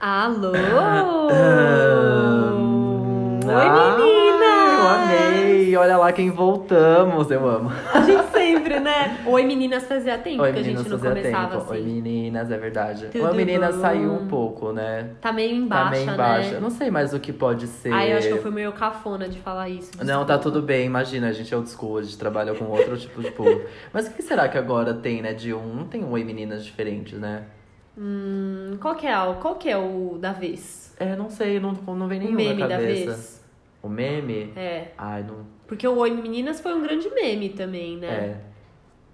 Alô! Ahn, Oi, ah, menina! Eu amei! Olha lá quem voltamos, eu amo. A gente sempre, né? Oi, meninas, fazia tempo Oi, que a gente meninas, não começava tempo. assim. Oi, meninas, é verdade. Tudo Oi, meninas bom? saiu um pouco, né? Tá meio Tá embaixo, meio embaixo. né? Eu não sei mais o que pode ser. Ai, eu acho que eu fui meio cafona de falar isso. Não, tá tudo bem, imagina, a gente é old school, a gente trabalha com outro tipo de público. Mas o que será que agora tem, né, de um... Não tem um Oi Meninas diferentes, né? Hum, qual que é o, qual que é o da vez? É, não sei, não, não vem O nenhum meme na da cabeça. vez? O meme? É. Ai, não... Porque o Oi Meninas foi um grande meme também, né? É.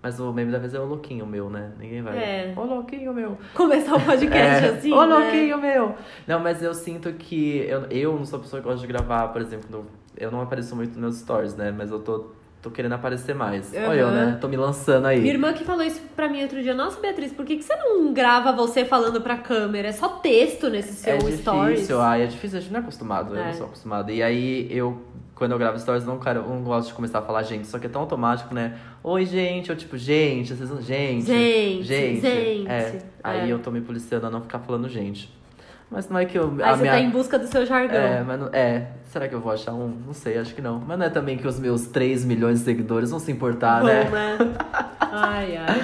Mas o meme da vez é o louquinho meu, né? Ninguém vai. É. Ô louquinho meu. Começar o podcast É. assim, Ô né? louquinho meu. Não, mas eu sinto que eu, eu não sou a pessoa que gosta de gravar, por exemplo, no- eu não apareço muito nos meus stories, né? Mas eu tô, tô querendo aparecer mais. Olha eu, né? Tô me lançando aí. Minha irmã que falou isso pra mim outro dia. Nossa, Beatriz, por que, que você não grava você falando pra câmera? É só texto nesse seu é stories. difícil, ai, é difícil, a gente não é acostumado, eu É. não sou acostumado. E aí eu, quando eu gravo stories, não, eu não gosto de começar a falar gente, só que é tão automático, né? Oi, gente, ou tipo, gente, vocês. Gente. Gente, gente. gente. É. Aí É. eu tô me policiando a não ficar falando gente. Mas não é que eu. Aí a você minha... tá em busca do seu jargão. É, mas não, é. Será que eu vou achar um? Não sei, acho que não. Mas não é também que os meus 3 milhões de seguidores vão se importar, Bom, né? né? Ai, ai.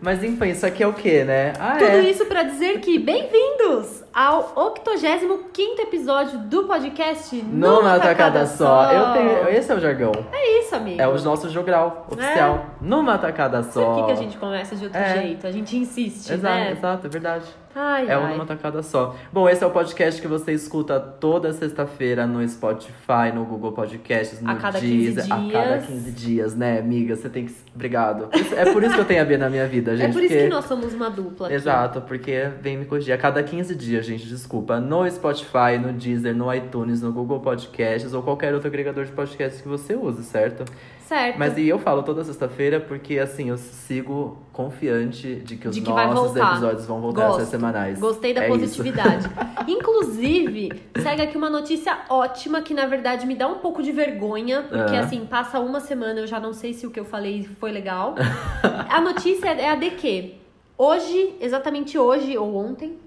Mas enfim, isso aqui é o quê, né? Ah, Tudo é. isso pra dizer que bem-vindos ao 85 episódio do podcast Numa tacada só. Eu tenho. Esse é o jargão. É isso, amigo. É o nosso jogral oficial. Numa tacada Sabe só. por que, que a gente começa de outro É. jeito? A gente insiste, Exato, né? exato, é verdade. Ai, É ai. Numa Tacada Só. Bom, esse é o podcast que você escuta toda sexta-feira no Spotify, no Google Podcasts, no A cada 15 Deezer. A cada dias. 15 dias, né, amiga? Você tem que... Obrigado. É por isso que eu tenho a B na minha vida, gente. é por isso porque... que nós somos uma dupla aqui. Exato, porque vem me corrigir. A cada 15 dias, gente, desculpa. No Spotify, no Deezer, no iTunes, no Google Podcasts ou qualquer outro agregador de podcasts que você use, certo? Certo. Mas e eu falo toda sexta-feira porque, assim, eu sigo confiante de que os De que nossos episódios vão voltar a Gosto. ser semanais. Gostei da É positividade. Inclusive, segue aqui uma notícia ótima que, na verdade, me dá um pouco de vergonha. Porque, Ah. assim, passa uma semana, eu já não sei se o que eu falei foi legal. a notícia é a de que hoje, exatamente hoje ou ontem.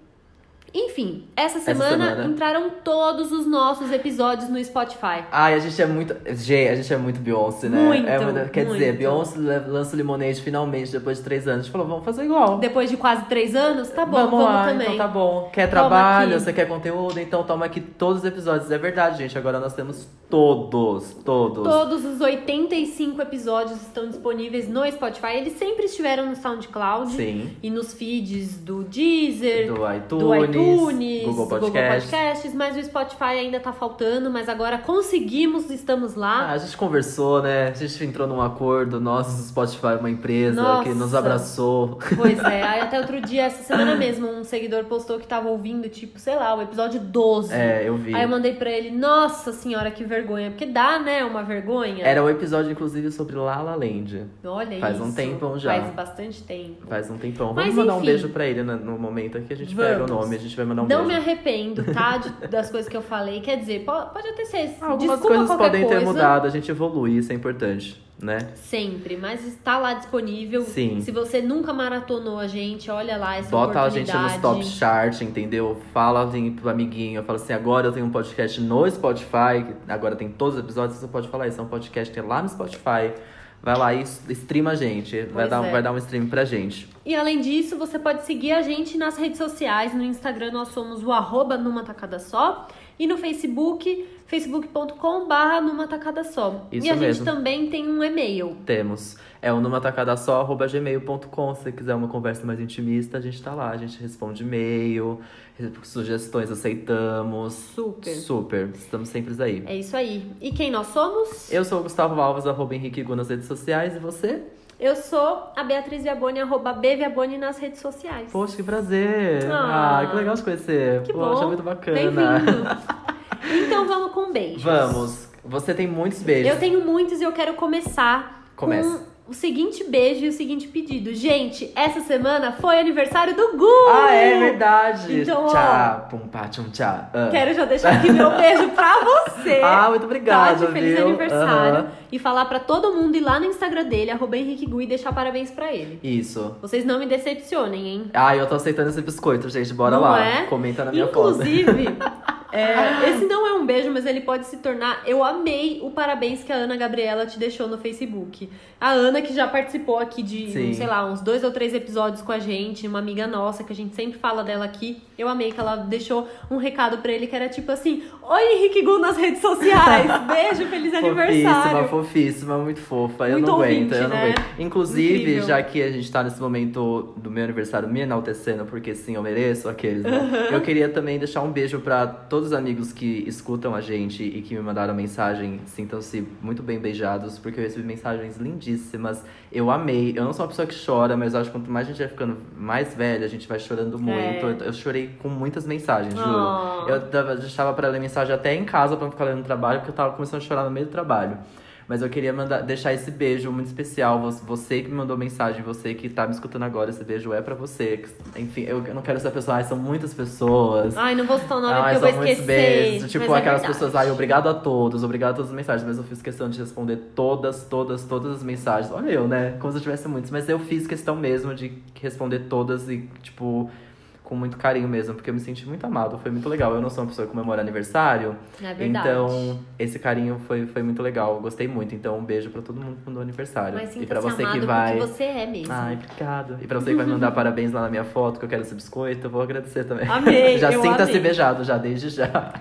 Enfim, essa semana, semana. entraram todos os nossos episódios no Spotify. Ai, a gente é muito. Gente, a gente é muito Beyoncé, né? Muito, É muito- Quer dizer, muito. Beyoncé le- lança o Lemonade finalmente, depois de três anos. A gente falou, vamos fazer igual. Depois de quase três anos, tá bom, vamos, lá, também. então tá bom. Quer Toma trabalho, aqui. você quer conteúdo, então toma aqui todos os episódios. É verdade, gente. Agora nós temos todos, todos. Todos os 85 episódios estão disponíveis no Spotify. Eles sempre estiveram no SoundCloud Sim. e nos feeds do Deezer, Do iTunes, do iTunes, Google do Google Podcasts. Podcasts, mas o Spotify ainda tá faltando, mas agora conseguimos, estamos Ah, lá. a gente conversou, né? A gente entrou num acordo. Nossa, o Spotify é uma empresa Nossa. que nos abraçou. Pois é, aí até outro dia, essa semana mesmo, um seguidor postou que tava ouvindo, tipo, sei lá, o episódio 12. É, eu vi. Aí eu mandei pra ele, nossa senhora, que vergonha. Porque dá, né, uma vergonha. Era um episódio, inclusive, sobre La La Land. Olha Faz isso. um tempão já. Faz bastante tempo. Faz um tempão. Mas, Vamos mandar um enfim. beijo pra ele no, no momento aqui. A gente pega o Vamos. nome, a gente vai mandar um Não me beijo. arrependo, tá? de- das coisas que eu falei. Quer dizer, po- pode até ser. Algumas desculpa coisas podem ter coisa, mudado, a gente evolui, isso é importante, né? Sempre, mas está lá disponível. Sim. Se você nunca maratonou a gente, olha lá essa Bota a gente nos top chart, entendeu? Fala assim pro amiguinho, fala assim, agora eu tenho um podcast no Spotify, agora tem todos os episódios, você pode falar isso, é um podcast que é lá no Spotify. Vai lá e streama a gente, vai dar, é. vai dar um stream pra gente. E além disso, você pode seguir a gente nas redes sociais. No Instagram nós somos o arroba numa tacada só. E no Facebook, facebook.com barra numa tacada só. Isso e a gente mesmo. também tem um e-mail. Temos. É o numatacadasó.gmail.com. Se você quiser uma conversa mais intimista, a gente tá lá. A gente responde e-mail, sugestões aceitamos. Super. Super. Estamos sempre aí. É isso aí. E quem nós somos? Eu sou o Gustavo Alves, arroba Henrique Gu nas redes sociais. E você? Eu sou a Beatriz Viaboni, arroba Bviaboni nas redes sociais. Poxa, que prazer. Ah, Ah, que legal te conhecer. que Poxa, bom. muito bacana. Bem-vindo. então vamos com beijos. Vamos. Você tem muitos beijos. Eu tenho muitos e eu quero começar Começa. com o seguinte beijo e o seguinte pedido. Gente, essa semana foi aniversário do Gu! Ah, é verdade. Então, ó. tchau, pum, pá, tchum, tchá. Ah. Quero já deixar aqui meu beijo pra você. Ah, muito obrigado, Tá, feliz viu? aniversário. E falar pra todo mundo ir lá no Instagram dele, arroba Henrique Gu, e deixar parabéns pra ele. Isso. Vocês não me decepcionem, hein? Ah, eu tô aceitando esse biscoito, gente. Bora Não lá. é? Comenta na minha foto. Inclusive, é, esse não é um beijo, mas ele pode se tornar. Eu amei o parabéns que a Ana Gabriela te deixou no Facebook. A Ana, que já participou aqui de, Sim. sei lá, uns dois ou três episódios com a gente, uma amiga nossa, que a gente sempre fala dela aqui. Eu amei que ela deixou um recado pra ele que era tipo assim: Oi, Henrique Gu nas redes sociais. Beijo, feliz Fofíssima, aniversário. fofíssima, muito fofa. eu Muito não aguento, ouvinte, eu não né? aguento. Inclusive, Incrível. já que a gente tá nesse momento do meu aniversário me enaltecendo, porque sim, eu mereço aqueles, né? Eu queria também deixar um beijo pra todos os amigos que escutam a gente e que me mandaram mensagem. Sintam-se muito bem beijados, porque eu recebi mensagens lindíssimas. Eu amei. Eu não sou uma pessoa que chora, mas eu acho que quanto mais a gente vai ficando mais velha, a gente vai chorando muito. É. Eu, eu chorei com muitas mensagens, juro. Oh. Eu tava- estava pra ler mensagem até em casa pra não ficar lendo no trabalho, porque eu tava começando a chorar no meio do trabalho. Mas eu queria mandar, deixar esse beijo muito especial. Você- que me mandou mensagem, você que tá me escutando agora, esse beijo é pra você. Enfim, eu não quero ser a pessoa, ai, são muitas pessoas. Ai, não vou citar o nome Ai, porque eu vou esquecer. beijos. Tipo, é aquelas verdade. pessoas, ai, obrigado a todos, obrigado a todas as mensagens. Mas eu fiz questão de responder todas, todas, todas as mensagens. Olha eu, né? Como se eu tivesse muitas. Mas eu fiz questão mesmo de responder todas e, tipo, com muito carinho mesmo, porque eu me senti muito amado. Foi muito legal. Eu não sou uma pessoa que comemora aniversário. É verdade. Então, esse carinho foi, foi muito legal. Gostei muito. Então, um beijo pra todo mundo mandou aniversário. Mas e sinta-se você que vai. você é mesmo. Ai, obrigado. E pra você que vai mandar parabéns lá na minha foto, que eu quero esse biscoito, eu vou agradecer também. Amei, já sinta-se beijado, já, desde já.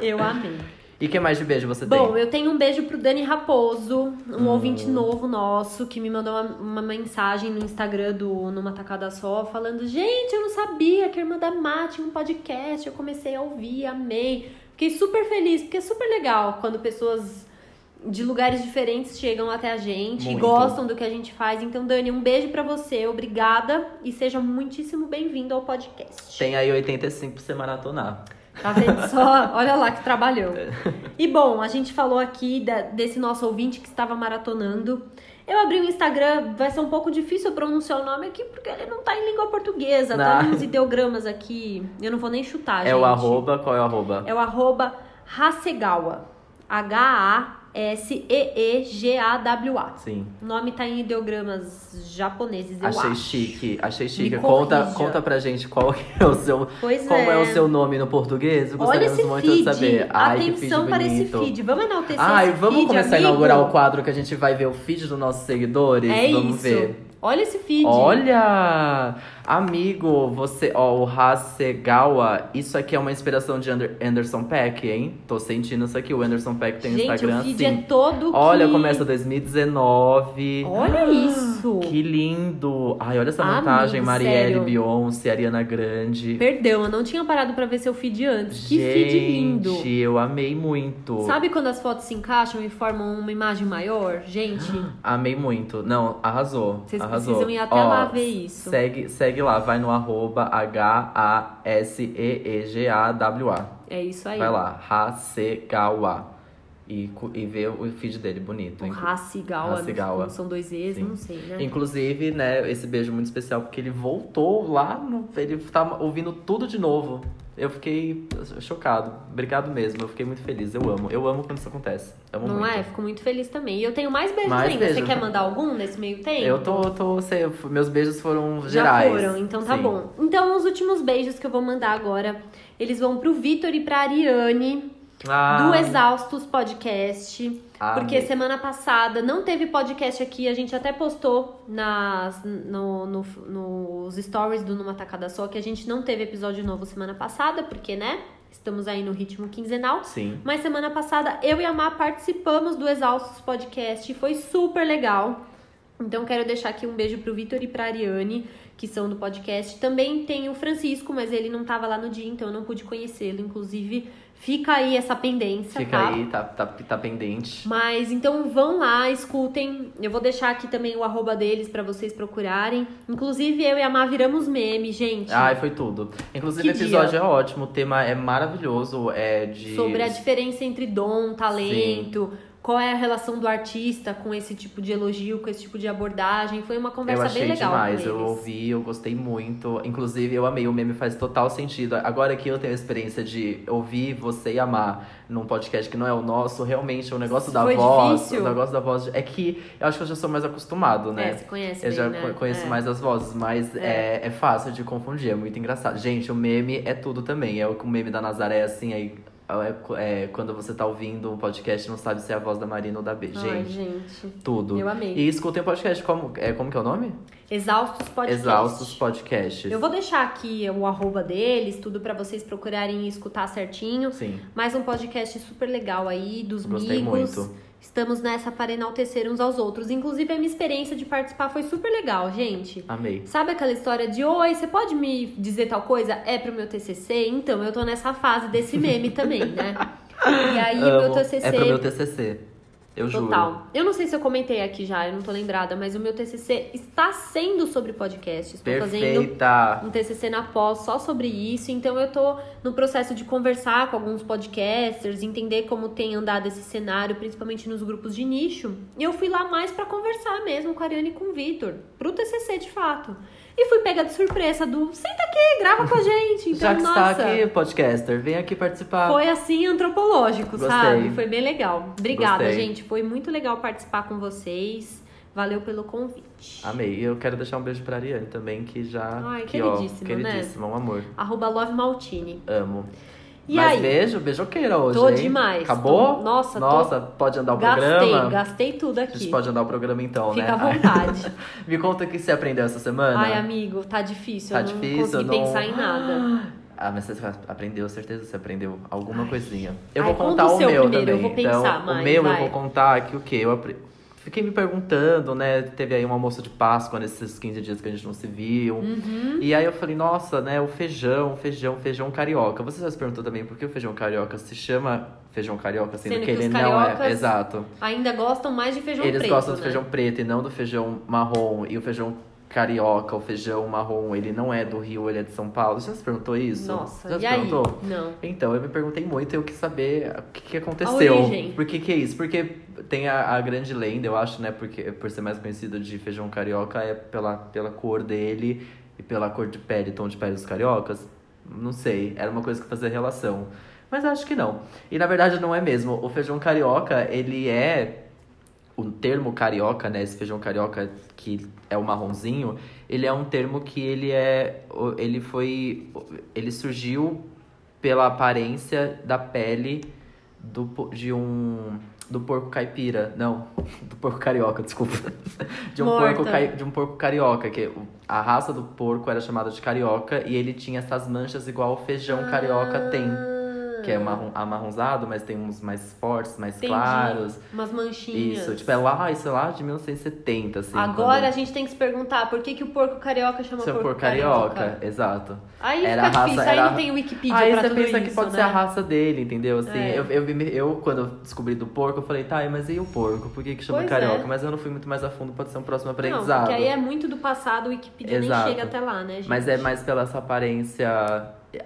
Eu amei. E que mais de beijo você Bom, tem? eu tenho um beijo pro Dani Raposo, um Hum. ouvinte novo nosso, que me mandou uma, uma mensagem no Instagram do Numa Tacada Só, falando: Gente, eu não sabia que a irmã da Má tinha um podcast. Eu comecei a ouvir, amei. Fiquei super feliz, porque é super legal quando pessoas de lugares diferentes chegam até a gente e Muito. gostam do que a gente faz. Então, Dani, um beijo pra você, obrigada e seja muitíssimo bem-vindo ao podcast. Tem aí 85 pra você maratonar. Tá vendo só? Olha lá que trabalhou. E bom, a gente falou aqui da- desse nosso ouvinte que estava maratonando. Eu abri o Instagram, vai ser um pouco difícil eu pronunciar o nome aqui porque ele não tá em língua portuguesa, tá Não. uns ideogramas aqui. Eu não vou nem chutar, é gente. o arroba, qual é o arroba? É o arroba Hasegawa. H-A-S-E-E-G-A-W-A. Sim. O nome tá em ideogramas japoneses, eu achei acho. chique, achei chique. Me Conta, corrija. conta pra gente qual é o seu. Pois como é. é. o seu nome no português? Olha Gostaríamos esse muito feed. de saber. Ai, que feed Atenção para esse feed. Vamos enaltecer Ai, esse vamos feed, começar a amigo? inaugurar o quadro que a gente vai ver o feed dos nossos seguidores? É vamos isso. ver. Olha esse feed. Olha! Amigo, você, ó, o Hasegawa, isso aqui é uma inspiração de Ander- Anderson Peck, hein? Tô sentindo isso aqui. O Anderson Peck tem Gente, Instagram o feed assim. é todo Olha, que... começa 2019. Olha isso. Que lindo! Ai, olha essa Amigo, montagem. Marielle, sério. Beyoncé, Ariana Grande. Perdão, eu não tinha parado pra ver seu feed antes. Que Gente, feed lindo. eu amei muito. Sabe quando as fotos se encaixam e formam uma imagem maior? Gente, Amei muito. Não, arrasou. vocês arrasou. precisam ir até Ó, lá ver isso. Segue, segue lá, vai no arroba H-A-S-E-E-G-A-W-A. É isso aí. Vai lá, Hasegawa. E, e vê o feed dele bonito. O Hasegawa, Hasegawa. não são dois E's, Sim. não sei, né? Inclusive, né, esse beijo muito especial, porque ele voltou lá, no, ele tá ouvindo tudo de novo. Eu fiquei chocado. Obrigado mesmo, eu fiquei muito feliz. Eu amo. Eu amo quando isso acontece. Amo Não muito. é? Fico muito feliz também. E eu tenho mais beijos Mais ainda. Você beijo. quer mandar algum nesse meio tempo? Eu tô, tô sei, meus beijos foram Já gerais. foram, então tá Sim. bom. Então, os últimos beijos que eu vou mandar agora, eles vão pro Vitor e pra Ariane, Ah, do Exaustos Podcast. amei. Porque semana passada não teve podcast aqui, a gente até postou nas, no, no- nos stories do Numa Tacada Só que a gente não teve episódio novo semana passada, porque, né? Estamos aí no ritmo quinzenal. Sim. Mas semana passada eu e a Má participamos do Exaustos Podcast e foi super legal. Então quero deixar aqui um beijo pro Vitor e pra Ariane, que são do podcast. Também tem o Francisco, mas ele não tava lá no dia, então eu não pude conhecê-lo. Inclusive, fica aí essa pendência, Fica tá? aí, tá, tá, tá pendente. Mas então vão lá, escutem. Eu vou deixar aqui também o arroba deles pra vocês procurarem. Inclusive, eu e a Má viramos meme, gente. Ai, foi tudo. Inclusive, o episódio dia. é ótimo, o tema é maravilhoso. É de. Sobre a diferença entre dom, talento, qual é a relação do artista com esse tipo de elogio, com esse tipo de abordagem. Foi uma conversa bem legal. demais, eu ouvi, eu gostei muito. Inclusive, eu amei, o meme faz total sentido. Agora que eu tenho a experiência de ouvir você e amar num podcast que não é o nosso, realmente o negócio da Foi voz. difícil? O negócio da voz é que eu acho que eu já sou mais acostumado, né? É, você conhece Eu bem, já né? co- conheço É. mais as vozes, mas é. É, fácil de confundir, é muito engraçado. Gente, o meme é tudo também. É o o meme da Nazaré, assim, aí. É, é quando você tá ouvindo um podcast não sabe se é a voz da Marina ou da B. Ai, Gente, gente. tudo. Eu amei. E escutem o podcast, como, é, como que é o nome? Exaustos Podcast. Exaustos Podcasts. Eu vou deixar aqui o arroba deles, tudo pra vocês procurarem e escutar certinho. Sim. Mais um podcast super legal aí, dos Gostei amigos. muito. Estamos nessa para enaltecer uns aos outros. Inclusive, a minha experiência de participar foi super legal, gente. Amei. Sabe aquela história de oi, você pode me dizer tal coisa? É pro meu TCC? Então, eu tô nessa fase desse meme também, né? E aí, o meu Amo. TCC. É pro meu TCC. Eu Total. juro. Eu não sei se eu comentei aqui já, eu não tô lembrada, mas o meu TCC está sendo sobre podcast. Estou fazendo Perfeita. um TCC na pós só sobre isso, então eu tô no processo de conversar com alguns podcasters, entender como tem andado esse cenário, principalmente nos grupos de nicho. E eu fui lá mais pra conversar mesmo com a Ariane e com o Vitor, pro TCC de fato. E fui pega de surpresa do senta aqui, grava com a gente. Então, Já que nossa, está aqui, podcaster, vem aqui participar. foi assim antropológico, Gostei. sabe? Foi bem legal. Obrigada, Gostei. gente. Foi muito legal participar com vocês. Valeu pelo convite. Amei. E eu quero deixar um beijo pra Ariane também, que já. Ai, que, ó, queridíssima, né? queridíssima, um amor. Arroba Love Maltini. Amo. E Mas aí? beijo, beijoqueira hoje. Tô hein? demais. Acabou? Tô- nossa, tô- Nossa, pode andar o Gastei, programa? gastei tudo A aqui. gente pode andar o programa então, Fica né? à vontade. Me conta o que você aprendeu essa semana. Ai, amigo, tá difícil. Tá eu não difícil, consegui não- pensar em nada. Ah, mas você aprendeu, certeza você aprendeu alguma coisinha. Eu Ai, vou conta contar o o, meu primeiro, também. eu vou pensar então, mais, o meu eu vai. vou contar que o quê? Eu apre- fiquei me perguntando, né? Teve aí um almoço de Páscoa nesses 15 dias que a gente não se viu. Uhum. E aí eu falei, nossa, né? O feijão, feijão, feijão carioca. Você já se perguntou também por que o feijão carioca se chama feijão carioca, sendo, Sendo que, que ele não é. Exato. Ainda gostam mais de feijão Eles preto, gostam do né? feijão preto e não do feijão marrom. E o feijão carioca, o feijão marrom, ele não é do Rio, ele é de São Paulo. Você já se perguntou isso? Nossa, já se aí? perguntou? Não. Então, eu me perguntei muito e eu quis saber o que, que aconteceu. origem. Por que, que é isso? Porque tem a, a grande lenda, eu acho, né? Porque por ser mais conhecido de feijão carioca é pela, pela cor dele e pela cor de pele, tom de pele dos cariocas. Não sei, era uma coisa que fazia relação. Mas acho que não. E na verdade não é mesmo. O feijão carioca, ele é o termo carioca, né, esse feijão carioca que é o marronzinho, ele é um termo que ele é, ele foi, ele surgiu pela aparência da pele do, de um, do porco caipira, não, do porco carioca, desculpa, de um Morta. porco, de um porco carioca, que a raça do porco era chamada de carioca e ele tinha essas manchas igual o feijão carioca tem, que é marrom, amarronzado, mas tem uns mais fortes, mais Entendi. claros. Umas manchinhas. Isso, tipo, é lá, isso é lá de 1970, assim. Agora a quando... gente tem que se perguntar por que, que o porco carioca chama Seu porco porco carioca, exato. Aí Era fica a raça- difícil, era- aí não tem Wikipedia Aí pra você tudo pensa isso, que pode né? ser a raça dele, entendeu? Assim, É. eu, eu, eu, quando eu descobri do porco, eu falei, tá, mas e o porco? Por que, que chama Pois carioca? é. Mas eu não fui muito mais a fundo, pode ser um próximo Não, aprendizado. porque aí é muito do passado, o Wikipedia Exato. nem chega até lá, né, gente? Mas é mais pela essa aparência,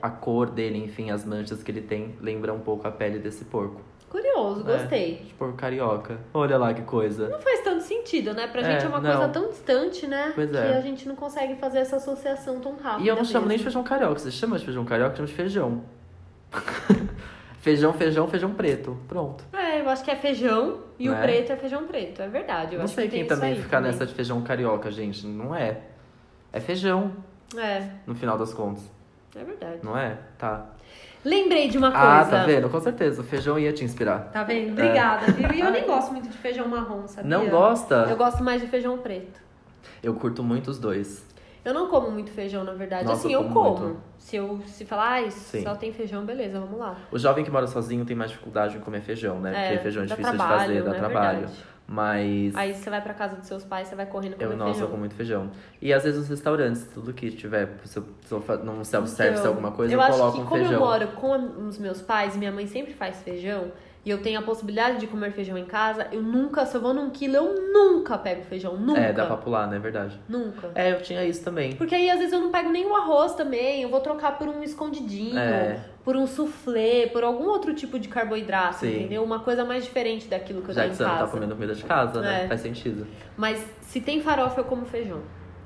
a cor dele, enfim, as manchas que ele tem, lembra um pouco a pele desse porco. Curioso, É. gostei. De porco carioca. Olha lá que coisa. Não faz tanto sentido, né? Pra É, gente é uma não. coisa tão distante, né? Pois que é. a gente não consegue fazer essa associação tão rápida. E eu não chamo nem de mesmo. feijão carioca. Você chama de feijão carioca, eu chamo de feijão. feijão, feijão, feijão preto. Pronto. É, eu acho que é feijão e o Né? preto é feijão preto. É verdade. Eu não acho sei que quem também aí fica também. nessa de feijão carioca, gente. Não é. É feijão, É, no final das contas. É verdade. Não é? Tá. Lembrei de uma coisa. Ah, tá vendo? Com certeza. O feijão ia te inspirar. Tá vendo? Obrigada, viu? E eu nem gosto muito de feijão marrom, sabia? Não gosta? Eu gosto mais de feijão preto. Eu curto muito os dois. Eu não como muito feijão, na verdade. Nossa, assim, eu eu como como. muito. Se eu se falar, ah, só tem feijão, beleza, vamos lá. O jovem que mora sozinho tem mais dificuldade em comer feijão, né? Porque feijão é difícil trabalho, de fazer, dá né? trabalho. Verdade. Mas Aí você vai pra casa dos seus pais, você vai correndo comer eu, nossa, eu feijão. como muito feijão. E às vezes os restaurantes, tudo que tiver, se eu, se eu num self-service Então, alguma coisa, eu eu, acho coloco que um como feijão. eu moro com os meus pais, minha mãe sempre faz feijão, e eu tenho a possibilidade de comer feijão em casa, eu nunca, se eu vou num quilo, eu nunca pego feijão. Nunca. É, dá pra pular, né? É verdade. Nunca. É, eu tinha isso também. Porque aí às vezes eu não pego nem o arroz também, eu vou trocar por um escondidinho, É. por um soufflé, por algum outro tipo de carboidrato, Sim. entendeu? Uma coisa mais diferente daquilo que eu Já tenho que em você não casa. tá comendo comida de casa, né? É. Faz sentido. Mas se tem farofa, eu como feijão.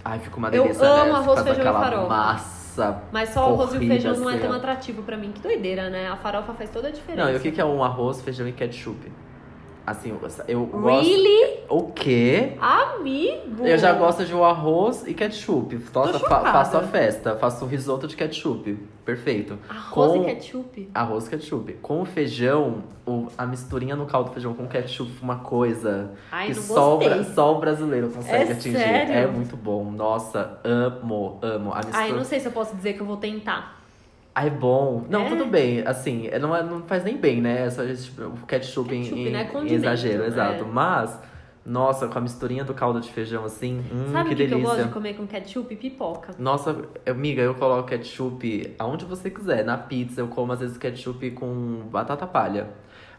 Ai, fica uma Eu delícia, amo né? arroz, Faz feijão e farofa. massa. Mas só o arroz e o feijão não é assim, tão ó. atrativo pra mim. Que doideira, né? A farofa faz toda a diferença. Não, e o que que é um arroz, feijão e ketchup? Assim, eu- gosto... Really? O quê? Amigo! Eu já gosto de um arroz e ketchup. Nossa, fa- faço a festa. Faço um risoto de ketchup. Perfeito. Arroz Com- e ketchup. Arroz e ketchup. Com o feijão, o- a misturinha no caldo do feijão com ketchup, uma coisa Ai, que só bra- só o brasileiro consegue É atingir. sério? É muito bom. Nossa, amo, amo. A mistura. Ai, não sei se eu posso dizer que eu vou tentar. Ah, é bom. Não, É? tudo bem. Assim, é- não, é- não faz nem bem, né? É só tipo, o ketchup, em- Ketchup, em, né? em Condimento, exagero, é. exato. Mas, nossa, com a misturinha do caldo de feijão, assim, hum, Sabe que o que, que eu delícia. gosto de comer com ketchup? Pipoca. Nossa, amiga, eu coloco ketchup aonde você quiser. Na pizza eu como às vezes ketchup com batata palha.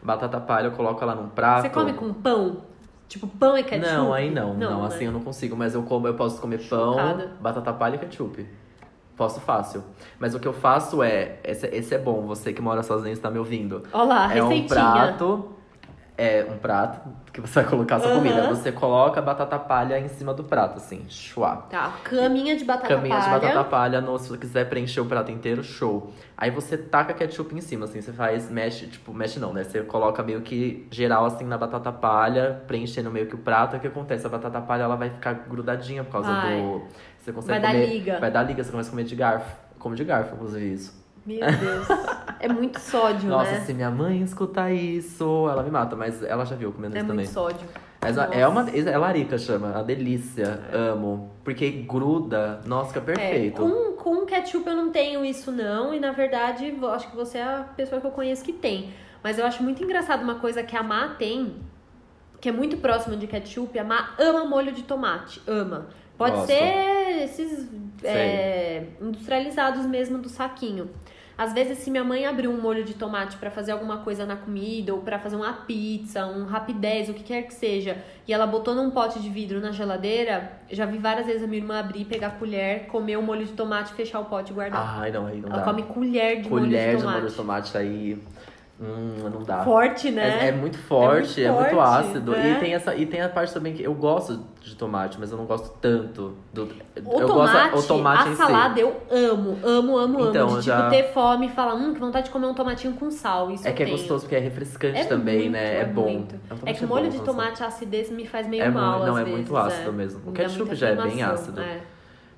Batata palha eu coloco ela num prato. Você come com pão? Tipo, pão e ketchup? Não, aí não. Não, né? assim eu não consigo. Mas eu como, eu posso comer pão, batata palha e ketchup. Posso fácil. Mas o que eu faço é. Esse, esse é bom, você que mora sozinho está me ouvindo. Olha lá, é um receitinha. prato. É um prato que você vai colocar a sua Aham. comida. Você coloca a batata palha em cima do prato, assim. Chua. Tá, caminha de batata Caminha de palha. batata palha, no, se você quiser preencher o prato inteiro, show. Aí você taca ketchup em cima, assim, você faz, mexe, tipo, mexe não, né? Você coloca meio que geral, assim, na batata palha, preenchendo meio que o prato. O que acontece? A batata palha, ela vai ficar grudadinha por causa Vai. do... Você consegue Vai dar comer... liga. Vai dar liga, você começa a comer de garfo. Como de garfo, inclusive, isso. Meu Deus. é muito sódio, Nossa, né? se minha mãe escutar isso, ela me mata. Mas ela já viu comendo É isso muito também. sódio. Mas Nossa. é uma... É larica, chama. A delícia. Amo. Porque gruda. Nossa, fica É, perfeito. com, com ketchup eu não tenho isso, não. E na verdade, acho que você é a pessoa que eu conheço que tem. Mas eu acho muito engraçado uma coisa que a Má tem, que é muito próxima de ketchup. A Má ama molho de tomate. Ama. Pode Gosto. ser esses é, industrializados mesmo do saquinho. Às vezes, se minha mãe abrir um molho de tomate pra fazer alguma coisa na comida, ou pra fazer uma pizza, um rapidez, o que quer que seja, e ela botou num pote de vidro na geladeira, já vi várias vezes a minha irmã abrir, pegar a colher, comer o molho de tomate, fechar o pote e guardar. Ai, não, aí não ela dá. come colher de Colher molho de de tomate. molho de tomate aí. Hum, não dá. Forte, né? É, é muito forte, é muito, forte, ácido. né? E, tem essa, e tem a parte também que eu gosto de tomate, mas eu não gosto tanto. Do, O eu tomate, gosto o tomate a em salada si. eu amo, amo, amo, Então, amo. De já- tipo ter fome e falar, hum, que vontade de comer um tomatinho com sal. Isso É que é gostoso, porque é refrescante É também, muito, né? É, bom. muito. É, um É tomate que o molho bom, de tomate, a acidez me faz meio É mal, muito- não, é vezes, muito ácido mesmo. O ketchup já é bem ácido. é.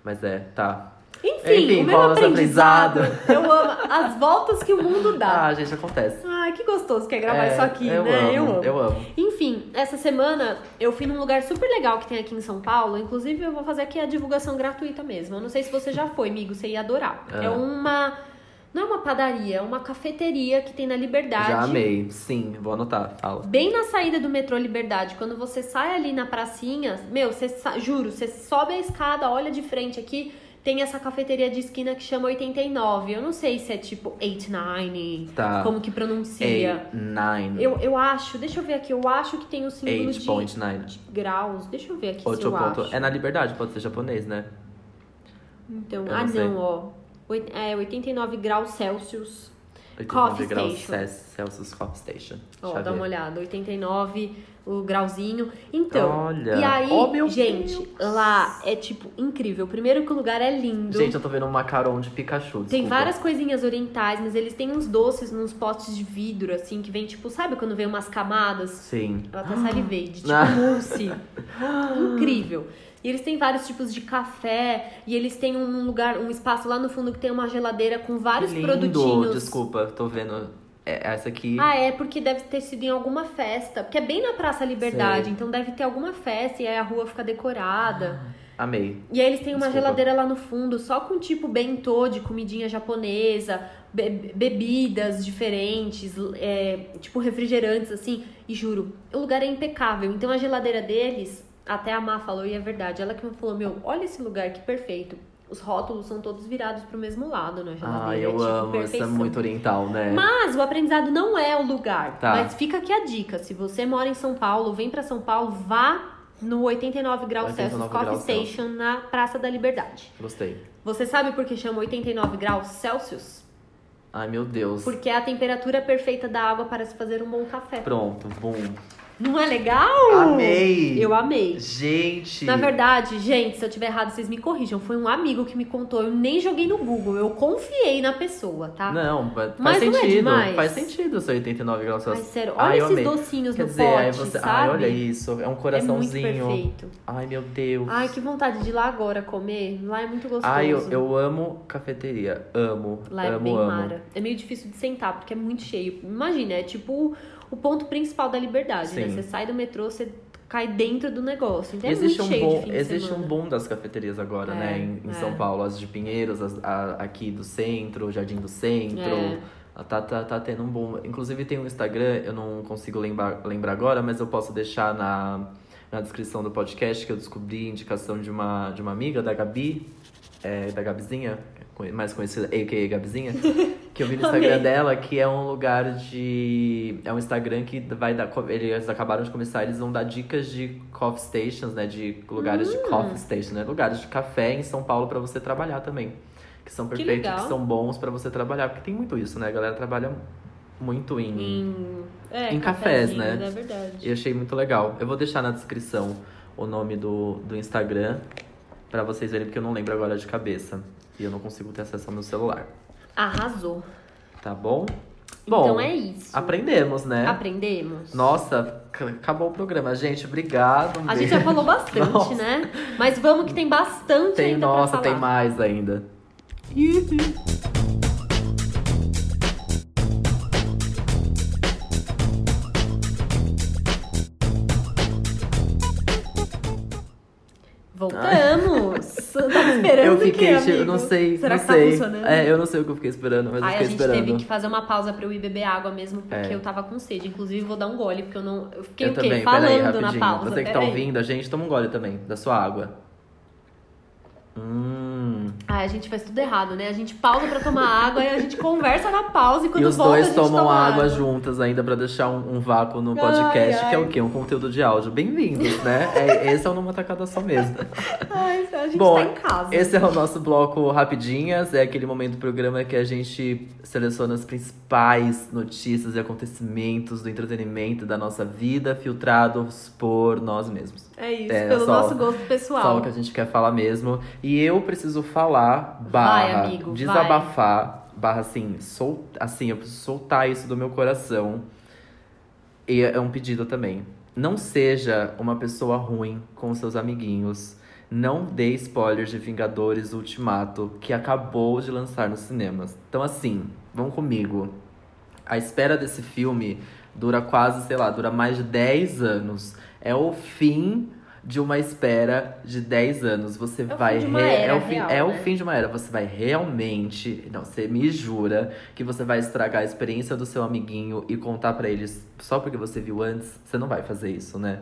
Mas é, tá. Enfim, Enfim, o meu aprendizado, aprendizado. eu amo as voltas que o mundo dá. Ah, gente, acontece. Ai, que gostoso que é gravar É, isso aqui, eu né? Amo, eu amo. Eu amo. Enfim, essa semana eu fui num lugar super legal que tem aqui em São Paulo. Inclusive, eu vou fazer aqui a divulgação gratuita mesmo. Eu não sei se você já foi, amigo, você ia adorar. Ah. É uma. Não é uma padaria, é uma cafeteria que tem na Liberdade. Já amei. Sim, vou anotar. Fala. Bem na saída do metrô Liberdade, quando você sai ali na pracinha, meu, você juro, você sobe a escada, olha de frente aqui, tem essa cafeteria de esquina que chama 89. Eu não sei se é tipo 89, Tá. como que pronuncia. Eight, nine. Eu, eu acho, deixa eu ver aqui, eu acho que tem o símbolo de, 8.9. de graus. Deixa eu ver aqui se Oito eu ponto. acho. É na liberdade, pode ser japonês, né? Então, Eu ah não não, ó. É 89 graus Celsius. 89 Coffee graus Celsius Coffee Station. Ó, dá uma olhada, 89 o grauzinho. Então, Olha. e aí, Oh, meu gente, Deus. lá é tipo incrível. Primeiro que o lugar é lindo. Gente, eu tô vendo um macaron de Pikachu. Tem desculpa. várias coisinhas orientais, mas eles têm uns doces nos potes de vidro, assim, que vem tipo, sabe quando vem umas camadas? Sim. Eu até salivei, de tipo Ah. mousse. Incrível. E eles têm vários tipos de café, e eles têm um lugar, um espaço lá no fundo que tem uma geladeira com vários lindo. produtinhos. Desculpa, tô vendo. É, essa aqui. Ah, é, porque deve ter sido em alguma festa. Porque é bem na Praça Liberdade, Sei. então deve ter alguma festa e aí a rua fica decorada. Amei. E aí eles têm uma Desculpa. geladeira lá no fundo, só com tipo bentô de comidinha japonesa, be- bebidas diferentes, é, tipo refrigerantes, assim. E juro, o lugar é impecável. Então a geladeira deles, até a Má falou, e é verdade, ela que me falou, meu, olha esse lugar, que perfeito. Os rótulos são todos virados pro mesmo lado na geladeira. Ah, é eu tipo amo. Isso é muito oriental, né? Mas o aprendizado não é o lugar. Tá. Mas fica aqui a dica. Se você mora em São Paulo, vem pra São Paulo, vá no 89 graus 89 Celsius Coffee graus Celsius. Station na Praça da Liberdade. Gostei. Você sabe por que chama 89 graus Celsius? Ai, meu Deus. Porque é a temperatura perfeita da água para se fazer um bom café. Pronto, bom. Não é legal? Amei! Eu amei. Gente! Na verdade, gente, se eu tiver errado, vocês me corrijam. Foi um amigo que me contou. Eu nem joguei no Google. Eu confiei na pessoa, tá? Não, faz Mas não é sentido. faz sentido seu 89 graus Ai, Celsius. sério. Ai, Olha eu esses amei. docinhos Quer no dizer, pote, você. sabe? Ai, olha isso. É um É muito coraçãozinho. perfeito. Ai, meu Deus. Ai, que vontade de ir lá agora comer. Lá é muito gostoso. Ai, eu, eu amo cafeteria. Amo. Lá é amo, bem amo. mara. É meio difícil de sentar, porque é muito cheio. Imagina, é tipo o ponto principal da liberdade, né? Sim. Você sai do metrô, você cai dentro do negócio. Então é existe um bom, existe um boom das cafeterias agora, É, né? Em, em é. São Paulo, as de Pinheiros, as, a- aqui do centro, Jardim do Centro. É. Tá, tá, tá tendo um boom. Inclusive tem um Instagram, eu não consigo lembrar, lembrar agora, mas eu posso deixar na, na descrição do podcast que eu descobri indicação de uma, de uma amiga, da Gabi, é, da Gabizinha, mais conhecida, a.k.a. Gabizinha, que eu vi no Instagram dela, que é um lugar de... É um Instagram que vai dar... Eles acabaram de começar, eles vão dar dicas de coffee stations, né? De lugares Hum. de coffee station, né? Lugares de café em São Paulo pra você trabalhar também. Que são Que perfeitos, que, legal. são bons pra você trabalhar. Porque tem muito isso, né? A galera trabalha muito em... Em, é, Em cafés, né? É verdade. E achei muito legal. Eu vou deixar na descrição o nome do, do Instagram pra vocês verem, porque eu não lembro agora de cabeça. E eu não consigo ter acesso ao meu celular. Arrasou. Tá bom? Bom, então é isso. aprendemos, né? Aprendemos. Nossa, acabou o programa. Gente, obrigado. um A gente beijo. já falou bastante, Nossa. né? Mas vamos que tem bastante Tem, ainda nossa, tem mais ainda. Voltamos! Esperando eu o quê, fiquei, amigo? não sei, Será não que tá sei. funcionando? É, eu não sei o que eu fiquei esperando, mas eu Aí a fiquei gente esperando. teve que fazer uma pausa pra eu ir beber água mesmo, porque É. eu tava com sede. Inclusive, vou dar um gole, porque eu não. Eu fiquei eu o quê? também, Falando peraí, na pausa. Você que tá ouvindo a gente, toma um gole também, da sua água. Hum. Ai, a gente faz tudo errado, né? A gente pausa pra tomar água e a gente conversa na pausa e quando e os volta a dois gente tomam toma água juntas ainda pra deixar um, um vácuo no podcast, Ai, que é ai. o quê? Um conteúdo de áudio. Bem-vindos, né? É, esse é o Numa Tacada Só mesmo. Ai, a gente Bom, tá em casa. Esse é o nosso bloco Rapidinhas, é aquele momento do programa que a gente seleciona as principais notícias e acontecimentos do entretenimento da nossa vida, filtrados por nós mesmos. É isso, É, pelo só- nosso gosto pessoal. Só o que a gente quer falar mesmo. E eu preciso falar, barra, amigo, desabafar, barra assim, sol, assim, eu preciso soltar isso do meu coração. E é um pedido também. Não seja uma pessoa ruim com seus amiguinhos. Não dê spoilers de Vingadores Ultimato, que acabou de lançar nos cinemas. Então, assim, vão comigo. A espera desse filme dura quase, sei lá, dura mais de 10 anos. É o fim de uma espera de 10 anos. Você o vai re- é o fim, real, é o né? fim de uma era. Você vai realmente, não, você me jura que você vai estragar a experiência do seu amiguinho e contar pra eles só porque você viu antes? Você não vai fazer isso, né?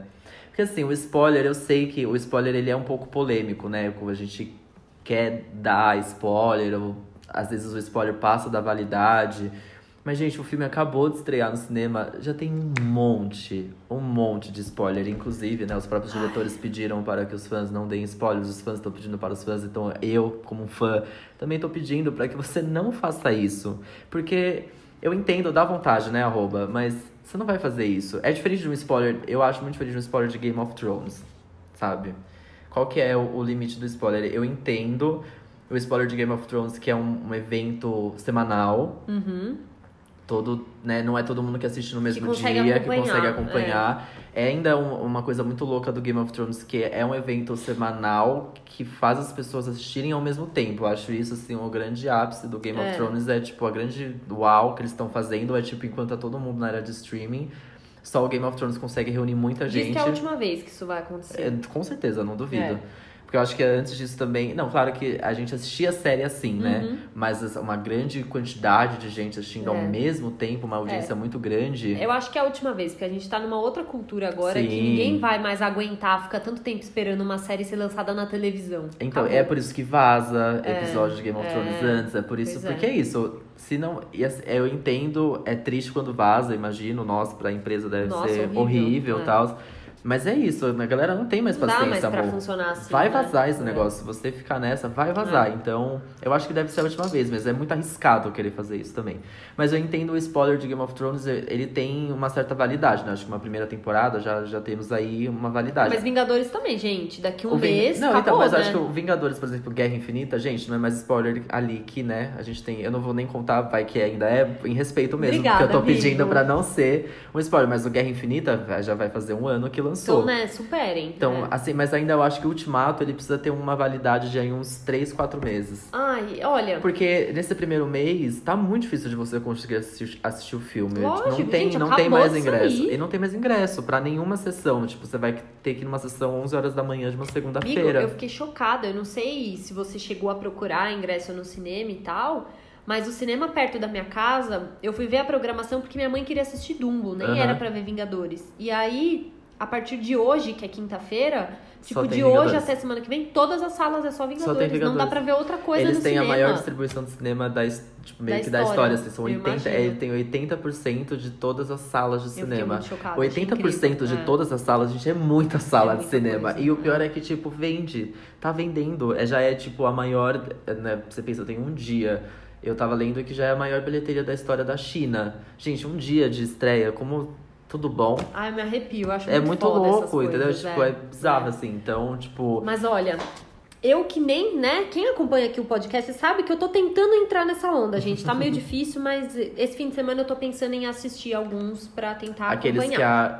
Porque assim, o spoiler, eu sei que o spoiler ele é um pouco polêmico, né? Como a gente quer dar spoiler, ou às vezes o spoiler passa da validade. Mas, gente, o filme acabou de estrear no cinema, já tem um monte, um monte de spoiler. Inclusive, né, os próprios diretores pediram para que os fãs não deem spoilers, os fãs estão pedindo para os fãs, então eu, como fã, também estou pedindo para que você não faça isso. Porque eu entendo, dá vontade, né, arroba, mas você não vai fazer isso. É diferente de um spoiler, eu acho muito diferente de um spoiler de Game of Thrones, sabe? Qual que é o, o limite do spoiler? Eu entendo o spoiler de Game of Thrones, que é um, um evento semanal, Uhum. Todo, né, não é todo mundo que assiste no mesmo consegue dia, que consegue acompanhar. É, ainda um- uma coisa muito louca do Game of Thrones, que é um evento semanal que faz as pessoas assistirem ao mesmo tempo. Eu acho isso, assim, o grande ápice do Game É. of Thrones. É, tipo, a grande uau que eles estão fazendo. É, tipo, enquanto tá todo mundo na era de streaming, só o Game of Thrones consegue reunir muita Diz gente. que é a última vez que isso vai acontecer. É, com certeza, não duvido. É. Porque eu acho que antes disso também. Não, claro que a gente assistia a série assim, né? Uhum. Mas essa- uma grande quantidade de gente assistindo É. ao mesmo tempo, uma audiência muito grande. Eu acho que é a última vez, porque a gente tá numa outra cultura agora que Sim. ninguém vai mais aguentar ficar tanto tempo esperando uma série ser lançada na televisão. Então, Acabou. é por isso que vaza episódio de Game of é. Thrones antes. É por isso. Pois é. Porque é isso. Se não. e assim, Eu entendo, é triste quando vaza, imagino. Nossa, pra empresa deve Nossa, ser horrível, horrível é. e tal. Mas é isso, a galera não tem mais Não dá paciência, mais pra amor. funcionar assim. Vai né? vazar esse É. negócio. Se você ficar nessa, vai vazar. É. Então, eu acho que deve ser a última vez, mas é muito arriscado querer fazer isso também. Mas eu entendo o spoiler de Game of Thrones, ele tem uma certa validade, né? Acho que uma primeira temporada já, já temos aí uma validade. Mas Vingadores também, gente. Daqui um Ving- mês, Não, acabou, então, mas né? acho que o Vingadores, por exemplo, Guerra Infinita, gente, não é mais spoiler ali que, né? A gente tem. Eu não vou nem contar, vai que ainda é em respeito mesmo. Obrigada, porque eu tô pedindo pra não ser um spoiler. Mas o Guerra Infinita já vai fazer um ano que lançou. Então, né, superem. Então, né? assim, mas ainda eu acho que o Ultimato ele precisa ter uma validade de aí uns 3, 4 meses. Ai, olha. Porque nesse primeiro mês tá muito difícil de você conseguir assistir, assistir o filme. Lógico, não tem, gente, não tem mais ingresso. sair. E não tem mais ingresso pra nenhuma sessão. Tipo, você vai ter que ir numa sessão 11 horas da manhã de uma segunda-feira. eu fiquei chocada. Eu não sei se você chegou a procurar ingresso no cinema e tal. Mas o cinema perto da minha casa, eu fui ver a programação porque minha mãe queria assistir Dumbo, nem Aham. era pra ver Vingadores. E aí, a partir de hoje, que é quinta-feira, Só tipo, de hoje Vingadores. até semana que vem, todas as salas é só Vingadores. Não dá Vingadores. pra ver outra coisa Eles no têm cinema. a maior distribuição de cinema da, tipo, meio Da que da história, história. Assim, são eu 80, imagino. é, tem 80% de todas as salas de Eu cinema. muito chocada. achei 80% incrível. de É. todas as salas, gente, é muita sala É de muita cinema. coisa. E o pior é que, tipo, vende. Tá vendendo. É, já é, tipo, a maior. Né, você pensa, tem um dia. Eu tava lendo que já é a maior bilheteria da história da China. Gente, um dia de estreia, como tudo bom. Ai, me arrepio. Eu acho É muito essas louco, entendeu? coisas, Tipo, é bizarro, assim. Então, tipo. Mas olha, eu que nem, né? Quem acompanha aqui o podcast sabe que eu tô tentando entrar nessa onda, gente. Tá meio difícil, mas esse fim de semana eu tô pensando em assistir alguns pra tentar Aqueles acompanhar.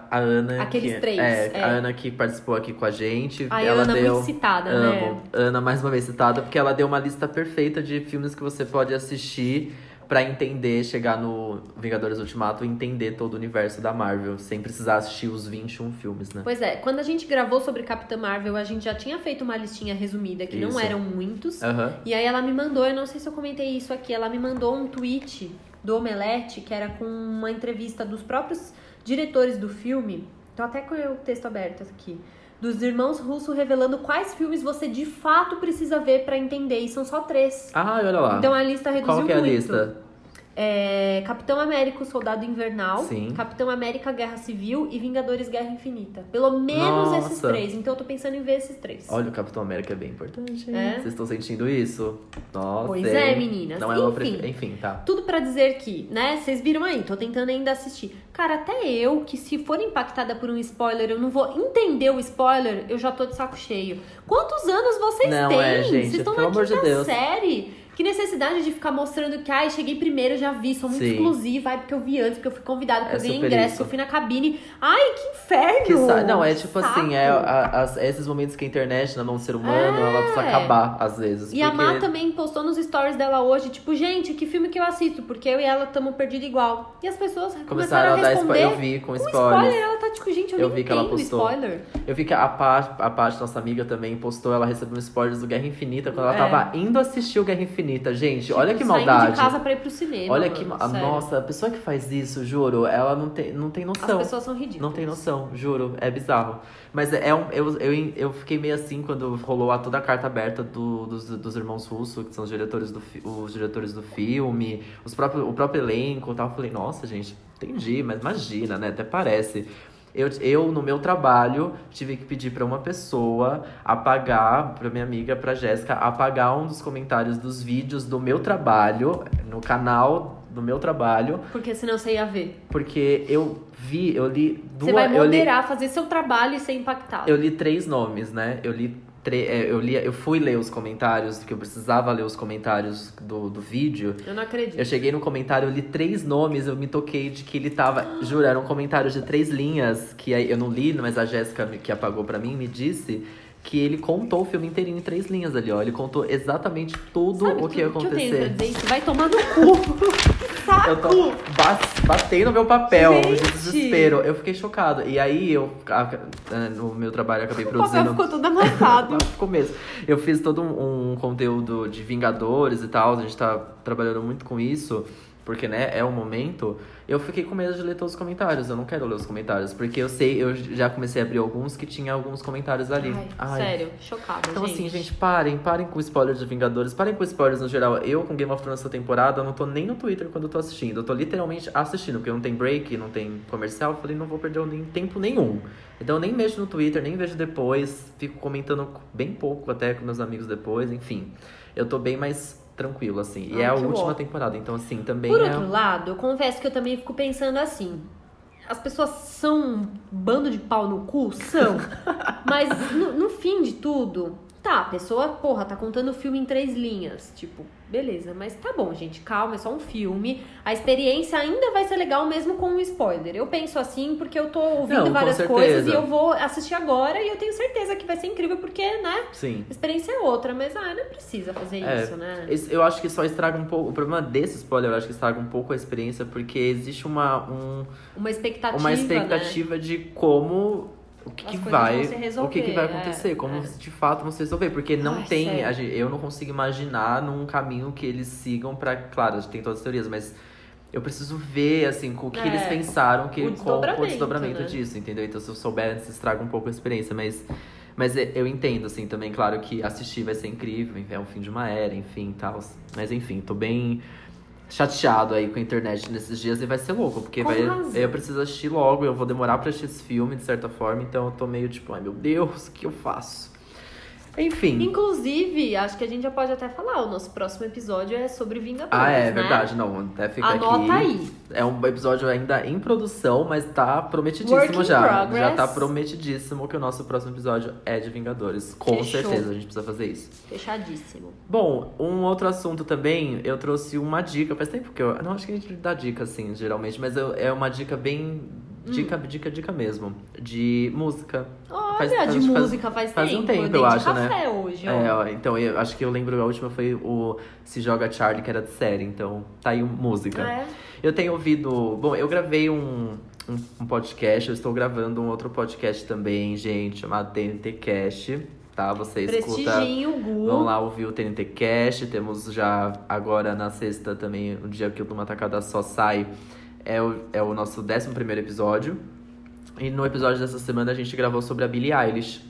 que a, a Ana. Aqueles que, três, É, é. a Ana que participou aqui com a gente. A ela Ana deu. muito citada, Amo. né? Ana, mais uma vez citada, porque ela deu uma lista perfeita de filmes que você pode assistir pra entender, chegar no Vingadores Ultimato e entender todo o universo da Marvel, sem precisar assistir os 21 filmes, né? Pois é, quando a gente gravou sobre Capitã Marvel, a gente já tinha feito uma listinha resumida, que não Isso. eram muitos. Aham. E aí ela me mandou, eu não sei se eu comentei isso aqui, ela me mandou um tweet do Omelete, que era com uma entrevista dos próprios diretores do filme. Tô até com o texto aberto aqui. Dos irmãos Russo revelando quais filmes você de fato precisa ver pra entender. E são só três. Ah, olha lá. Então a lista reduziu Qual que é a muito. lista? É, Capitão América, o Soldado Invernal, Sim. Capitão América, Guerra Civil e Vingadores Guerra Infinita. Pelo menos Nossa. esses três. Então eu tô pensando em ver esses três. Olha, o Capitão América é bem importante. É? Vocês estão sentindo isso? Nossa. Pois é, meninas. Não é Enfim. Enfim, tá. Tudo pra dizer que, né? Vocês viram aí, tô tentando ainda assistir. Cara, até eu, que se for impactada por um spoiler, eu não vou entender o spoiler, eu já tô de saco cheio. Quantos anos vocês Não, têm? é, gente, Vocês estão na amor de quinta Deus. série. Que necessidade de ficar mostrando que, ai, cheguei primeiro, já vi, sou muito Sim. exclusiva, ai, porque eu vi antes, porque eu fui convidada, porque É eu ganhei ingresso, isso. eu fui na cabine. Ai, que inferno! Que sa- Não, é tipo saco. assim, é, a- é esses momentos que a internet, na mão do ser humano, ela precisa É. acabar, às vezes. E a porque... Má também postou nos stories dela hoje, tipo, gente, que filme que eu assisto? Porque eu e ela estamos perdidos igual. E as pessoas começaram, Começaram a dar responder. spoiler. Eu vi com com spoilers. spoiler, ela tá tipo, gente, eu, Eu nem vi que ela postou. spoiler. Eu vi que a Paty, a Paty, nossa amiga, também postou, ela recebeu um spoilers do Guerra Infinita quando ela É. tava indo assistir o Guerra Infinita. Gente, Tipo, olha que maldade. de casa pra ir pro cinema. Olha mano, que. ma- sério. Nossa, a pessoa que faz isso, juro, ela não tem, não tem As noção. pessoas são ridículas. Não tem noção, juro, é bizarro. Mas é um, eu, eu, eu fiquei meio assim quando rolou a, toda a carta aberta do- dos, dos irmãos Russo, que são os diretores do, os diretores do filme, os próprios, o próprio elenco e tal. Eu falei, nossa, gente, entendi, mas imagina, né? Até parece. Eu, eu, no meu trabalho, tive que pedir pra uma pessoa apagar, pra minha amiga, pra Jéssica, apagar um dos comentários dos vídeos do meu trabalho, no canal do meu trabalho, Porque senão você ia ver. porque eu vi, eu li duas. Você vai eu li, moderar, fazer seu trabalho e ser impactado. eu li três nomes, né? Eu li. É, Eu, li, eu fui ler os comentários, que eu precisava ler os comentários do, do vídeo. Eu não acredito. Eu cheguei no comentário, eu li três nomes, eu me toquei de que ele tava. Juro, era um comentário de três linhas, que eu não li, mas a Jéssica, que apagou pra mim, me disse que ele contou o filme inteirinho em três linhas ali, ó. Ele contou exatamente tudo Sabe o que ia acontecer. Que eu? Vai tomar no cu. Saco! Eu tô no meu papel de Gente! desespero. Eu fiquei chocado. E aí eu, no meu trabalho, eu acabei O produzindo. ficou todo amassado. Ficou mesmo. Eu fiz todo um, um conteúdo de Vingadores e tal. A gente tá trabalhando muito com isso. Porque, né, é o momento. Eu fiquei com medo de ler todos os comentários. Eu não quero ler os comentários. Porque eu sei, eu já comecei a abrir alguns que tinha alguns comentários ali. Ai, Ai, sério, chocada, então, gente. assim, gente, parem, parem com spoilers de Vingadores, parem com spoilers no geral. Eu, com Game of Thrones essa temporada, eu não tô nem no Twitter quando eu tô assistindo. Eu tô literalmente assistindo, porque não tem break, não tem comercial. Eu falei, não vou perder nem tempo nenhum. Então, eu nem mexo no Twitter, nem vejo depois. Fico comentando bem pouco até com meus amigos depois, enfim. Eu tô bem mais tranquilo, assim. E Ai, é a última bom. temporada, então, assim, também Por é. outro lado, eu confesso que eu também fico pensando assim. As pessoas são um bando de pau no cu? São. Mas no, no fim de tudo, tá, a pessoa, porra, tá contando o filme em três linhas. Tipo, beleza, mas tá bom, gente, calma, é só um filme. A experiência ainda vai ser legal mesmo com um spoiler. Eu penso assim porque eu tô ouvindo Não, várias coisas e eu vou assistir agora e eu tenho certeza que vai ser incrível porque, né? Sim. A experiência é outra, mas ah, não precisa fazer É, isso, né? Eu acho que só estraga um pouco. O problema desse spoiler, eu acho que estraga um pouco a experiência, porque existe uma, um, Uma expectativa. uma né? expectativa de como. O que, que vai. se resolver, o que, que vai é, acontecer, como é. de fato vão se resolver. Porque não Ai, tem. a gente- eu não consigo imaginar num caminho que eles sigam pra. Claro, a gente tem todas as teorias, mas. Eu preciso ver, assim, com o que É, eles pensaram que, o com, o desdobramento né? disso, entendeu? Então, se eu souber antes, estraga um pouco a experiência, mas. Mas é- eu entendo, assim, também, claro, que assistir vai ser incrível, é o fim de uma era, enfim, tal. Mas enfim, tô bem chateado aí com a internet nesses dias e vai ser louco, porque Com vai, razão. eu preciso assistir logo, eu vou demorar pra assistir esse filme, de certa forma, então eu tô meio tipo, ai meu Deus, o que eu faço? Enfim. Inclusive, acho que a gente já pode até falar, o nosso próximo episódio é sobre Vingadores, Ah, é né? verdade, não, até fica Anota aqui. aí. É um episódio ainda em produção, mas tá prometidíssimo já. progress. Já tá prometidíssimo que o nosso próximo episódio é de Vingadores. Com Fechou. certeza, a gente precisa fazer isso. Fechadíssimo. Bom, um outro assunto também, eu trouxe uma dica. Faz tempo que eu. Não, acho que a gente dá dica, assim, geralmente, mas eu- é uma dica bem. Dica, dica, dica mesmo. De música. Olha, Faz- de faz- música faz, faz um tempo. tempo, eu dei eu de acho, né? café hoje, ó. É, ó, então eu acho que eu lembro, a última foi o Se Joga Charlie, que era de série, então tá aí um- música. É. Eu tenho ouvido. Bom, eu gravei um, um, um podcast, eu estou gravando um outro podcast também, gente, chamado TNT Cast. Tá? Você escuta. Prestigiem o Gu. Vão lá ouvir o TNT Cast. Temos já agora na sexta também, o dia que o Numa Tacada só sai, é o, é o nosso 11 primeiro episódio. E no episódio dessa semana a gente gravou sobre a Billie Eilish,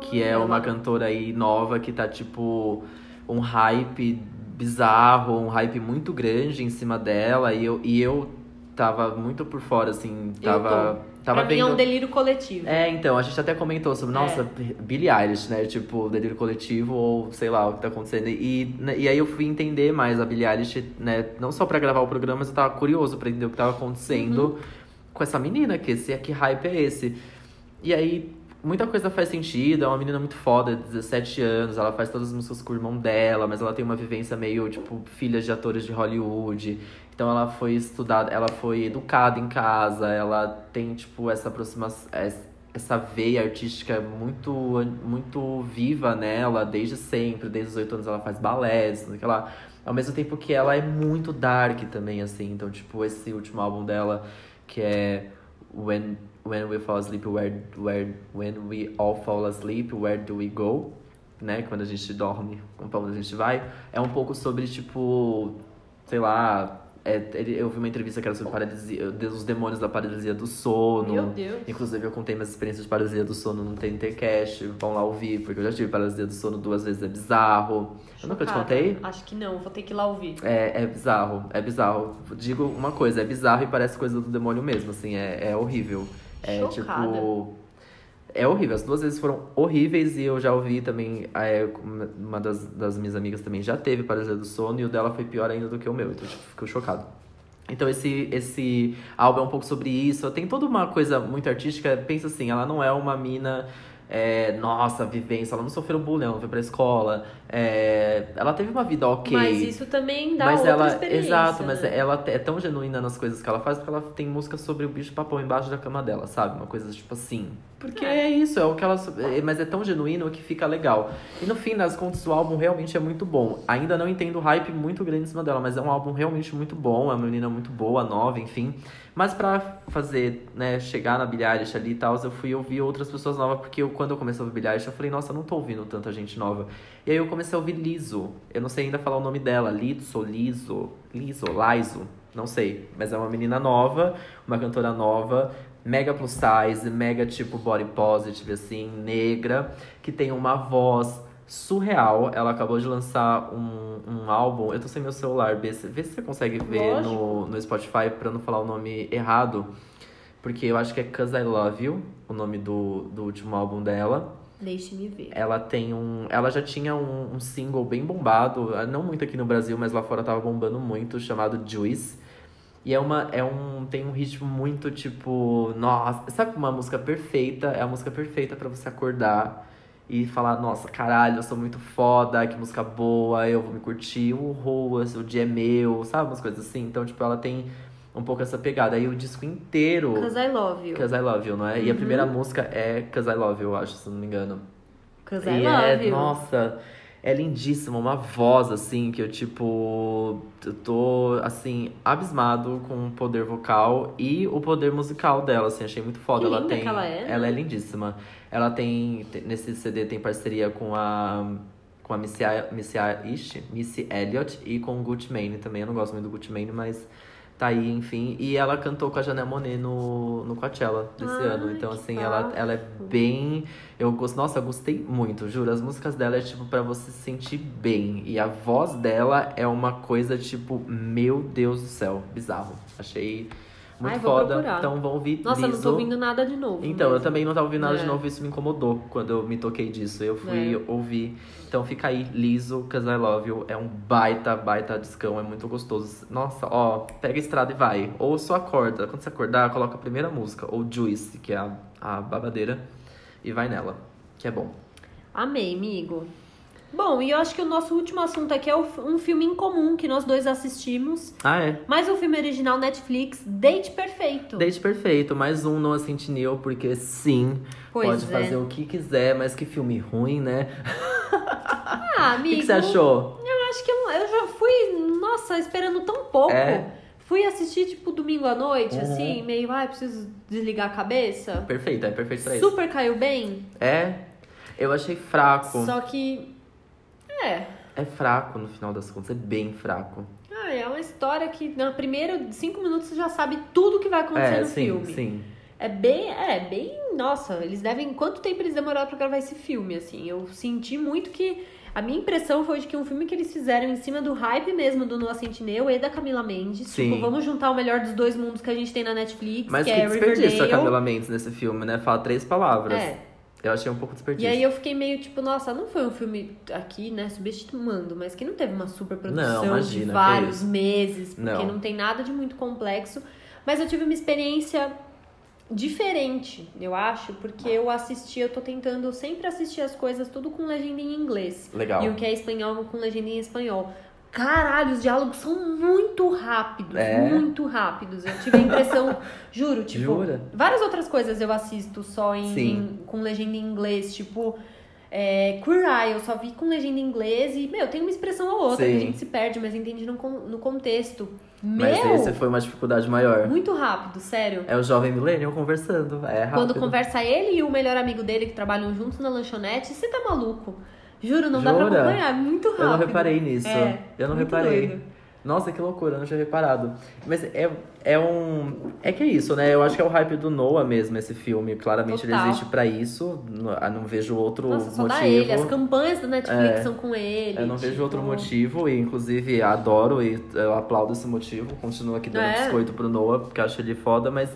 que é uma cantora aí nova que tá tipo um hype bizarro, um hype muito grande em cima dela. E eu, e eu tava muito por fora, assim, tava. Tava pra mim é um delírio coletivo. É, então, a gente até comentou sobre, É. nossa, Billie Eilish, né? Tipo, delírio coletivo ou sei lá o que tá acontecendo. E, né, e aí eu fui entender mais a Billie Eilish, né? Não só pra gravar o programa, mas eu tava curioso pra entender o que tava acontecendo Uhum. com essa menina, que, esse, que hype é esse. E aí, muita coisa faz sentido, é uma menina muito foda, 17 anos, ela faz todas as músicas com o irmão dela, mas ela tem uma vivência meio, tipo, filha de atores de Hollywood. Então ela foi estudada, ela foi educada em casa, ela tem, tipo, essa aproximação, essa veia artística muito, muito viva nela, desde sempre, desde os oito anos ela faz balés, aquela... Ao mesmo tempo que ela é muito dark também, assim. Então, tipo, esse último álbum dela, que é When, When We Fall Asleep, Where, Where, When We All Fall Asleep, Where Do We Go? Né? Quando a gente dorme, onde a gente vai. É um pouco sobre, tipo, sei lá... é, ele- eu vi uma entrevista que era sobre paralisia, os demônios da paralisia do sono. Meu Deus. Inclusive, eu contei minhas experiências de paralisia do sono no TNT Cash. Vão lá ouvir, porque eu já tive paralisia do sono duas vezes, é bizarro. Eu nunca te Chocada. contei? Acho que não, vou ter que ir lá ouvir. É, é bizarro, é bizarro. Digo uma coisa, é bizarro e parece coisa do demônio mesmo, assim, é, é horrível. É Chocada. tipo. É horrível, as duas vezes foram horríveis e eu já ouvi também. é, uma das, das minhas amigas também já teve paralisia do sono e o dela foi pior ainda do que o meu, então tipo, fico chocado. Então esse, esse álbum é um pouco sobre isso. Tem toda uma coisa muito artística. Pensa assim, ela não é uma mina. é, nossa, vivência, ela não sofreu bullying, ela não foi pra escola. é, ela teve uma vida ok. Mas isso também dá Mas outra ela, experiência. exato, mas né? ela é tão genuína nas coisas que ela faz porque ela tem música sobre o bicho papão embaixo da cama dela, sabe? Uma coisa tipo assim, Porque é. é isso, é o que ela. é- Mas é tão genuíno que fica legal. E no fim das contas, o álbum realmente é muito bom. Ainda não entendo o hype muito grande em cima dela, mas é um álbum realmente muito bom. É uma menina muito boa, nova, enfim. Mas pra fazer, né, chegar na Billie Eilish ali e tal, eu fui ouvir outras pessoas novas, porque eu, quando eu comecei a ouvir Billie eu falei, nossa, eu não tô ouvindo tanta gente nova. E aí eu comecei a ouvir Liso. Eu não sei ainda falar o nome dela. Liso, Liso, Liso, Liso. Não sei. Mas é uma menina nova, uma cantora nova, mega plus size, mega tipo body positive, assim, negra, que tem uma voz surreal. Ela acabou de lançar um, um álbum. Eu tô sem meu celular, vê se, vê se você consegue ver no, no Spotify pra não falar o nome errado. Porque eu acho que é Cause I Love You, o nome do, do último álbum dela. Deixe-me ver. Ela tem um. Ela já tinha um, um, single bem bombado, não muito aqui no Brasil, mas lá fora tava bombando muito, chamado Juice. E é uma. É um. Tem um ritmo muito tipo. Nossa, sabe uma música perfeita? É a música perfeita para você acordar e falar, nossa, caralho, eu sou muito foda, que música boa, eu vou me curtir, uhul, o dia é meu, sabe? Umas coisas assim. Então, tipo, ela tem um pouco essa pegada. Aí o disco inteiro. Cause I Love You. Cause I Love You, não é? Uhum. E a uhum. primeira música é Cause I Love You, eu acho, se não me engano. Cause I Love é, You. Nossa, é lindíssima, uma voz, assim, que eu, tipo, eu tô, assim, abismado com o poder vocal e o poder musical dela, assim, achei muito foda. Que ela tem. Que ela é. Ela é lindíssima. Ela tem, nesse CD tem parceria com a com a Missy, Missy, Missy Elliott e com o Gucci Mane também. Eu não gosto muito do Gucci Mane, mas tá aí, enfim. E ela cantou com a Janelle Monet no, no Coachella desse Ai, ano. Então, assim, ela, ela é bem. Eu gosto, nossa, eu gostei muito, juro. As músicas dela é tipo para você se sentir bem. E a voz dela é uma coisa tipo, meu Deus do céu, bizarro. Achei muito Ai, foda. Procurar. Então vão ouvir. Nossa, Liso. não tô ouvindo nada de novo. Então, mesmo. eu também não tava ouvindo nada é. de novo, isso me incomodou quando eu me toquei disso. Eu fui é. ouvir. Então fica aí, Liso, Cause I Love You. É um baita, baita discão, é muito gostoso. Nossa, ó, pega a estrada e vai. Ou só acorda. Quando você acordar, coloca a primeira música, ou Juice, que é a, a babadeira, e vai nela, que é bom. Amei, amigo. Bom, e eu acho que o nosso último assunto aqui é um filme em comum que nós dois assistimos. Ah, é? Mais um filme original Netflix, Date Perfeito. Date Perfeito, mais um Noah Centineo, porque sim, pois pode é. fazer o que quiser, mas que filme ruim, né? Ah, amigo. O que, que, você achou? Eu acho que eu, eu já fui, nossa, esperando tão pouco. É? Fui assistir, tipo, domingo à noite, uhum. assim, meio, ai, preciso desligar a cabeça. Perfeito, é perfeito pra isso. Super caiu bem. É, eu achei fraco. Só que é. É fraco no final das contas, é bem fraco. Ah, é uma história que na primeira cinco minutos você já sabe tudo que vai acontecer é, no sim, filme. Sim. É bem, é bem, nossa, eles devem quanto tempo eles demoraram para gravar esse filme assim? Eu senti muito que a minha impressão foi de que um filme que eles fizeram em cima do hype mesmo do Noah Centineo e da Camila Mendes. Sim. Tipo, vamos juntar o melhor dos dois mundos que a gente tem na Netflix, Mas que, que é desperdício a Camila Mendes nesse filme, né? Fala três palavras. É. Eu achei um pouco desperdício. E aí eu fiquei meio tipo, nossa, não foi um filme aqui, né, subestimando, mas que não teve uma super produção não, imagina, de vários meses, porque não. não tem nada de muito complexo. Mas eu tive uma experiência diferente, eu acho, porque eu assisti, eu tô tentando sempre assistir as coisas tudo com legenda em inglês. Legal. E o que é espanhol com legenda em espanhol. Caralho, os diálogos são muito rápidos, é. muito rápidos. Eu tive a impressão, juro, tipo, Jura? várias outras coisas eu assisto só em, em com legenda em inglês, tipo é, Queer Eye, eu só vi com legenda em inglês e, meu, tem uma expressão ou outra Sim. que a gente se perde, mas entende no, no contexto. Mas meu, esse foi uma dificuldade maior. Muito rápido, sério. É o jovem millennial conversando, é rápido. Quando conversa ele e o melhor amigo dele que trabalham juntos na lanchonete, você tá maluco. Juro, não Jura? dá pra acompanhar, é muito rápido. Eu não reparei nisso. É, eu não reparei. Doido. Nossa, que loucura, eu não tinha reparado. Mas é, é um. É que é isso, né? Eu acho que é o hype do Noah mesmo, esse filme. Claramente Total. ele existe para isso. Não, não vejo outro Nossa, só motivo. Dá ele. As campanhas da Netflix é, são com ele. Eu não tipo... vejo outro motivo. E inclusive adoro e eu aplaudo esse motivo. Continuo aqui dando é. biscoito pro Noah, porque acho ele foda, mas.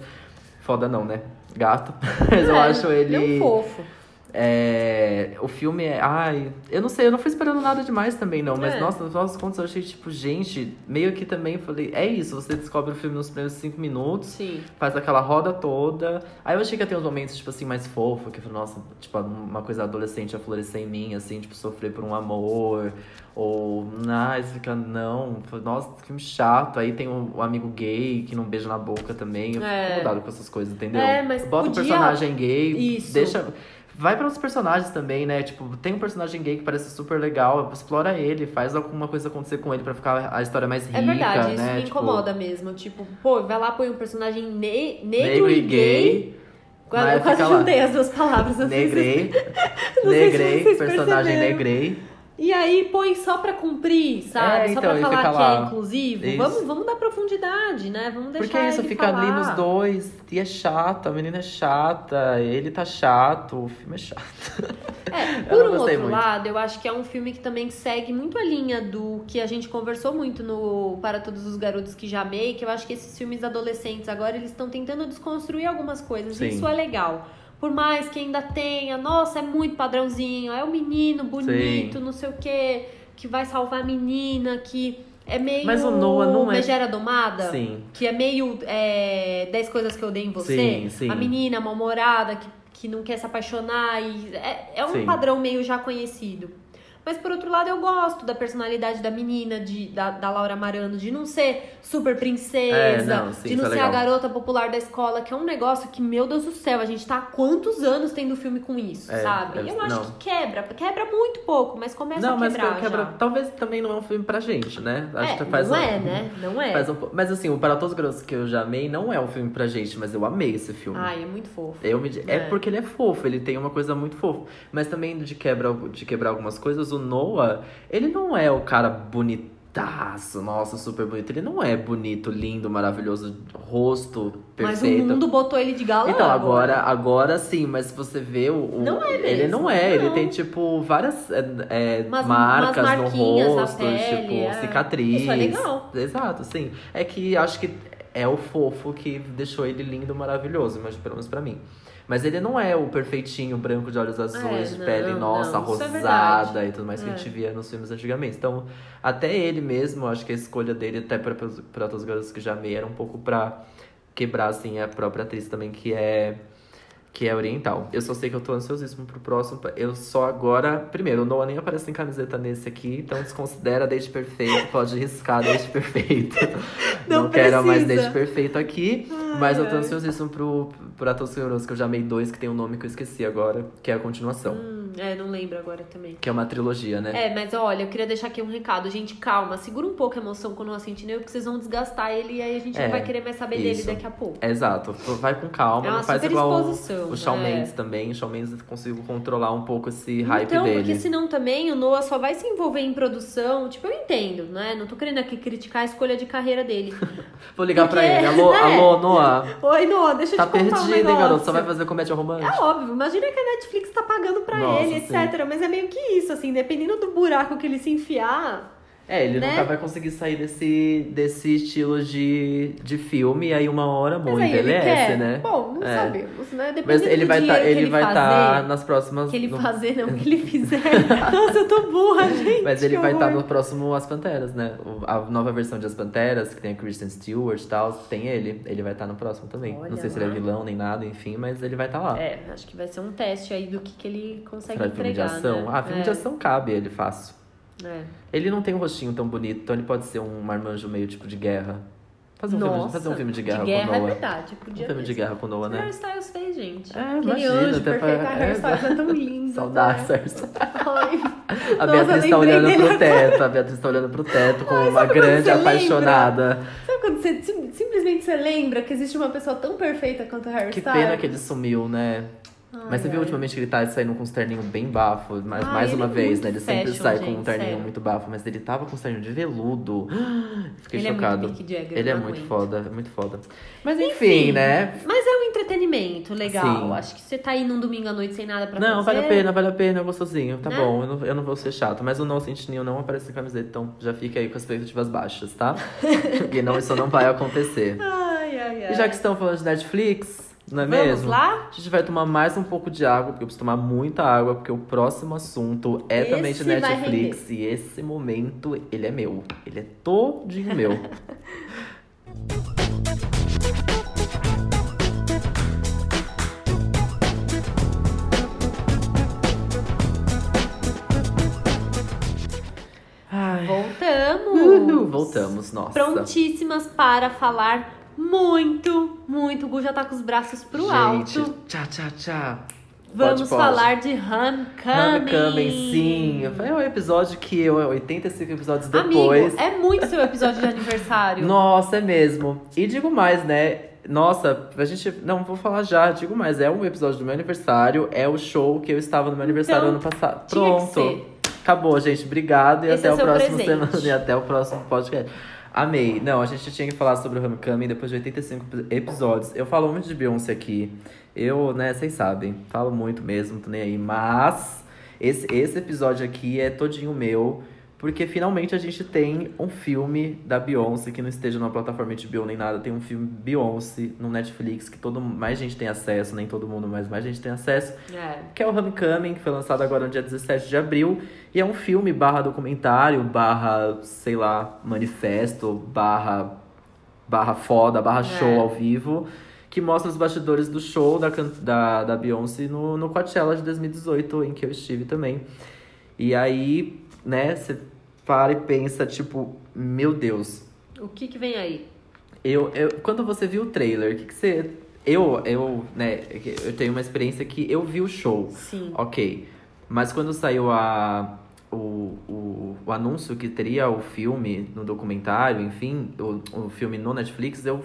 Foda não, né? Gato. mas eu é, acho ele. É um fofo. É, o filme é. Ai, eu não sei, eu não fui esperando nada demais também, não. Mas, É. nossa, nos nossos contos eu achei, tipo, gente, meio que também falei, é isso, você descobre o filme nos primeiros cinco minutos, Sim. faz aquela roda toda. Aí eu achei que ia ter uns momentos, tipo assim, mais fofo, que eu falei, nossa, tipo, uma coisa adolescente a florescer em mim, assim, tipo, sofrer por um amor. Ou, ai, você fica, não, nossa, que filme chato. Aí tem o, o amigo gay que não beija na boca também. Eu fico É. incomodado com essas coisas, entendeu? É, mas Bota podia- um personagem gay, Isso. deixa. Vai para outros personagens também, né? Tipo, tem um personagem gay que parece super legal, explora ele, faz alguma coisa acontecer com ele pra ficar a história mais rica, É verdade, isso né? me Tipo, incomoda mesmo. Tipo, pô, vai lá, põe um personagem ne- negro, e e gay. Quase- Eu quase lá. juntei as duas palavras. se- Negrei. Se negrei, vocês personagem perceberam. negrei. E aí põe só pra cumprir, sabe? É, só então, pra e falar que lá. é inclusivo. Isso. Vamos, vamos dar profundidade, né? Vamos deixar Porque isso fica ali nos dois. E é chato, a menina é chata, ele tá chato, o filme é chato. É, por um outro muito. lado, eu acho que é um filme que também segue muito a linha do que a gente conversou muito no Para Todos os Garotos que Já Amei, que eu acho que esses filmes adolescentes agora eles estão tentando desconstruir algumas coisas. Sim. E isso é legal. Por mais que ainda tenha, nossa, é muito padrãozinho, é o menino bonito, não sei o quê, que vai salvar a menina, que é meio Mas o Noah não é- Megera Domada. Sim. Que é meio é, 10 coisas que eu dei em você. Sim, sim. A menina mal-humorada que, que não quer se apaixonar. E é, é um Sim. padrão meio já conhecido. Mas por outro lado, eu gosto da personalidade da menina, de, da, da Laura Marano, de não ser super princesa, É, não, sim, de não é ser a garota popular da escola, que é um negócio que, meu Deus do céu, a gente tá há quantos anos tendo filme com isso, É, sabe? deve- Eu acho não. que quebra, quebra muito pouco, mas começa Não, a mas quebrar quebra. já. Talvez também não é um filme pra gente, né? Acho É, que faz não um- é, né? Não é. um mas assim, o Para Todos os Garotos que eu já amei não é um filme pra gente, mas eu amei esse filme. Ai, é muito fofo. Eu me... é. É. porque ele é fofo, ele tem uma coisa muito fofa. Mas também de, quebra, de quebrar algumas coisas, o Noah, ele não é o cara bonitaço, nossa, super bonito. Ele não é bonito, lindo, maravilhoso, rosto Mas perfeito. o mundo botou ele de galã Então, agora, agora sim, mas se você vê o. o- Não é Ele mesmo, não é, ele não. tem, tipo, várias é, é, Umas- marcas umas no rosto, pele, tipo, é. cicatriz. Isso é legal. Exato, sim. É que acho que é o fofo que deixou ele lindo, maravilhoso, mas pelo menos pra mim. Mas ele não é o perfeitinho, branco de olhos azuis, É, de pele, não, nossa, não, é rosada verdade. e tudo mais que a É. gente via nos filmes antigamente. Então, até ele mesmo, acho que a escolha dele, até pra, pra outros garotos que já amei, era um pouco pra quebrar, assim, a própria atriz também, que é que é oriental. Eu só sei que eu tô ansiosíssimo pro próximo. Eu só agora. Primeiro, o Noah nem aparece em camiseta nesse aqui, então desconsidera Date Perfeito, pode riscar Date Perfeito. Não Não, quero mais. Date Perfeito aqui. mas eu tô ai. ansiosíssimo pro, pro Atos Furiosos, que eu já amei dois, que tem um nome que eu esqueci agora, que é a continuação. Hum, é, não lembro agora também. Que é uma trilogia, né? É, mas olha, eu queria deixar aqui um recado. Gente, calma, segura um pouco a emoção quando o Sentinel, porque vocês vão desgastar ele e aí a gente É, não vai querer mais saber dele isso. daqui a pouco. Exato. Vai com calma, É uma não faz igual exposição, o Shawn é. Mendes também. O Shawn Mendes eu consigo controlar um pouco esse hype então, dele. porque senão também o Noah só vai se envolver em produção. Tipo, eu entendo, né? Não tô querendo aqui criticar a escolha de carreira dele. Vou ligar pra Porque, ele. Alô, né? alô, Noah. Oi, Noah, deixa eu Tá te contar um perdido, negócio. hein, garoto? Só vai fazer comédia romântica. É óbvio, imagina que a Netflix tá pagando pra Nossa, ele, etc. Mas é meio que isso, assim, dependendo do buraco que ele se enfiar. É, ele né? nunca vai conseguir sair desse, desse estilo de, de filme, e aí uma hora, bom, ele envelhece, né? Bom, não É. sabemos, né? Dependendo Mas ele do vai tá, que ele vai fazer, estar nas próximas. Que ele no- fazer, não, que ele fizer. Nossa, eu tô burra, gente. Mas ele vai estar horror. no próximo As Panteras, né? A nova versão de As Panteras, que tem a Kristen Stewart e tal, tem ele. Ele vai estar no próximo também. Olha Não sei se ele é lá. vilão nem nada, enfim, mas ele vai estar lá. É, acho que vai ser um teste aí do que, que ele consegue Será filme de entregar, ação? né? Ah, filme é, de ação cabe ele fácil. É. Ele não tem um rostinho tão bonito, então ele pode ser um marmanjo meio tipo de guerra. Fazer um, filme, Nossa, fazer um filme de guerra, de guerra com o é Noah. verdade, um podia filme de mesmo. guerra com Noah, né? Harry Styles fez, gente. É, Aquele imagina, anjo até perfeito. pra- A Harry é, Styles é tão lindo. Saudades, né? Arthur. Ai, A Beatriz tá olhando pro agora. teto, a Beatriz tá olhando pro teto com uma grande você lembra? apaixonada. Sabe quando você sim- simplesmente você lembra que existe uma pessoa tão perfeita quanto o Harry Que Styles? pena que ele sumiu, né? Ai, Mas você viu ai. ultimamente que ele tá saindo com uns terninhos bem bafo, mas Ah, mais uma é vez, né? Ele sempre fashion, sai com um gente, terninho sério. muito bafo, mas ele tava com um terninho de veludo. Fiquei Ele é muito chocado. Mick Jagger, ele é não muito aguento. foda, é muito foda. Mas enfim, né? Mas é um entretenimento legal. Sim. Acho que você tá aí num domingo à noite sem nada pra Não, fazer. vale a pena, vale a pena, é gostosinho. Tá Né? bom, eu não, eu não vou ser chato. Mas o No Sentinel não aparece em camiseta, então já fica aí com as expectativas baixas, tá? Porque não, isso não vai acontecer. Ai, ai, ai. E já que estão falando de Netflix, Não é Vamos mesmo? lá? A gente vai tomar mais um pouco de água, porque eu preciso tomar muita água, porque o próximo assunto é também de Esse Netflix. E esse momento, ele é meu. Ele é todinho meu. Voltamos! Uhul, voltamos, nossa. Prontíssimas para falar muito, muito. O Gu já tá com os braços pro Gente, alto. tchá, tchá, tchá. Vamos Pode, pode. falar de Homecoming. Homecoming, sim. É um episódio que eu, 85 episódios Amigo, depois. é muito seu episódio de aniversário. Nossa, é mesmo. E digo mais, né? Nossa, a gente. Não, vou falar já, digo mais. É um episódio do meu aniversário, é o show que eu estava no meu aniversário Então, ano passado. Pronto. Acabou, gente. Obrigado e Esse até é o próximo presente. semana e até o próximo podcast. Amei. Não, a gente tinha que falar sobre o Homecoming depois de 85 episódios. Eu falo muito de Beyoncé aqui. Eu, né, vocês sabem, falo muito mesmo, tô nem aí. Mas esse, esse episódio aqui é todinho meu. Porque finalmente a gente tem um filme da Beyoncé que não esteja numa plataforma HBO nem nada. Tem um filme Beyoncé no Netflix que todo mais gente tem acesso, nem todo mundo, mas mais gente tem acesso É. que é o Homecoming, que foi lançado agora no dia 17 de abril. E é um filme barra documentário, barra, sei lá, manifesto, barra, barra foda, barra É. show ao vivo. Que mostra os bastidores do show da, da, da Beyoncé no, no Coachella de 2018, em que eu estive também. E aí, né, você para e pensa, tipo, meu Deus, O que que vem aí? eu, eu, quando você viu o trailer, o que, que você. Eu, eu, né, eu tenho uma experiência que eu vi o show. Sim. Ok. Mas quando saiu a, o, o, o anúncio que teria o filme no documentário, enfim, o, o filme no Netflix, eu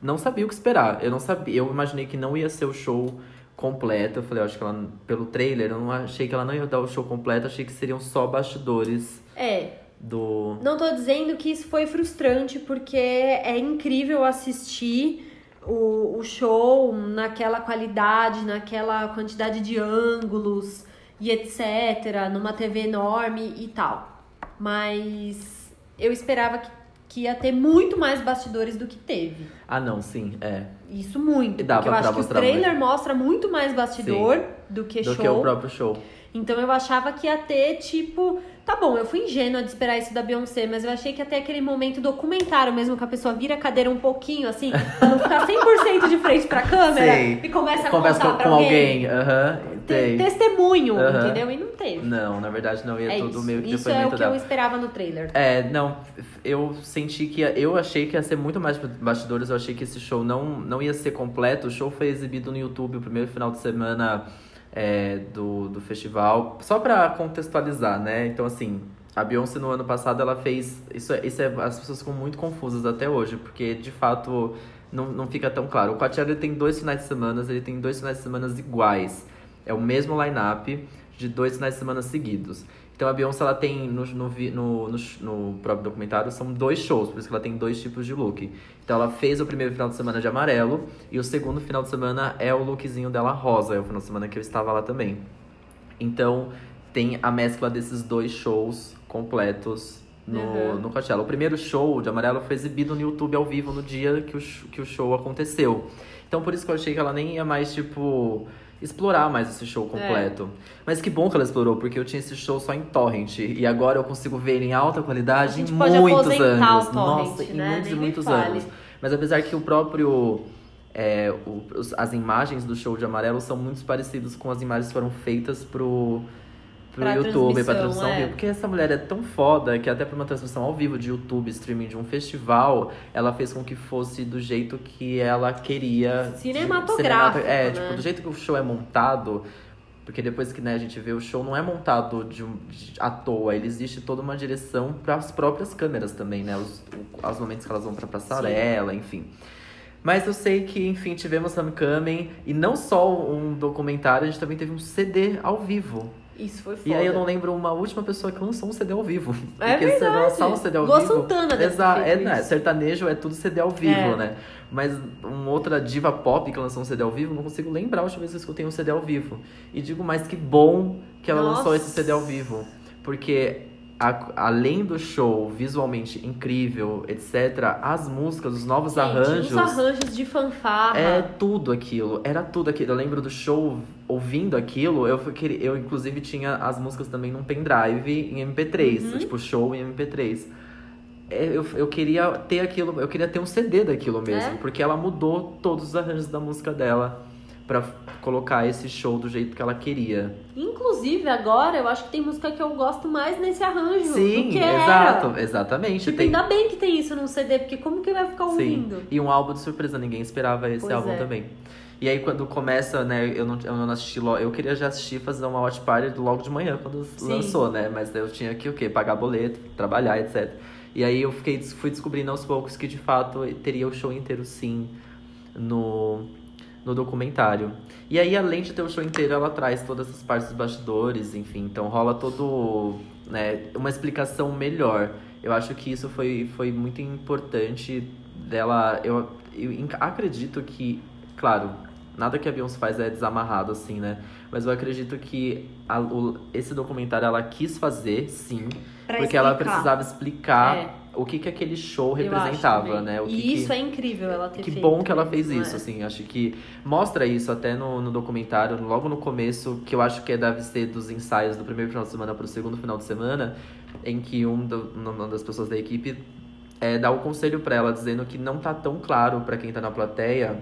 não sabia o que esperar. Eu não sabia. Eu imaginei que não ia ser o show completo. Eu falei, eu acho que ela, pelo trailer, eu não achei que ela não ia dar o show completo, achei que seriam só bastidores É, do. não tô dizendo que isso foi frustrante, porque é incrível assistir o, o show naquela qualidade, naquela quantidade de ângulos e etc, numa TV enorme e tal. Mas eu esperava que, que ia ter muito mais bastidores do que teve. Ah, não, sim, é. Isso muito. E dava porque eu acho que o trailer mostra muito mais bastidor do que Do show. que o próprio show. Então eu achava que ia ter, tipo. Tá bom, eu fui ingênua de esperar isso da Beyoncé, mas eu achei que ter aquele momento documentário mesmo, que a pessoa vira a cadeira um pouquinho, assim, pra não ficar 100% de frente pra câmera Sei. e começa a Conversa contar com, pra com alguém. alguém. Te- tem. Testemunho, Aham. entendeu? E não teve. Não, na verdade não ia é tudo isso. meio que isso é o que eu dela. esperava no trailer. É, não, eu senti que ia- eu achei que ia ser muito mais bastidores, eu achei que esse show não, não ia ser completo. O show foi exibido no YouTube o primeiro final de semana é, do, do festival, só pra contextualizar, né? Então, assim, a Beyoncé no ano passado ela fez. Isso, é- isso é, as pessoas ficam muito confusas até hoje, porque de fato não, não fica tão claro. O Coachella ele tem dois finais de semana, ele tem dois finais de semana iguais. É o mesmo line-up de dois finais de semana seguidos. Então a Beyoncé ela tem no, no, no, no, próprio documentário são dois shows, por isso que ela tem dois tipos de look. Então ela fez o primeiro final de semana de amarelo e o segundo final de semana é o lookzinho dela rosa, é o final de semana que eu estava lá também. Então tem a mescla desses dois shows completos no, Uhum. no Coachella. O primeiro show de amarelo foi exibido no YouTube ao vivo no dia que o, que o show aconteceu. Então por isso que eu achei que ela nem ia mais, tipo, explorar mais esse show completo. Mas que bom que ela explorou, porque eu tinha esse show só em torrent. E agora eu consigo ver ele em alta qualidade em muitos anos. torrent, Nossa, em né? muitos e muitos anos. Mas apesar que o próprio. é, o- as imagens do show de amarelo são muito parecidas com as imagens que foram feitas pro, pro Pra YouTube, pra transmissão, transmissão ao é. vivo. Porque essa mulher é tão foda que até pra uma transmissão ao vivo de YouTube, streaming de um festival, ela fez com que fosse do jeito que ela queria. Cinematográfico, Cinemata- É, né? tipo, do jeito que o show é montado. Porque depois que né, a gente vê o show, não é montado de, um- de- à toa. Ele existe toda uma direção para as próprias câmeras também, né? Os, os momentos que elas vão pra passarela, enfim. Mas eu sei que, enfim, tivemos Homecoming. E não só um documentário, a gente também teve um CD ao vivo. Isso foi foda. E aí eu não lembro uma última pessoa que lançou um CD ao vivo. É Porque você verdade. lançar um CD ao Lua vivo. Santana deve Exato, é, né? Sertanejo é tudo CD ao vivo, É. né? Mas uma outra diva pop que lançou um CD ao vivo, não consigo lembrar a última vez que eu escutei um CD ao vivo. E digo mais que bom que ela Nossa. lançou esse CD ao vivo. Porque a- além do show visualmente incrível, etc., as músicas, os novos Gente, arranjos. Os arranjos de fanfarra. É tudo aquilo, era tudo aquilo. Eu lembro do show ouvindo aquilo, eu, fui querer- eu inclusive tinha as músicas também num pendrive em MP3, Uhum. tipo show em MP3. É, Eu, eu queria ter aquilo, eu queria ter um CD daquilo mesmo, É? porque ela mudou todos os arranjos da música dela pra colocar esse show do jeito que ela queria. Inclusive, agora eu acho que tem música que eu gosto mais nesse arranjo Sim, do que exato, era. exatamente. Tipo, tem... ainda bem que tem isso num CD, porque como que vai ficar Sim. ouvindo? E um álbum de surpresa, ninguém esperava esse Pois álbum é. também. E aí quando começa, né, eu não, eu não assisti logo, eu queria já assistir fazer uma watch party logo de manhã quando Sim. lançou, né? Mas eu tinha que o quê? Pagar boleto, trabalhar, etc. E aí eu fiquei, fui descobrindo aos poucos que de fato teria o show inteiro sim no, no documentário. E aí, além de ter o show inteiro, ela traz todas essas partes dos bastidores, enfim. Então rola todo, né, uma explicação melhor. Eu acho que isso foi, foi muito importante dela. Eu, eu acredito que, claro, nada que a Beyoncé faz é desamarrado, assim, né? Mas eu acredito que a- o- esse documentário ela quis fazer, sim. Pra porque ela explicar. precisava explicar É. o que, que aquele show representava, né? O que e que- isso é incrível ela ter que feito. bom que ela fez mesmo, isso, é. assim. Acho que mostra isso até no, no documentário, logo no começo, que eu acho que deve ser dos ensaios do primeiro final de semana pro segundo final de semana, em que um do- uma das pessoas da equipe é, dá o conselho pra ela, dizendo que não tá tão claro pra quem tá na plateia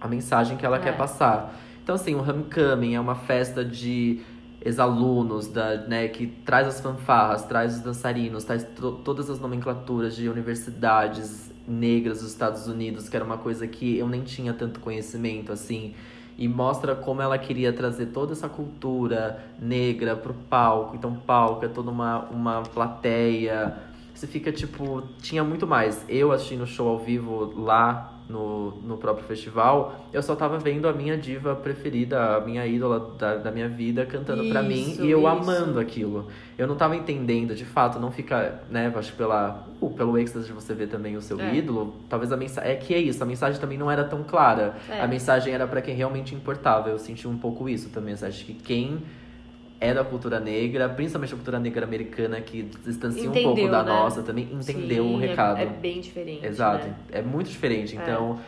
a mensagem que ela É. quer passar. Então, assim, o Homecoming é uma festa de ex-alunos, né, que traz as fanfarras, traz os dançarinos, traz to- todas as nomenclaturas de universidades negras dos Estados Unidos, que era uma coisa que eu nem tinha tanto conhecimento, assim. E mostra como ela queria trazer toda essa cultura negra pro palco. Então, palco é toda uma, uma plateia. Você fica, tipo... Tinha muito mais. Eu assistindo o show ao vivo lá no, no próprio festival, eu só tava vendo a minha diva preferida, a minha ídola da, da minha vida cantando pra mim e eu isso. amando aquilo. Eu não tava entendendo, de fato, não fica, né, acho que pela, uh, pelo êxtase de você ver também o seu É. ídolo, talvez a mensagem, é que é isso, a mensagem também não era tão clara. É. A mensagem era pra quem realmente importava. Eu senti um pouco isso também, acho que quem é da cultura negra, principalmente a cultura negra americana, que distancia um pouco Entendeu, da né? nossa também, entendeu Sim, o é- recado. É, bem diferente. Exato, né? é muito diferente. Então,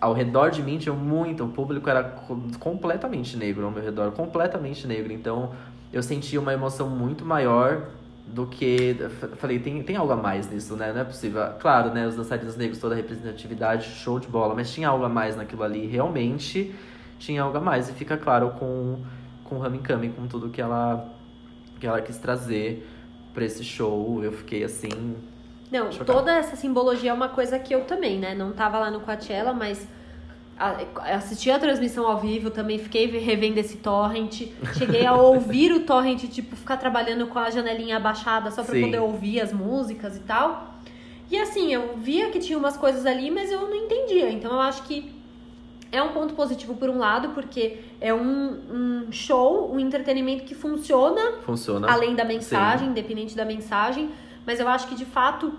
ao redor de mim tinha muito, o público era co- completamente negro ao meu redor, completamente negro. Então, eu senti uma emoção muito maior do que. Falei, tem, tem algo a mais nisso, né? Não é possível. Claro, né? Os dançarinos negros, toda a representatividade, show de bola, mas tinha algo a mais naquilo ali. Realmente tinha algo a mais. E fica claro com, com o Homecoming, com tudo que ela, que ela quis trazer pra esse show. Eu fiquei assim. Não, Chocado. toda essa simbologia é uma coisa que eu também, né? Não tava lá no Coachella, mas assisti a transmissão ao vivo, também fiquei revendo esse torrent. Cheguei a ouvir o torrent, tipo, ficar trabalhando com a janelinha abaixada só pra Sim. poder ouvir as músicas e tal. E assim, eu via que tinha umas coisas ali, mas eu não entendia. Então eu acho que é um ponto positivo por um lado, porque é um, um show, um entretenimento que funciona Funciona. além da mensagem, independente da mensagem, mas eu acho que de fato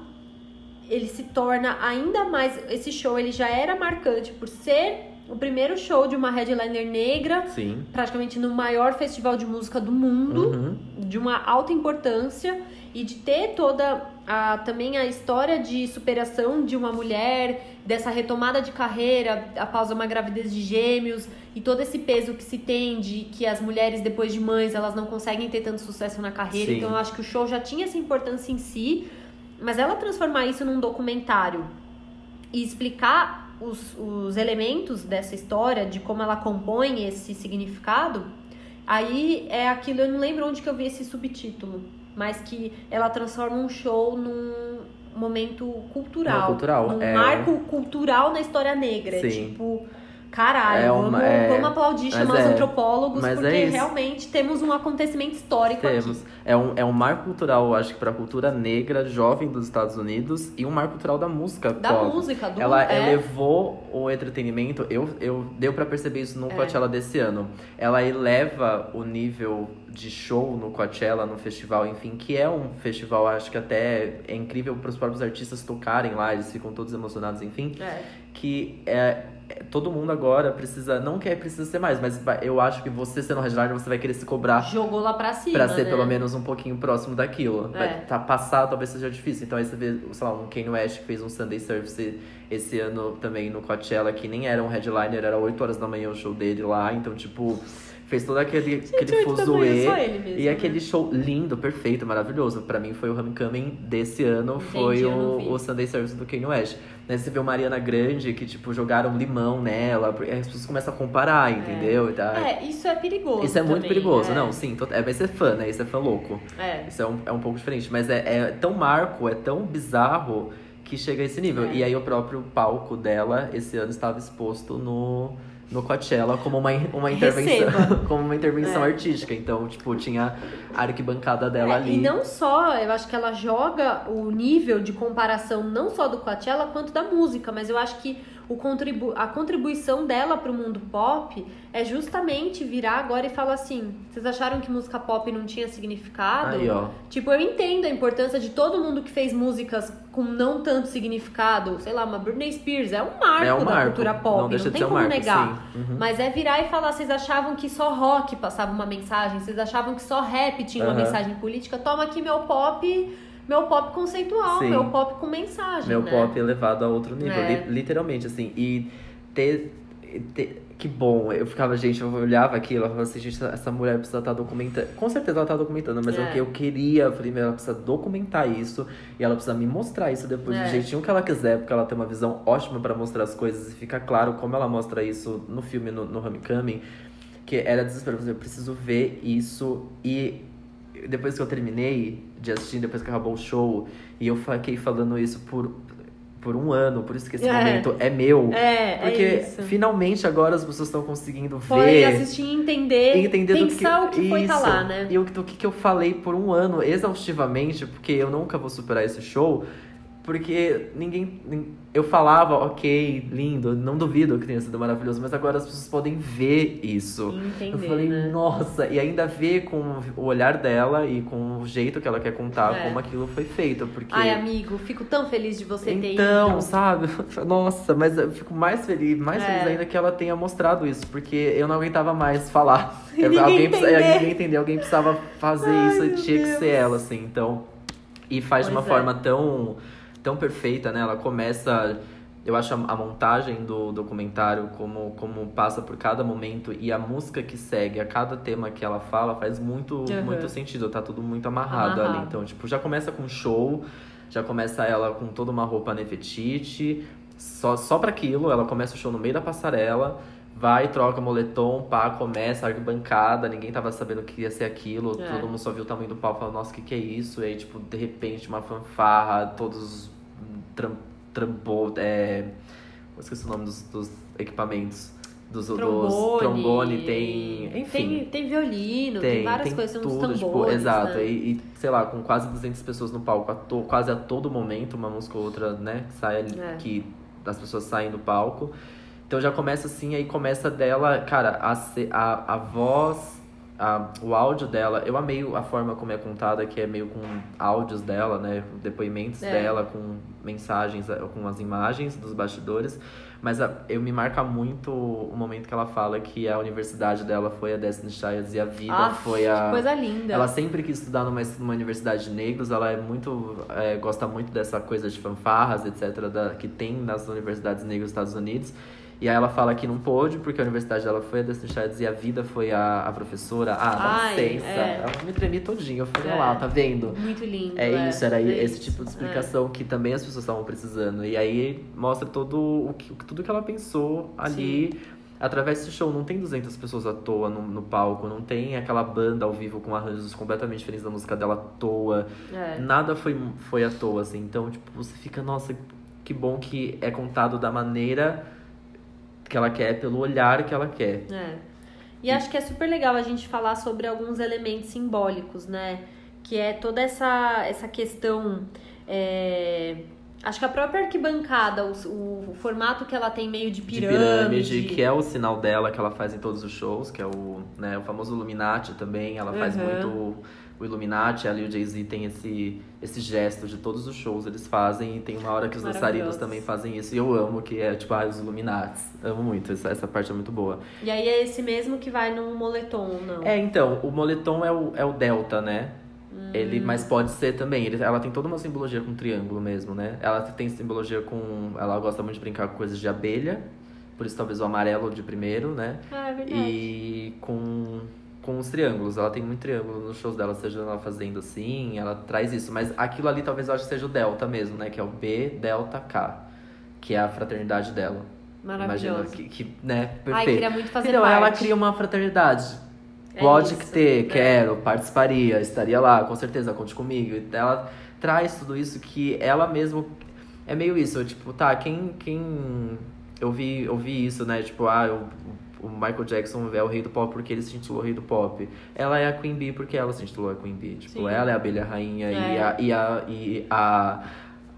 ele se torna ainda mais esse show ele já era marcante por ser o primeiro show de uma headliner negra, Sim. praticamente no maior festival de música do mundo, Uhum. de uma alta importância e de ter toda a, também a história de superação de uma mulher, dessa retomada de carreira após uma gravidez de gêmeos e todo esse peso que se tem de que as mulheres depois de mães elas não conseguem ter tanto sucesso na carreira. Sim. Então eu acho que o show já tinha essa importância em si, mas ela transformar isso num documentário e explicar os, os elementos dessa história, de como ela compõe esse significado, aí é aquilo, eu não lembro onde que eu vi esse subtítulo, mas que ela transforma um show num momento cultural. Não, cultural, Um é. marco cultural na história negra. Sim. Tipo, caralho, É uma- vamos, é- vamos aplaudir, mas chamar os é- antropólogos, é porque isso. realmente temos um acontecimento histórico Temos. aqui. É um, é um marco cultural, acho que pra cultura negra jovem dos Estados Unidos e um marco cultural da música Da pop. música, do Ela é, elevou o entretenimento, eu, eu deu pra perceber isso no É. Coachella desse ano. Ela eleva o nível de show no Coachella, no festival, enfim, que é um festival, acho que até é incrível para os próprios artistas tocarem lá, eles ficam todos emocionados, enfim é. Que é, todo mundo agora precisa, não quer precisa ser mais, mas eu acho que você sendo headliner, você vai querer se cobrar Jogou lá pra cima. pra ser né? pelo menos um pouquinho próximo daquilo. É. Vai tá passado, talvez seja difícil. Então aí você vê, sei lá, um Kanye West que fez um Sunday Service esse ano também no Coachella, que nem era um headliner, era 8 horas da manhã o show dele lá. Então, tipo, fez todo aquele, aquele da manhã, fuzuê. mesmo, E né? aquele show lindo, perfeito, maravilhoso. Pra mim foi o Homecoming desse ano, Entendi, foi o, o Sunday Service do Kanye West. Né, você vê o Mariana Grande, que, tipo, jogaram limão nela, as pessoas começam a comparar, entendeu? E tá- É, isso é perigoso. Isso é muito também, perigoso, é. não, sim. to- É, vai ser fã, né? Isso é fã louco. É. Isso é um, é um pouco diferente. Mas é, é tão marco, é tão bizarro que chega a esse nível. É. E aí o próprio palco dela, esse ano, estava exposto no, no Coachella como uma, uma intervenção. Como uma intervenção É. artística. Então, tipo, tinha a arquibancada dela É, ali. E não só, eu acho que ela joga o nível de comparação não só do Coachella quanto da música, mas eu acho que contribu a contribuição dela pro mundo pop é justamente virar agora e falar assim: vocês acharam que música pop não tinha significado? Aí, ó. Tipo, eu entendo a importância de todo mundo que fez músicas com não tanto significado, sei lá, uma Britney Spears, é um marco, É um da marco. cultura pop, Não não, tem como marco, negar. Uhum. Mas é virar e falar, vocês achavam que só rock passava uma mensagem, vocês achavam que só rap tinha uma Aham. mensagem política, toma aqui meu pop, meu pop conceitual, Sim. meu pop com mensagem, Meu né? pop elevado a outro nível, É. li- literalmente, assim. E ter, ter- Que bom, eu ficava, gente, eu olhava aquilo, eu falava assim, gente, essa mulher precisa estar documentando. Com certeza ela tá documentando, mas é. É. o que eu queria, eu falei, ela precisa documentar isso e ela precisa me mostrar isso depois É. do jeitinho que ela quiser, porque ela tem uma visão ótima pra mostrar as coisas e fica claro como ela mostra isso no filme, no, no Homecoming, que era desesperado, eu preciso ver isso e depois que eu terminei de assistir, depois que acabou o show, e eu fiquei falando isso por, por um ano, por isso que esse É. momento é meu. É, Porque é isso. finalmente agora as pessoas estão conseguindo Foi ver. assistir e entender, entender do que, pensar o que foi isso, tá lá, né? E o, do que, que eu falei por um ano, exaustivamente, porque eu nunca vou superar esse show. Porque ninguém. nin- Eu falava, ok, lindo, não duvido que tenha sido maravilhoso, mas agora as pessoas podem ver isso. Entender, Eu falei, né? nossa, e ainda ver com o olhar dela e com o jeito que ela quer contar É. como aquilo foi feito. Porque. Ai, amigo, fico tão feliz de você ter Então, sabe? Nossa, mas eu fico mais feliz, mais É. feliz ainda que ela tenha mostrado isso, porque eu não aguentava mais falar. Ninguém alguém, entender. ninguém alguém precisava fazer Ai, isso, tinha que Deus. ser ela, assim. Então, e faz de uma Pois é. forma tão, tão perfeita, né? Ela começa. Eu acho a, a montagem do documentário, como, como passa por cada momento e a música que segue, a cada tema que ela fala, faz muito, Uhum. muito sentido. Tá tudo muito amarrado, Amarrado. ali. Então, tipo, já começa com show, já começa ela com toda uma roupa Nefertiti, só, só pra aquilo, ela começa o show no meio da passarela, vai, troca moletom, pá, começa arquibancada, ninguém tava sabendo que ia ser aquilo, É. todo mundo só viu o tamanho do palco e falou, nossa, o que que é isso? E aí, tipo, de repente, uma fanfarra, todos tram, trambo, é... esqueci o nome dos, dos equipamentos. Dos, dos Trombone, trombone, tem. Enfim. Tem, tem violino, tem, várias coisas, tem tudo, tipo, tambores. exato. né? E, e, sei lá, com quase 200 pessoas no palco, a to- quase a todo momento, uma música ou outra, né, que sai ali, É. que as pessoas saem do palco. Então já começa assim, aí começa dela, cara, a, a, a voz, a, o áudio dela. Eu amei a forma como é contada, que é meio com áudios dela, né, depoimentos É. dela, com mensagens, eh, com as imagens dos bastidores. Mas a- eu me marca muito o momento que ela fala que a universidade dela foi a Destiny Childs e a vida Aff, foi a. Que coisa linda. Ela sempre quis estudar numa, numa universidade de negros, ela é muito. é, gosta muito dessa coisa de fanfarras, etc., da, que tem nas universidades negras dos Estados Unidos. E aí ela fala que não pôde, porque a universidade dela foi a Destiny Childs e a vida foi a, a professora. Ah, dá Ai, licença. é. Ela me tremi todinho. Eu falei, É. lá, tá vendo? Muito lindo. É isso, era é esse isso. tipo de explicação que também as pessoas estavam precisando. E aí mostra todo o que, tudo que ela pensou ali. Através desse show, não tem 200 pessoas à toa no, no palco, não tem aquela banda ao vivo com arranjos completamente diferentes da música dela à toa. É. Nada foi, foi à toa, assim. Então, tipo, você fica, nossa, que bom que é contado da maneira que ela quer, pelo olhar que ela quer. É. E acho que é super legal a gente falar sobre alguns elementos simbólicos, né? Que é toda essa, essa questão. é, Acho que a própria arquibancada, o, o formato que ela tem meio de De pirâmide. pirâmide, que é o sinal dela que ela faz em todos os shows, que é o, né, o famoso Illuminati também. Ela faz Uhum. muito o Illuminati, e o Jay-Z tem esse, esse gesto de todos os shows eles fazem. E tem uma hora que os dançarinos também fazem isso. E eu amo, que é tipo, ah, os Illuminati. Amo muito, essa, essa parte é muito boa. E aí é esse mesmo que vai no moletom, não? É, então, o moletom é o, é o Delta, né? Ele, mas pode ser também. Ele, ela tem toda uma simbologia com triângulo mesmo, né? Ela tem simbologia com. Ela gosta muito de brincar com coisas de abelha. Por isso talvez o amarelo de primeiro, né? Ah, é verdade. E com, com os triângulos. Ela tem muito triângulo nos shows dela, seja ela fazendo assim, ela traz isso. Mas aquilo ali talvez eu acho que seja o Delta mesmo, né? Que é o B Delta K. Que é a fraternidade dela. Maravilhoso. Imagina que, que né? Perfeito. Ai, queria muito fazer então, parte. ela cria uma fraternidade. É Pode isso, ter, né? quero, participaria, estaria lá, com certeza, conte comigo. Ela traz tudo isso que ela mesmo. É meio isso, tipo, tá, quem. quem eu, vi, eu vi isso, né? Tipo, ah, eu, o Michael Jackson é o rei do pop porque ele se intitulou rei do pop. Ela é a Queen Bee porque ela se intitulou a Queen Bee. Tipo, Sim. ela é a abelha rainha e, É. a, e, a, e a,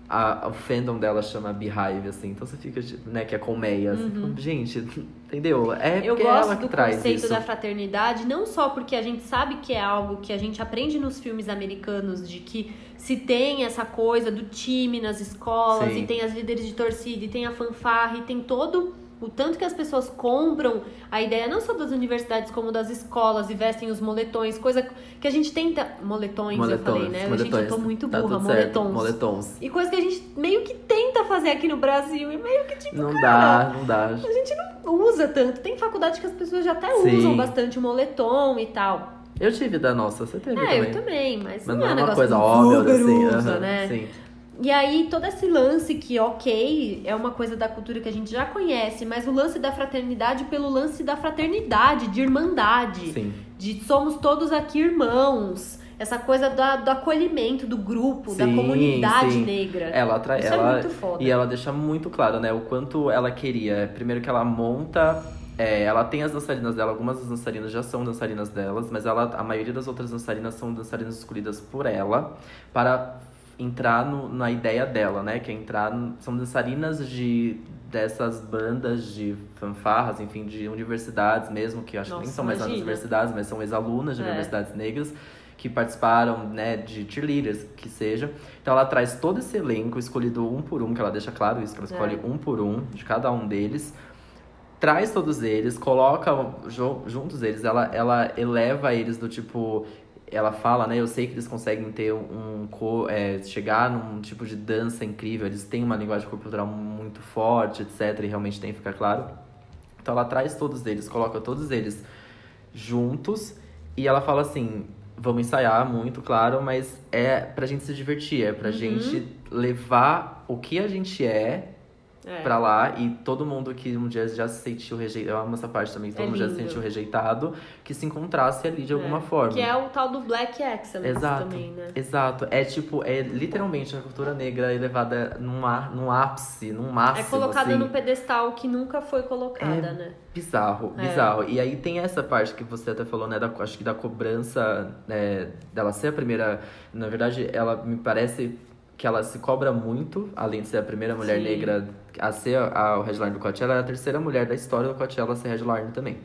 a, o fandom dela chama Beehive, assim. Então você fica, né, que é colmeia. assim. Gente, entendeu? É Uhum. Eu porque é ela gosto que do traz conceito isso. da fraternidade, não só porque a gente sabe que é algo que a gente aprende nos filmes americanos, de que se tem essa coisa do time nas escolas, Sim. e tem as líderes de torcida, e tem a fanfarra, e tem todo o tanto que as pessoas compram a ideia não só das universidades como das escolas e vestem os moletões, coisa que a gente tenta. Moletões, eu falei, né? Gente, eu tô muito Tá burra, certo. moletons. Moletons. E coisa que a gente meio que tenta fazer aqui no Brasil, e meio que tipo. Não cara, dá, não dá. a gente não usa tanto. Tem faculdade que as pessoas já até Sim. usam bastante o moletom e tal. Eu tive da nossa, você teve É, também. eu também, mas, Mas não é um uma negócio coisa óbvia, assim. usa, aham, né? Sim. E aí, todo esse lance que, ok, é uma coisa da cultura que a gente já conhece, mas o lance da fraternidade pelo lance da fraternidade, de irmandade, Sim. de somos todos aqui irmãos. Essa coisa da- do acolhimento do grupo, da Sim, comunidade sim. negra. Ela traz. Isso é ela, muito foda. E ela deixa muito claro, né, o quanto ela queria. Primeiro que ela monta. é, ela tem as dançarinas dela, algumas das dançarinas já são dançarinas delas, mas ela, a maioria das outras dançarinas são dançarinas escolhidas por ela para entrar no- na ideia dela, né? Que é entrar. são dançarinas de dessas bandas de fanfarras, enfim, de universidades mesmo, que acho que nem Nossa, são mais universidades, mas são ex-alunas de É. universidades negras que participaram, né, de cheerleaders, que seja. Então ela traz todo esse elenco, escolhido um por um, que ela deixa claro isso, que ela escolhe É. um por um, de cada um deles. Traz todos eles, coloca ju- juntos eles, ela, ela eleva eles do tipo. Ela fala, né? Eu sei que eles conseguem ter um. co- é, chegar num tipo de dança incrível, eles têm uma linguagem corporal muito forte, etc. E realmente tem que ficar claro. Então ela traz todos eles, coloca todos eles juntos e ela fala assim: vamos ensaiar muito, claro, mas é pra gente se divertir, é pra gente levar o que a gente é É. pra lá e todo mundo que um dia já se sentiu rejeitado, eu amo essa parte também, todo É mundo já se sentiu rejeitado, que se encontrasse ali de alguma É. forma. Que é o tal do Black Excellence Exato, também, né? exato. É tipo, é literalmente a cultura negra elevada num, ar, num ápice, num máximo. É colocada assim. no pedestal que nunca foi colocada, né? Bizarro, É. bizarro. E aí tem essa parte que você até falou, né? Da, acho que da cobrança né, dela ser a primeira. Na verdade, ela me parece que ela se cobra muito, além de ser a primeira mulher Sim. negra a ser a, o headliner do Coachella, é a terceira mulher da história do Coachella a ser headliner também.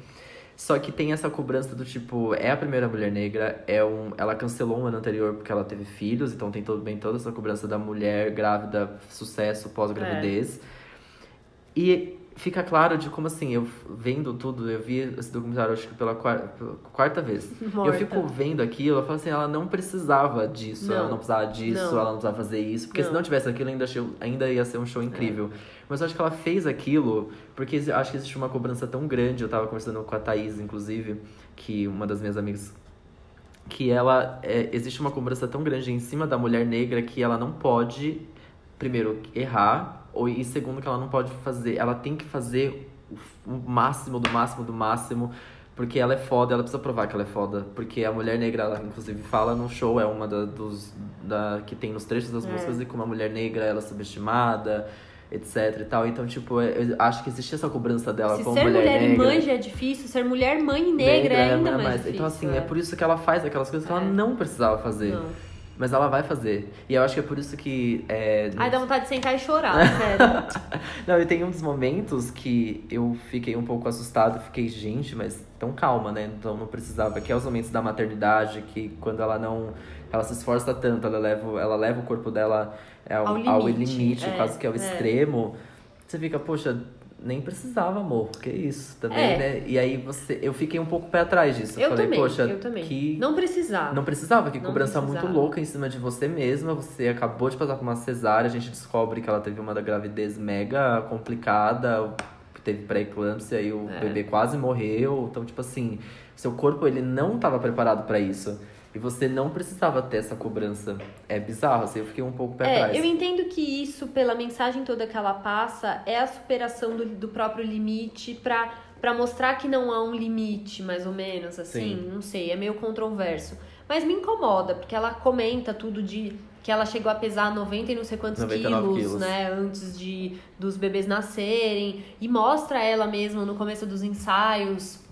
Só que tem essa cobrança do tipo, é a primeira mulher negra, é um, ela cancelou um ano anterior porque ela teve filhos, então tem todo, bem toda essa cobrança da mulher grávida, sucesso pós-gravidez. E fica claro de como assim, eu vendo tudo, eu vi esse documentário acho que pela quarta, pela quarta vez. Morta. Eu fico vendo aquilo, eu falo assim, ela não precisava disso, ela Não. não precisava disso, Não. ela não precisava fazer isso. Porque se Não. não tivesse aquilo, ainda, ainda ia ser um show incrível. Mas eu acho que ela fez aquilo porque acho que existe uma cobrança tão grande. Eu tava conversando com a Thaís, inclusive, que uma das minhas amigas que ela é, existe uma cobrança tão grande em cima da mulher negra que ela não pode primeiro errar ou e segundo que ela não pode fazer ela tem que fazer o, o máximo do máximo do máximo porque ela é foda ela precisa provar que ela é foda porque a mulher negra ela inclusive fala no show é uma da, dos da que tem nos trechos das É. músicas e como a mulher negra ela é subestimada etc e tal então tipo eu acho que existe essa cobrança dela Se como ser mulher, mulher e negra mãe já é difícil, ser mulher, mãe e negra, é ainda mais, difícil. então, assim, é. por isso que ela faz aquelas coisas que ela É. não precisava fazer. Não. Mas ela vai fazer. E eu acho que é por isso que. É, Ai, dá vontade de sentar e chorar, sério. Não, e tem uns momentos que eu fiquei um pouco assustado, fiquei, gente, mas tão calma, né? Então não precisava. Que é os momentos da maternidade, que quando ela não. Ela se esforça tanto, ela leva, ela leva o corpo dela ao, Ao ao limite, limite, é, quase que ao é. extremo. Você fica, poxa, nem precisava, amor. Que isso também, É. né? E aí você. Eu fiquei um pouco pé atrás disso. Eu falei, também, poxa, eu também. que. Não precisava. Não precisava, que Não cobrança precisava. muito louca em cima de você mesma. Você acabou de passar por uma cesárea, a gente descobre que ela teve uma da gravidez mega complicada, teve pré-eclâmpsia e o É. bebê quase morreu. Então, tipo assim, seu corpo ele não estava preparado para isso. E você não precisava ter essa cobrança. É bizarro, assim, eu fiquei um pouco pé É, eu entendo que isso, pela mensagem toda que ela passa, é a superação do, do próprio limite pra, pra mostrar que não há um limite, mais ou menos, assim. Sim. Não sei, é meio controverso. Mas me incomoda, porque ela comenta tudo de que ela chegou a pesar 90 e não sei quantos 99 quilos, quilos. né? Antes de dos bebês nascerem. E mostra ela mesma no começo dos ensaios.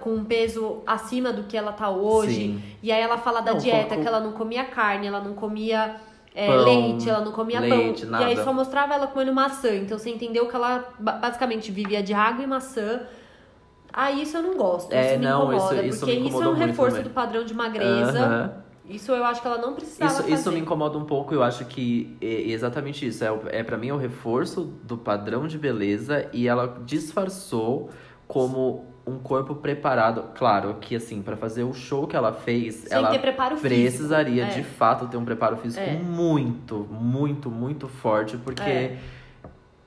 Com um peso acima do que ela tá hoje. Sim. E aí ela fala da Não, dieta, foco- que ela não comia carne, ela não comia é, Pão, leite, ela não comia leite, pão. E aí nada. só mostrava ela comendo maçã. Então você entendeu que ela ba- basicamente vivia de água e maçã. Ah, isso eu não gosto. É, isso me não, incomoda. isso- isso porque me isso é um reforço também. do padrão de magreza. Aham. Isso eu acho que ela não precisava Isso, fazer. isso me incomoda um pouco, eu acho que é exatamente isso. É, é para mim é o reforço do padrão de beleza e ela disfarçou como um corpo preparado. Claro que assim, pra fazer o show que ela fez, Sem ela preparo físico. precisaria É. de fato ter um preparo físico É. muito, muito, muito forte, porque É.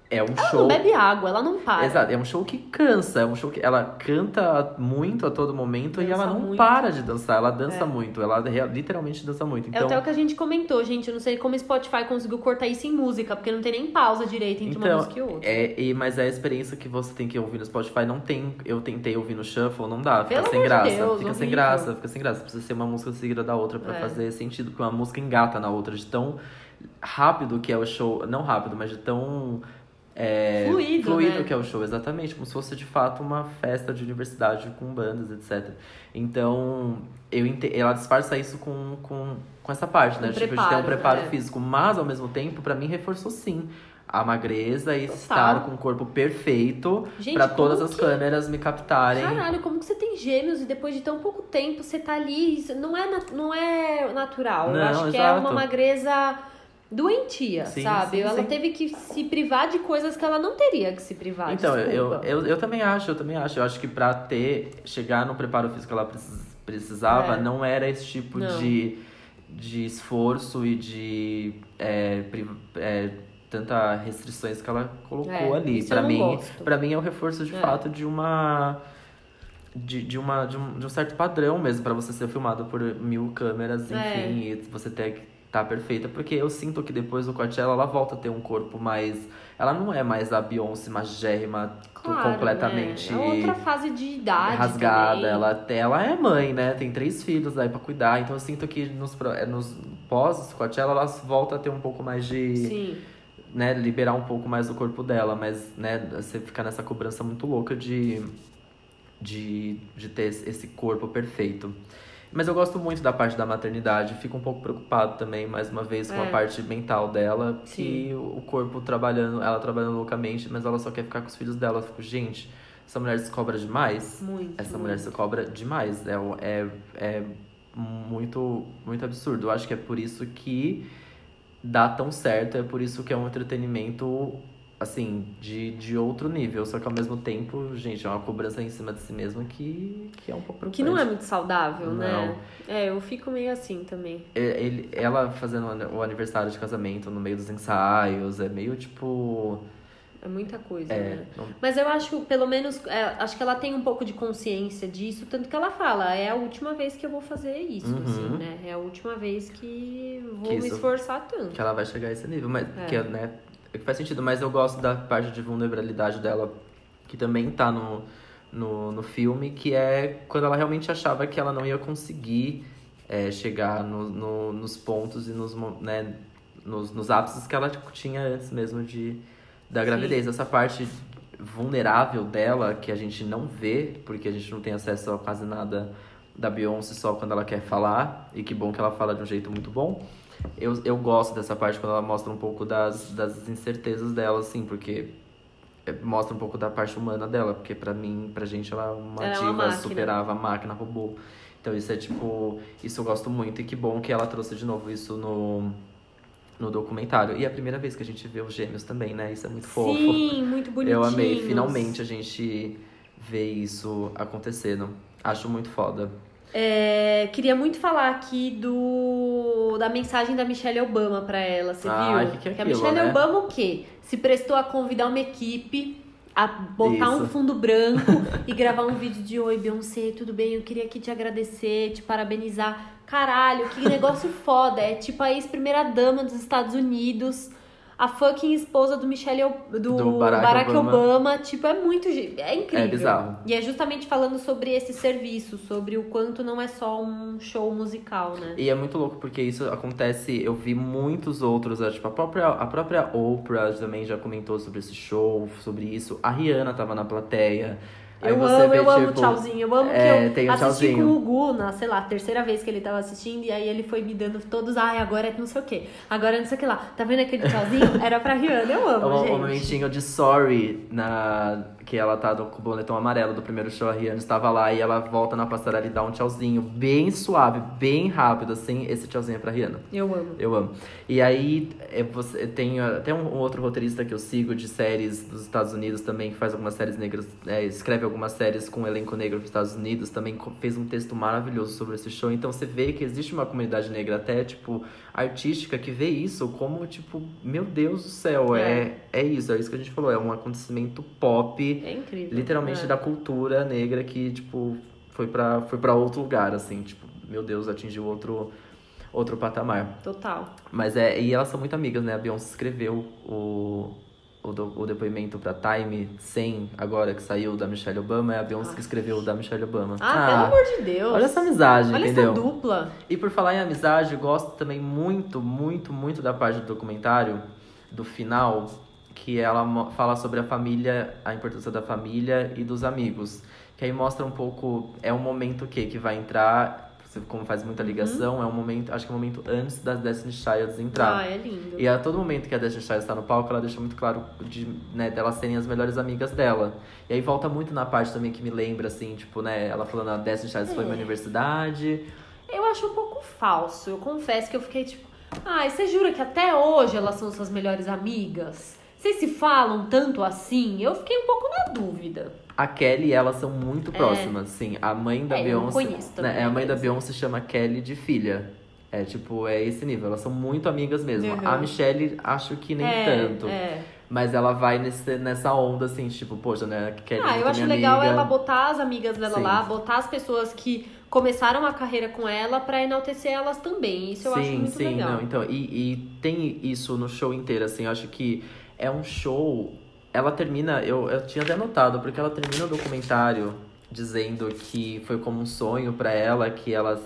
é, um Ela show. não bebe água, ela não para. Exato, é um show que cansa, é um show que ela canta muito a todo momento e Dança ela não muito. para de dançar, ela dança É. muito, ela literalmente dança muito. É Então, até o que a gente comentou, gente. Eu não sei como o Spotify conseguiu cortar isso em música, porque não tem nem pausa direito entre uma Então, música e outra. É, e, mas é a experiência que você tem que ouvir no Spotify não tem. Eu tentei ouvir no Shuffle, não dá, fica Pelo sem graça. Deus, fica sem horrível. graça, fica sem graça. Precisa ser uma música seguida da outra pra É. fazer sentido, porque uma música engata na outra, de tão rápido que é o show. Não rápido, mas de tão. É, Fluido, né? que é o show, exatamente, como se fosse de fato uma festa de universidade com bandas, etc. Então, eu ente- ela disfarça isso com, com, com essa parte, né? Com tipo, de ter um preparo, preparo é. físico, mas ao mesmo tempo, pra mim, reforçou sim a magreza e Total. estar com o corpo perfeito como todas as que- câmeras me captarem. Caralho, como que você tem gêmeos e depois de tão pouco tempo você tá ali? Não é, não é natural. Eu Não, acho que é exato. uma magreza doentia, Sim, sabe? sim, ela sim. teve que se privar de coisas que ela não teria que se privar. Então, eu, eu, eu também acho, eu também acho. Eu acho que pra ter, chegar no preparo físico que ela precis- precisava, É. não era esse tipo Não. de, de esforço e de é, é, tanta restrições que ela colocou É, ali. não mim, para mim é o reforço de É. fato de uma de, de, uma, de, um, de um certo padrão mesmo pra você ser filmado por mil câmeras, É. enfim, e você ter que estar perfeita, porque eu sinto que depois do Coachella ela volta a ter um corpo mais. Ela não é mais a Beyoncé magérrima, Claro, completamente né? É outra fase de idade. rasgada. também. Ela, ela é mãe, né? Tem três filhos aí pra cuidar. Então eu sinto que nos, é, nos pós Coachella ela volta a ter um pouco mais de Sim. né, liberar um pouco mais do corpo dela, mas, né, você ficar nessa cobrança muito louca de, de, de ter esse corpo perfeito. Mas eu gosto muito da parte da maternidade, fico um pouco preocupado também, mais uma vez, com a É. parte mental dela, Sim. que o corpo trabalhando, ela trabalhando loucamente, mas ela só quer ficar com os filhos dela. Eu fico, gente, essa mulher se cobra demais. Muito. Essa muito. mulher se cobra demais. É, é, é muito, muito absurdo. Eu acho que é por isso que dá tão certo, é por isso que é um entretenimento, assim, de, de outro nível. Só que ao mesmo tempo, gente, é uma cobrança em cima de si mesma que, que é um pouco Que não é muito saudável, né? Não. É, eu fico meio assim também. É, Ele, ela fazendo o aniversário de casamento no meio dos ensaios, é meio tipo. É muita coisa, É, né? não- Mas eu acho, pelo menos, é, acho que ela tem um pouco de consciência disso, tanto que ela fala, é a última vez que eu vou fazer isso, Uhum. assim, né? É a última vez que vou Que me isso- esforçar tanto. que ela vai chegar a esse nível. Mas É. que, né, que faz sentido, mas eu gosto da parte de vulnerabilidade dela, que também tá no, no, no filme, que é quando ela realmente achava que ela não ia conseguir é, chegar no, no- nos pontos e nos, né, nos, nos ápices que ela tipo, tinha antes mesmo de, da Sim. gravidez. Essa parte vulnerável dela, que a gente não vê, porque a gente não tem acesso a quase nada da Beyoncé só quando ela quer falar, e que bom que ela fala de um jeito muito bom. Eu, eu gosto dessa parte quando ela mostra um pouco das, das incertezas dela, assim, porque é, mostra um pouco da parte humana dela, porque pra mim, pra gente, ela é uma é diva, uma máquina. superava a máquina, robô. Então isso é tipo, isso eu gosto muito, e que bom que ela trouxe de novo isso no, no documentário. E é a primeira vez que a gente vê os gêmeos também, né? Isso é muito fofo. Sim, muito bonitinho. Eu amei, finalmente a gente vê isso acontecendo. Acho muito foda. É, queria muito falar aqui do da mensagem da Michelle Obama pra ela, você Ai, viu? que que é a aquilo, Michelle né? Obama o quê? Se prestou a convidar uma equipe a botar um Isso. fundo branco e gravar um vídeo de Oi, Beyoncé, tudo bem? Eu queria aqui te agradecer, te parabenizar. Caralho, que negócio foda. É tipo a ex-primeira dama dos Estados Unidos, a fucking esposa do Michelle do, Do Barack, Barack Obama. Obama. Tipo, é muito. É incrível. É bizarro. E é justamente falando sobre esse serviço, sobre o quanto não é só um show musical, né? E é muito louco porque isso acontece, eu vi muitos outros, tipo, a própria, a própria Oprah também já comentou sobre esse show, sobre isso. A Rihanna tava na plateia. Eu amo, vê, eu amo o tipo, tchauzinho. Eu amo é, que eu o assisti tchauzinho. com o Gu na, sei lá, terceira vez que ele tava assistindo, e aí ele foi me dando todos, ai, agora é não sei o quê. Agora é não sei o que lá. Tá vendo aquele tchauzinho? Era pra Rihanna, eu amo, Um, gente. um momentinho de sorry na que ela tá com o boletão amarelo do primeiro show, a Rihanna estava lá e ela volta na passarela e dá um tchauzinho bem suave, bem rápido, assim. Esse tchauzinho é pra Rihanna. Eu amo. Eu amo. E aí, é, você tem até um, um outro roteirista que eu sigo de séries dos Estados Unidos também, que faz algumas séries negras, é, escreve algumas séries com um elenco negro dos Estados Unidos, também fez um texto maravilhoso sobre esse show. Então você vê que existe uma comunidade negra até, tipo, artística que vê isso como, tipo, meu Deus do céu, é, é isso, é isso que a gente falou, é um acontecimento pop, É incrível. literalmente é. da cultura negra que, tipo, foi pra, foi pra outro lugar, assim, tipo, meu Deus, atingiu outro, outro patamar. Total. Mas é, e elas são muito amigas, né? A Beyoncé escreveu o, o, do- o depoimento pra Time 100, agora que saiu da Michelle Obama, é a Beyoncé que escreveu o da Michelle Obama. Ah, pelo amor de Deus. Olha essa amizade, Olha entendeu? essa dupla. E por falar em amizade, eu gosto também muito, muito, muito da parte do documentário, do final, que ela fala sobre a família, a importância da família e dos amigos. Que aí mostra um pouco, é um momento que, que vai entrar, como faz muita ligação, é um momento, acho que é um momento antes das Destiny Childs entrar. Uhum. Ah, é lindo. E a todo momento que a Destiny Child está no palco, ela deixa muito claro de, né, delas serem as melhores amigas dela. E aí volta muito na parte também que me lembra, assim, tipo, né, ela falando, a Destiny Child foi É. minha universidade. Eu acho um pouco falso. Eu confesso que eu fiquei tipo, ai, você jura que até hoje elas são suas melhores amigas? Vocês se falam tanto assim? Eu fiquei um pouco na dúvida. A Kelly e ela são muito próximas, sim. A mãe da É, eu Beyoncé. conheço né, é, a mãe da Beyoncé chama Kelly de filha. É tipo, é esse nível. Elas são muito amigas mesmo. Uhum. A Michelle, acho que nem é, tanto. É. Mas ela vai nesse, nessa onda, assim, tipo, poxa, né? Kelly é Ah, eu muito acho legal amiga. ela botar as amigas dela Sim. lá, botar as pessoas que começaram a carreira com ela pra enaltecer elas também. Isso eu sim, acho muito sim, legal. não. Então, e, e tem isso no show inteiro, assim. Eu acho que é um show. Ela termina. Eu, eu tinha até notado, porque ela termina o documentário dizendo que foi como um sonho pra ela, que ela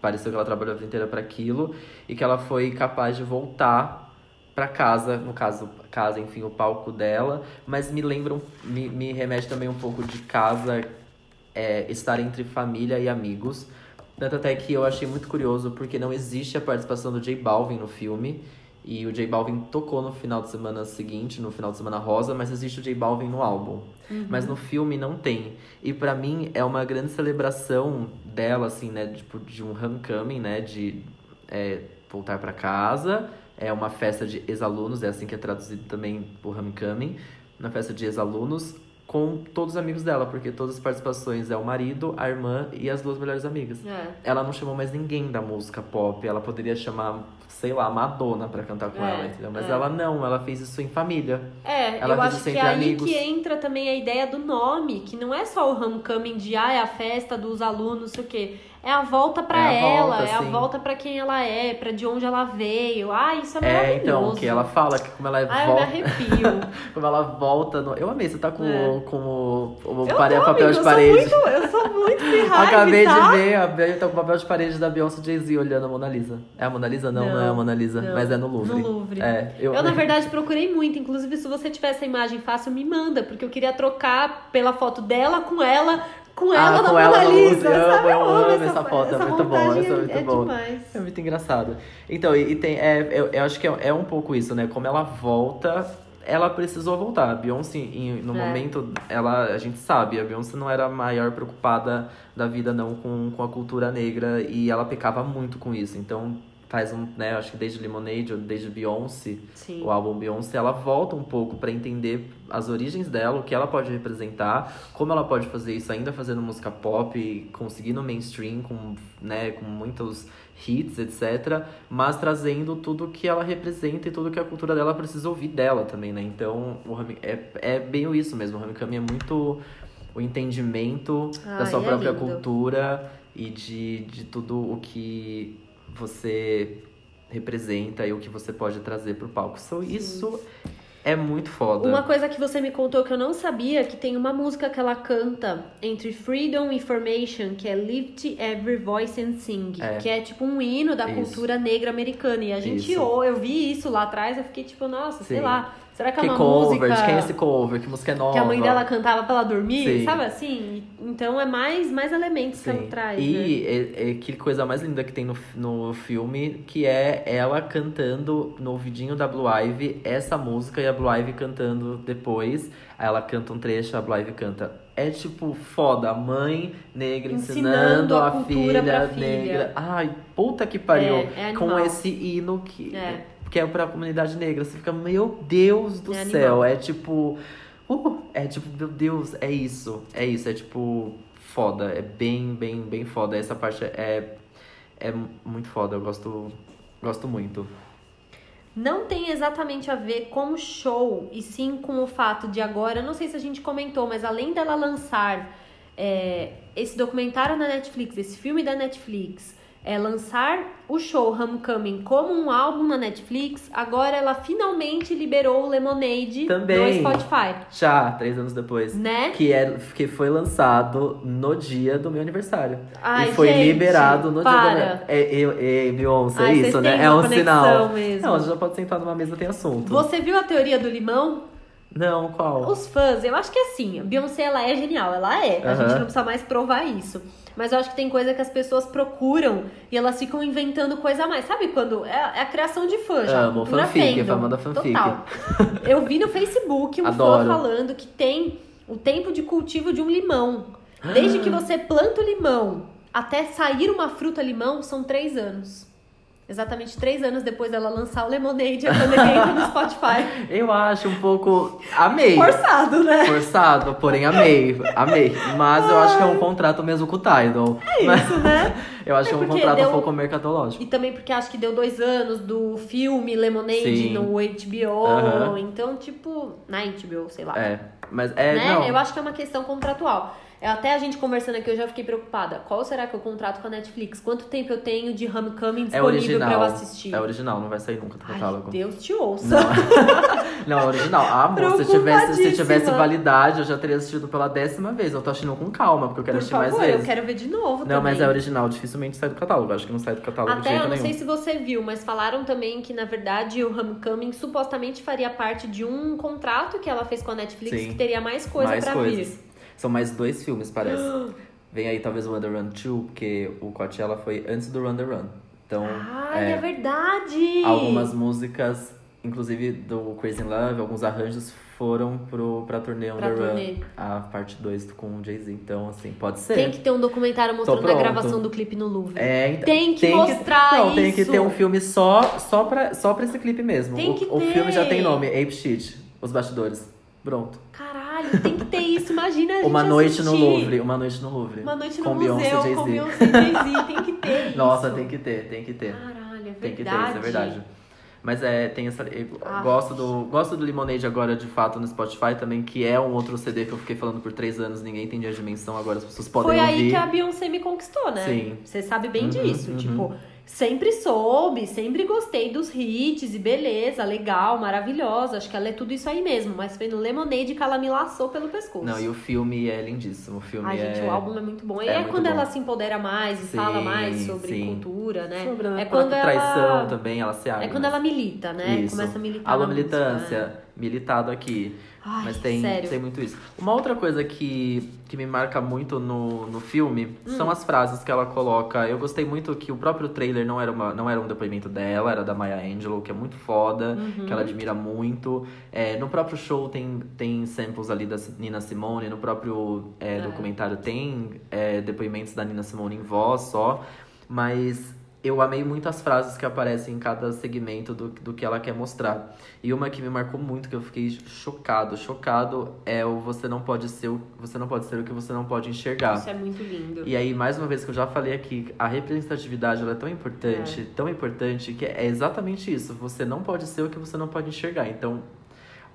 pareceu que ela trabalhou a vida inteira pra aquilo e que ela foi capaz de voltar pra casa, no caso, casa, enfim, o palco dela, mas me lembra, me, me remete também um pouco de casa, é, estar entre família e amigos. Tanto até que eu achei muito curioso, porque não existe a participação do J Balvin no filme. E o J Balvin tocou no final de semana seguinte, no final de semana rosa, mas existe o J Balvin no álbum. Mas no filme não tem. E pra mim é uma grande celebração dela, assim, né? Tipo, de um homecoming, né? De é, voltar pra casa. É uma festa de ex-alunos, é assim que é traduzido também o homecoming. Uma festa de ex-alunos com todos os amigos dela, porque todas as participações é o marido, a irmã e as duas melhores amigas. É. Ela não chamou mais ninguém da música pop. Ela poderia chamar, sei lá, Madonna pra cantar com É, ela, entendeu? Mas é. ela não, ela fez isso em família. É, Ela eu fez acho isso que é entre aí amigos. que entra também a ideia do nome, que não é só o homecoming de ah, é a festa dos alunos, não sei o quê. É a volta pra É a ela, volta, é a sim. volta pra quem ela é, pra de onde ela veio. Ah, isso é É, maravilhoso. então, que ela fala que como ela é Ai, eu me volta. arrepio. Como ela volta no... Eu amei, você tá com, É. o- com o, o pare- tô, papel amigo, de parede. Eu sou muito, eu sou muito pirralha, Acabei tá? de ver, a Bel tá com o papel de parede da Beyoncé Jay-Z olhando a Mona Lisa. É a Mona Lisa? Não, não, é a Mona Lisa, não. mas é no Louvre. No Louvre. É, eu, Eu, na verdade, procurei muito. Inclusive, se você tiver essa imagem fácil, me manda. Porque eu queria trocar pela foto dela com ela Com ela ah, na com ela Mona na Lisa. Eu amo, sabe? eu amo essa, essa foto, essa é muito bom, essa é muito é bom. É muito engraçado. Então, e, e tem, é, eu, eu acho que é, é um pouco isso, né? Como ela volta, ela precisou voltar. A Beyoncé, em- no É. momento, ela, a gente sabe, a Beyoncé não era a maior preocupada da vida, não, com, com a cultura negra. E ela pecava muito com isso. Então, faz um, né? Acho que desde Lemonade, ou desde Beyoncé, Sim. o álbum Beyoncé, ela volta um pouco pra entender as origens dela, o que ela pode representar, como ela pode fazer isso ainda fazendo música pop, conseguindo mainstream com, né, com muitos hits, etc, mas trazendo tudo que ela representa e tudo que a cultura dela precisa ouvir dela também, né? Então, o é, é bem isso mesmo, o Ramikami é muito o entendimento da Ai, sua é própria lindo. cultura e de, de tudo o que você representa e o que você pode trazer pro palco. So, isso é muito foda. Uma coisa que você me contou que eu não sabia, que tem uma música que ela canta entre Freedom e Information, que é Lift Every Voice and Sing, É. que é tipo um hino da Isso. cultura negra americana. E a gente, Isso. ou eu vi isso lá atrás, eu fiquei tipo, nossa, sei Sim. lá, será que é uma cover? música De quem é esse cover? Que música é nova? que a mãe dela cantava pra ela dormir, Sim. sabe assim? Então é mais, mais elementos que ela Sim. traz, né? E é, é que coisa mais linda que tem no, no filme, que é ela cantando no ouvidinho da Blue Ivy essa música e a Blue Ivy cantando depois. Aí ela canta um trecho, a Blue Ivy canta. É tipo foda, a mãe negra ensinando, Ensinando a a, filha filha. negra. Ai, puta que pariu. É, é com esse hino que É. que é pra comunidade negra. Você fica, meu Deus do É céu. animal. É tipo. uh, é tipo, meu Deus, é isso. É isso. É tipo, foda. É bem, bem, bem foda. Essa parte é, é muito foda. Eu gosto, gosto muito. não tem exatamente a ver com o show, e sim com o fato de agora, não sei se a gente comentou, mas além dela lançar é, esse documentário na Netflix, esse filme da Netflix, é, lançar o show Homecoming como um álbum na Netflix, agora ela finalmente liberou o Lemonade Também. no Spotify, Já, três anos depois. né? Que, é, que foi lançado no dia do meu aniversário. Ai, e foi gente, liberado no para. dia do meu. É, eu, é, Beyoncé, Ai, é vocês isso, né? É um sinal. mesmo. Não, a gente já pode sentar numa mesa tem assunto. Você viu a teoria do limão? Não, qual? Os fãs, eu acho que assim, a Beyoncé ela é genial, ela é. A gente não precisa mais provar isso. Mas eu acho que tem coisa que as pessoas procuram e elas ficam inventando coisa a mais. Sabe quando? É, é a criação de fã já. Amo, fanfic, fandom. fama da fanfic. Total. Eu vi no Facebook um Adoro. fã falando que tem o tempo de cultivo de um limão. Desde que você planta o limão até sair uma fruta limão, são três anos. Exatamente três anos depois dela lançar o Lemonade, entra no Spotify. Eu acho um pouco. Amei. Forçado, né? Forçado, porém amei. Amei. Mas eu acho que é um contrato mesmo com o Tidal. É Isso, né? Eu acho É que é um contrato deu- um pouco mercadológico. E também porque acho que deu dois anos do filme Lemonade Sim. no HBO. Aham. Então, tipo, na HBO, sei lá. É. Mas é. né? Não. Eu acho que é uma questão contratual. É, Até a gente conversando aqui, eu já fiquei preocupada. Qual será que eu contrato com a Netflix? Quanto tempo eu tenho de Homecoming É disponível original. pra eu assistir? É original, não vai sair nunca do Ai, catálogo. Deus te ouça. Não, é original. Ah, amor, se tivesse, se tivesse validade, eu já teria assistido pela décima vez. Eu tô assistindo com calma, porque eu quero Por assistir favor, mais eu vezes. quero ver de novo Não, também. mas é original, dificilmente sai do catálogo. Acho que não sai do catálogo de Até jeito eu não nenhum. sei se você viu, mas falaram também que, na verdade, o Homecoming supostamente faria parte de um contrato que ela fez com a Netflix Sim. que teria mais coisa mais pra coisas. vir. São mais dois filmes, parece. Vem aí talvez o Wonder Run 2, porque o Coachella foi antes do the Run. Então, Ai, é, verdade! algumas músicas, inclusive do Crazy in Love, alguns arranjos foram pro, pra turnê On Pra The Run, turnê. a parte 2 com o Jay-Z. Então, assim, pode ser. Tem que ter um documentário mostrando a gravação do clipe no Louvre. É, então, Tem que mostrar Não, tem que isso. ter um filme só, só, pra, só pra esse clipe mesmo. Tem o, que o ter. filme já tem nome, Ape Shit, Os Bastidores. Pronto. Caralho, tem que ter isso. Imagina a gente Uma noite no assistir. Louvre, uma noite no Louvre. Uma noite no com museu Beyoncé com. Beyoncé e Jay-Z. Tem que ter isso. Nossa, tem que ter, tem que ter. Caralho, é verdade. Tem que ter, isso é verdade. Mas é, tem essa. Ah. gosto do, gosto do Lemonade agora, de fato, no Spotify também, que é um outro CD que eu fiquei falando por três anos, ninguém entendia a dimensão, agora as pessoas podem Foi aí ouvir. que a Beyoncé me conquistou, né? Sim. Você sabe bem Uhum, disso. uhum. Tipo, sempre soube, sempre gostei dos hits e beleza, legal, maravilhosa. Acho que ela é tudo isso aí mesmo. Mas foi no Lemonade que ela me laçou pelo pescoço. Não, e o filme é lindíssimo. O filme Ai, é. gente, o álbum é muito bom. E é é, muito quando bom. ela se empodera mais e Sim, fala mais sobre sim. cultura, né? Sobre a é quando traição ela... também, ela se abre. É quando mas- ela milita, né? Isso. Começa a militar Alô, na música, militância. né? militado aqui. Ai, Mas tem, sério. tem muito isso. Uma outra coisa que, que me marca muito no, no filme Hum. são as frases que ela coloca. Eu gostei muito que o próprio trailer não era, uma, não era um depoimento dela, era da Maya Angelou, que é muito foda, Uhum. que ela admira muito. É, no próprio show tem, tem samples ali da Nina Simone, no próprio é, É. documentário tem é, depoimentos da Nina Simone em voz só. Mas eu amei muito as frases que aparecem em cada segmento do, do que ela quer mostrar. E uma que me marcou muito, que eu fiquei chocado, chocado, é o você não pode ser o, você não pode ser o que você não pode enxergar. Isso é muito lindo. E aí, mais uma vez que eu já falei aqui, a representatividade ela é tão importante, tão importante, que é exatamente isso. Você não pode ser o que você não pode enxergar. Então,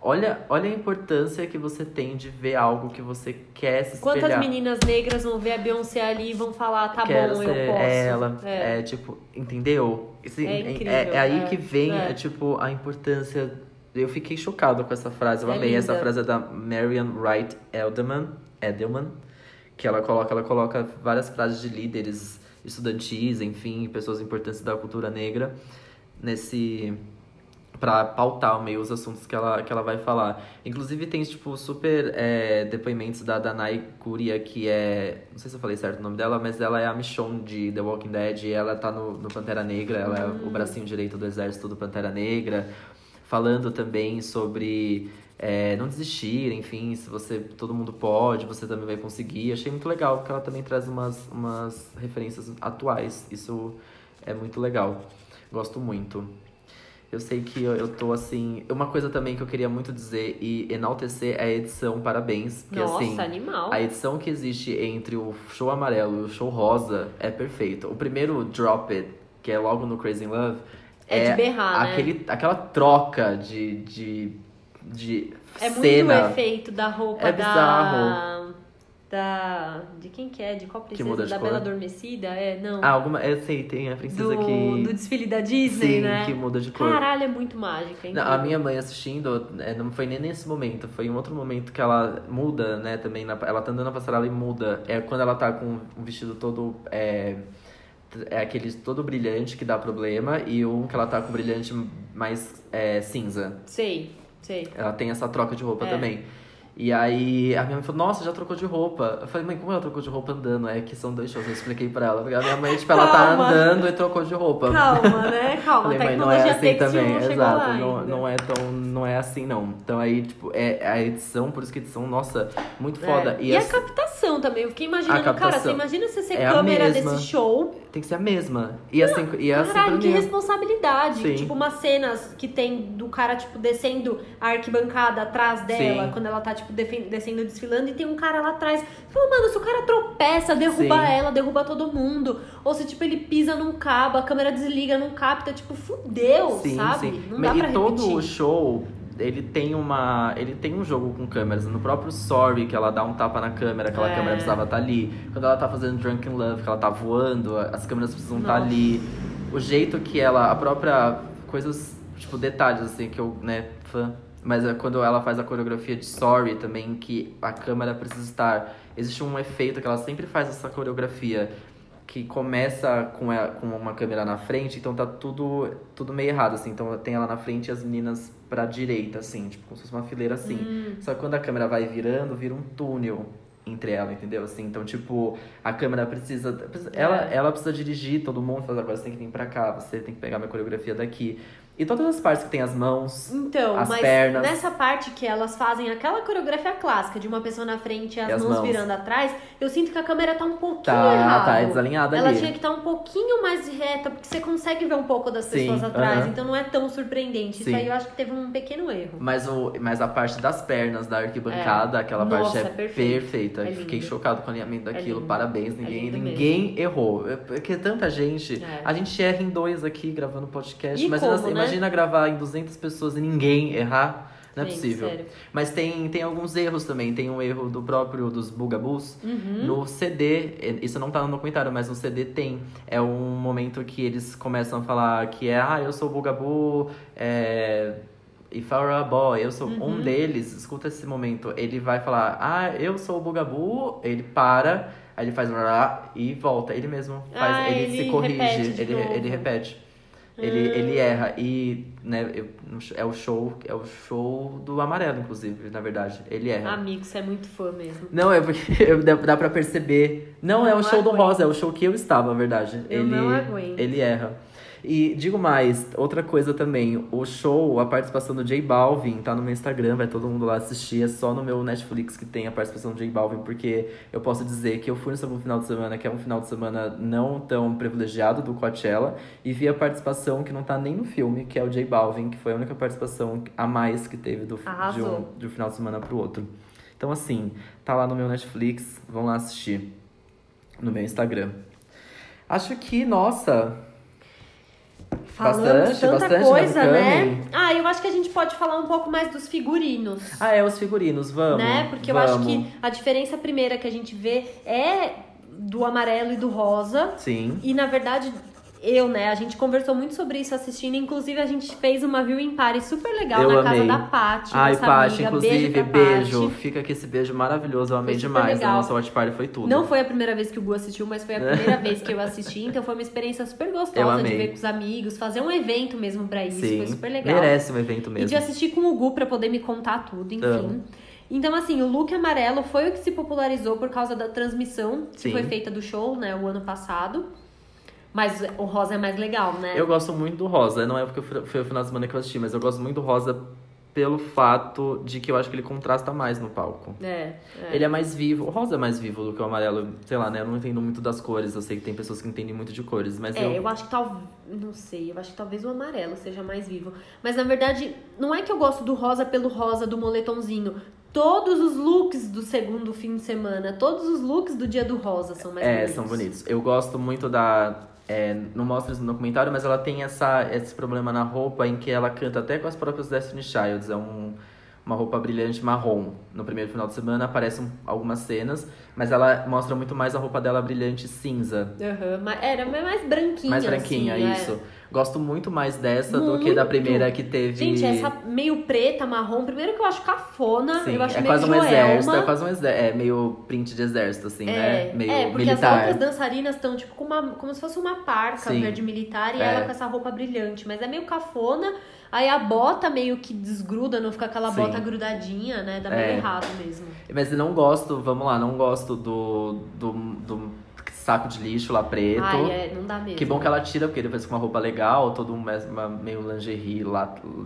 olha, olha a importância que você tem de ver algo que você quer se espelhar. Quantas meninas negras vão ver a Beyoncé ali e vão falar, tá Quero bom, eu posso. ela. É. É. tipo, entendeu? Esse- É é, incrível, é aí é. que vem, É. é, tipo, a importância. Eu fiquei chocado com essa frase. Eu É amei. Essa linda. frase é da Marian Wright Edelman, Edelman, que ela coloca, ela coloca várias frases de líderes estudantis, enfim, pessoas importantes da cultura negra nesse pra pautar meio os assuntos que ela, que ela vai falar. Inclusive tem, tipo, super é, depoimentos da Danai Curia, que é... Não sei se eu falei certo o nome dela, mas ela é a Michonne de The Walking Dead. E ela tá no, no Pantera Negra, ela é o bracinho direito do exército do Pantera Negra. Falando também sobre é, não desistir, enfim, se você... Todo mundo pode, você também vai conseguir. Achei muito legal, porque ela também traz umas, umas referências atuais. Isso é muito legal. Gosto muito. Eu sei que eu, eu tô assim. Uma coisa também que eu queria muito dizer e enaltecer é a edição, parabéns. Porque Nossa, assim, animal. a edição que existe entre o show amarelo e o show rosa é perfeito. O primeiro Drop It, que é logo no Crazy Love, É de berrar, né? aquele, aquela troca de, de, de É muito cena o efeito da roupa É da. bizarro. Da. De quem que é? De qual princesa? de da cor? Bela Adormecida? É, não. Ah, alguma. Eu sei, tem a princesa do, que. do desfile da Disney, Sim, né? que muda de cor. Caralho, é muito mágica. Não, a minha mãe assistindo, é, não foi nem nesse momento, foi em outro momento que ela muda, né, também, na- ela tá andando na passarela e muda. É quando ela tá com um vestido todo, é, é aquele todo brilhante que dá problema, e um que ela tá com brilhante mais é, cinza. Sei, sei. Ela tem essa troca de roupa É. também. E aí a minha mãe falou, nossa, já trocou de roupa. Eu falei, mãe, como ela trocou de roupa andando? É que são dois shows, eu expliquei pra ela. Porque a minha mãe, tipo, ela tá Calma. andando e trocou de roupa. Calma, né? Calma, Falei, mãe, não é assim também, exato. Não, ainda. não é tão. Não é assim, não. Então aí, tipo, é a edição, por isso que edição, nossa, muito foda. É. E, E, a captação também. Eu fiquei imaginando, cara, você imagina você ser É câmera desse show. Tem que ser a mesma. E a, sin- e a Caralho, que responsabilidade. Tipo, umas cenas que tem do cara, tipo, descendo a arquibancada atrás dela, Sim. quando ela tá, tipo, descendo, desfilando, e tem um cara lá atrás. Fala, mano, se o cara tropeça, derruba Sim. ela, derruba todo mundo. Ou se, tipo, ele pisa num cabo, a câmera desliga, não capta, tipo, fudeu, Sim, sabe? sim. Não dá e pra todo repetir. o show, ele tem uma. Ele tem um jogo com câmeras. No próprio Sorry, que ela dá um tapa na câmera, aquela É. câmera precisava estar ali. Quando ela tá fazendo Drunken Love, que ela tá voando, as câmeras precisam estar Nossa. ali. O jeito que ela. A própria. Coisas, tipo, detalhes, assim, que eu, né, fã. Mas é quando ela faz a coreografia de Sorry também, que a câmera precisa estar. Existe um efeito que ela sempre faz essa coreografia que começa com, a- com uma câmera na frente, então tá tudo, tudo meio errado, assim. Então tem ela na frente e as meninas pra direita, assim, tipo, como se fosse uma fileira assim. Hum. Só que quando a câmera vai virando, vira um túnel entre ela, entendeu? Assim, então, tipo, a câmera precisa. precisa- Ela, É. ela precisa dirigir todo mundo, falar, agora você tem que vir pra cá, você tem que pegar minha coreografia daqui. E todas as partes que tem as mãos. Então, As mas pernas. nessa parte que elas fazem aquela coreografia clássica de uma pessoa na frente e as, E as mãos, mãos. virando atrás, eu sinto que a câmera tá um pouquinho Tá, errado. tá desalinhada Ela ali. tinha que estar um pouquinho mais reta, porque você consegue ver um pouco das Sim, pessoas atrás, aham. então não é tão surpreendente. Isso Sim. aí eu acho que teve um pequeno erro. Mas, o, mas a parte das pernas da arquibancada, aquela Nossa, parte é é perfeito. perfeita. É Fiquei chocado com o alinhamento daquilo. lindo. Parabéns, É ninguém, ninguém errou. É Porque tanta gente. É. A gente erra em dois aqui gravando podcast. E Imagina, como, né? Imagina gravar em 200 pessoas e ninguém errar. Não é possível. sério. Mas tem, tem alguns erros também. Tem um erro do próprio dos Bugabus. Uhum. No CD, isso não tá no documentário, mas no CD tem. É um momento que eles começam a falar que é, ah, eu sou o Bugabu, é. If I were a boy, eu sou Uhum. um deles, escuta esse momento. Ele vai falar, ah, eu sou o Bugabu, ele para, aí ele faz e volta. Ele mesmo faz, Ah, ele, ele se corrige, ele, novo. ele repete. Ele, Ah. ele erra. E, né, eu- é o show, é o show do amarelo, inclusive, na verdade. Ele erra. Amigo, você é muito fã mesmo. Não, é porque dá, pra perceber. Não, é Não o show do aguento. Rosa, é o show que eu estava, na verdade. Eu ele, não aguento. Ele erra. E digo mais, outra coisa também, o show, a participação do J Balvin, tá no meu Instagram, vai todo mundo lá assistir, é só no meu Netflix que tem a participação do J Balvin, porque eu posso dizer que eu fui no final de semana, que é um final de semana não tão privilegiado do Coachella, e vi a participação que não tá nem no filme, que é o J Balvin, que foi a única participação a mais que teve do, de, um, de um final de semana pro outro. Então, assim, tá lá no meu Netflix, vão lá assistir. No meu Instagram. Acho que, nossa, Falando Bastante, tanta bastante, coisa, né? Ah, eu acho que a gente pode falar um pouco mais dos figurinos. Ah, é, os figurinos, vamos. né? Porque eu vamos. acho que a diferença primeira que a gente vê é do amarelo e do rosa. Sim. E na verdade, eu, né, a gente conversou muito sobre isso assistindo. Inclusive, a gente fez uma viewing party super legal Eu na amei. casa da Paty. Ai, Paty, amiga. inclusive, beijo. beijo. Fica aqui esse beijo maravilhoso. Eu amei demais. legal. A nossa watch party foi tudo. Não foi a primeira vez que o Gu assistiu, mas foi a primeira vez que eu assisti. Então foi uma experiência super gostosa de ver com os amigos, fazer um evento mesmo pra isso. Sim. Foi super legal. Merece um evento E mesmo. de assistir com o Gu pra poder me contar tudo, enfim. Amo. Então, assim, o look amarelo foi o que se popularizou por causa da transmissão que Sim. foi feita do show, né, o ano passado. Mas o rosa é mais legal, né? Eu gosto muito do Rosa. Não é porque foi o final de semana que eu assisti, mas eu gosto muito do Rosa pelo fato de que eu acho que ele contrasta mais no palco. É, é. Ele é mais vivo. O rosa é mais vivo do que o amarelo. Sei lá, né? Eu não entendo muito das cores. Eu sei que tem pessoas que entendem muito de cores. Mas É, eu. eu acho que talvez. Não sei, eu acho que talvez o amarelo seja mais vivo. Mas na verdade, não é que eu gosto do rosa pelo rosa do moletomzinho. Todos os looks do segundo fim de semana, todos os looks do dia do rosa são mais É, bonitos. são bonitos. Eu gosto muito da. É, não mostra isso no documentário, mas ela tem essa, esse problema na roupa em que ela canta até com as próprias Destiny Childs. É um, uma roupa brilhante marrom. No primeiro final de semana aparecem algumas cenas, mas ela mostra muito mais a roupa dela brilhante cinza. Mas era mais branquinha. mais branquinha, assim, é. Gosto muito mais dessa do que da Muito. primeira que teve. Gente, essa meio preta, marrom, primeiro que eu acho cafona, Sim, eu acho é meio quase um Joelma. exército, é quase um exército. É meio print de exército, assim, né? Meio é, porque militar. as outras dançarinas estão tipo com uma, como se fosse uma parca Sim. verde militar e É. ela com essa roupa brilhante, mas é meio cafona. Aí a bota meio que desgruda, não fica aquela Sim. bota grudadinha, né? Dá meio É. errado mesmo. Mas eu não gosto, vamos lá, não gosto do, do, do saco de lixo lá preto. Ai, é, não dá mesmo. Que bom que ela tira, porque depois com uma roupa legal, todo um uma, meio lingerie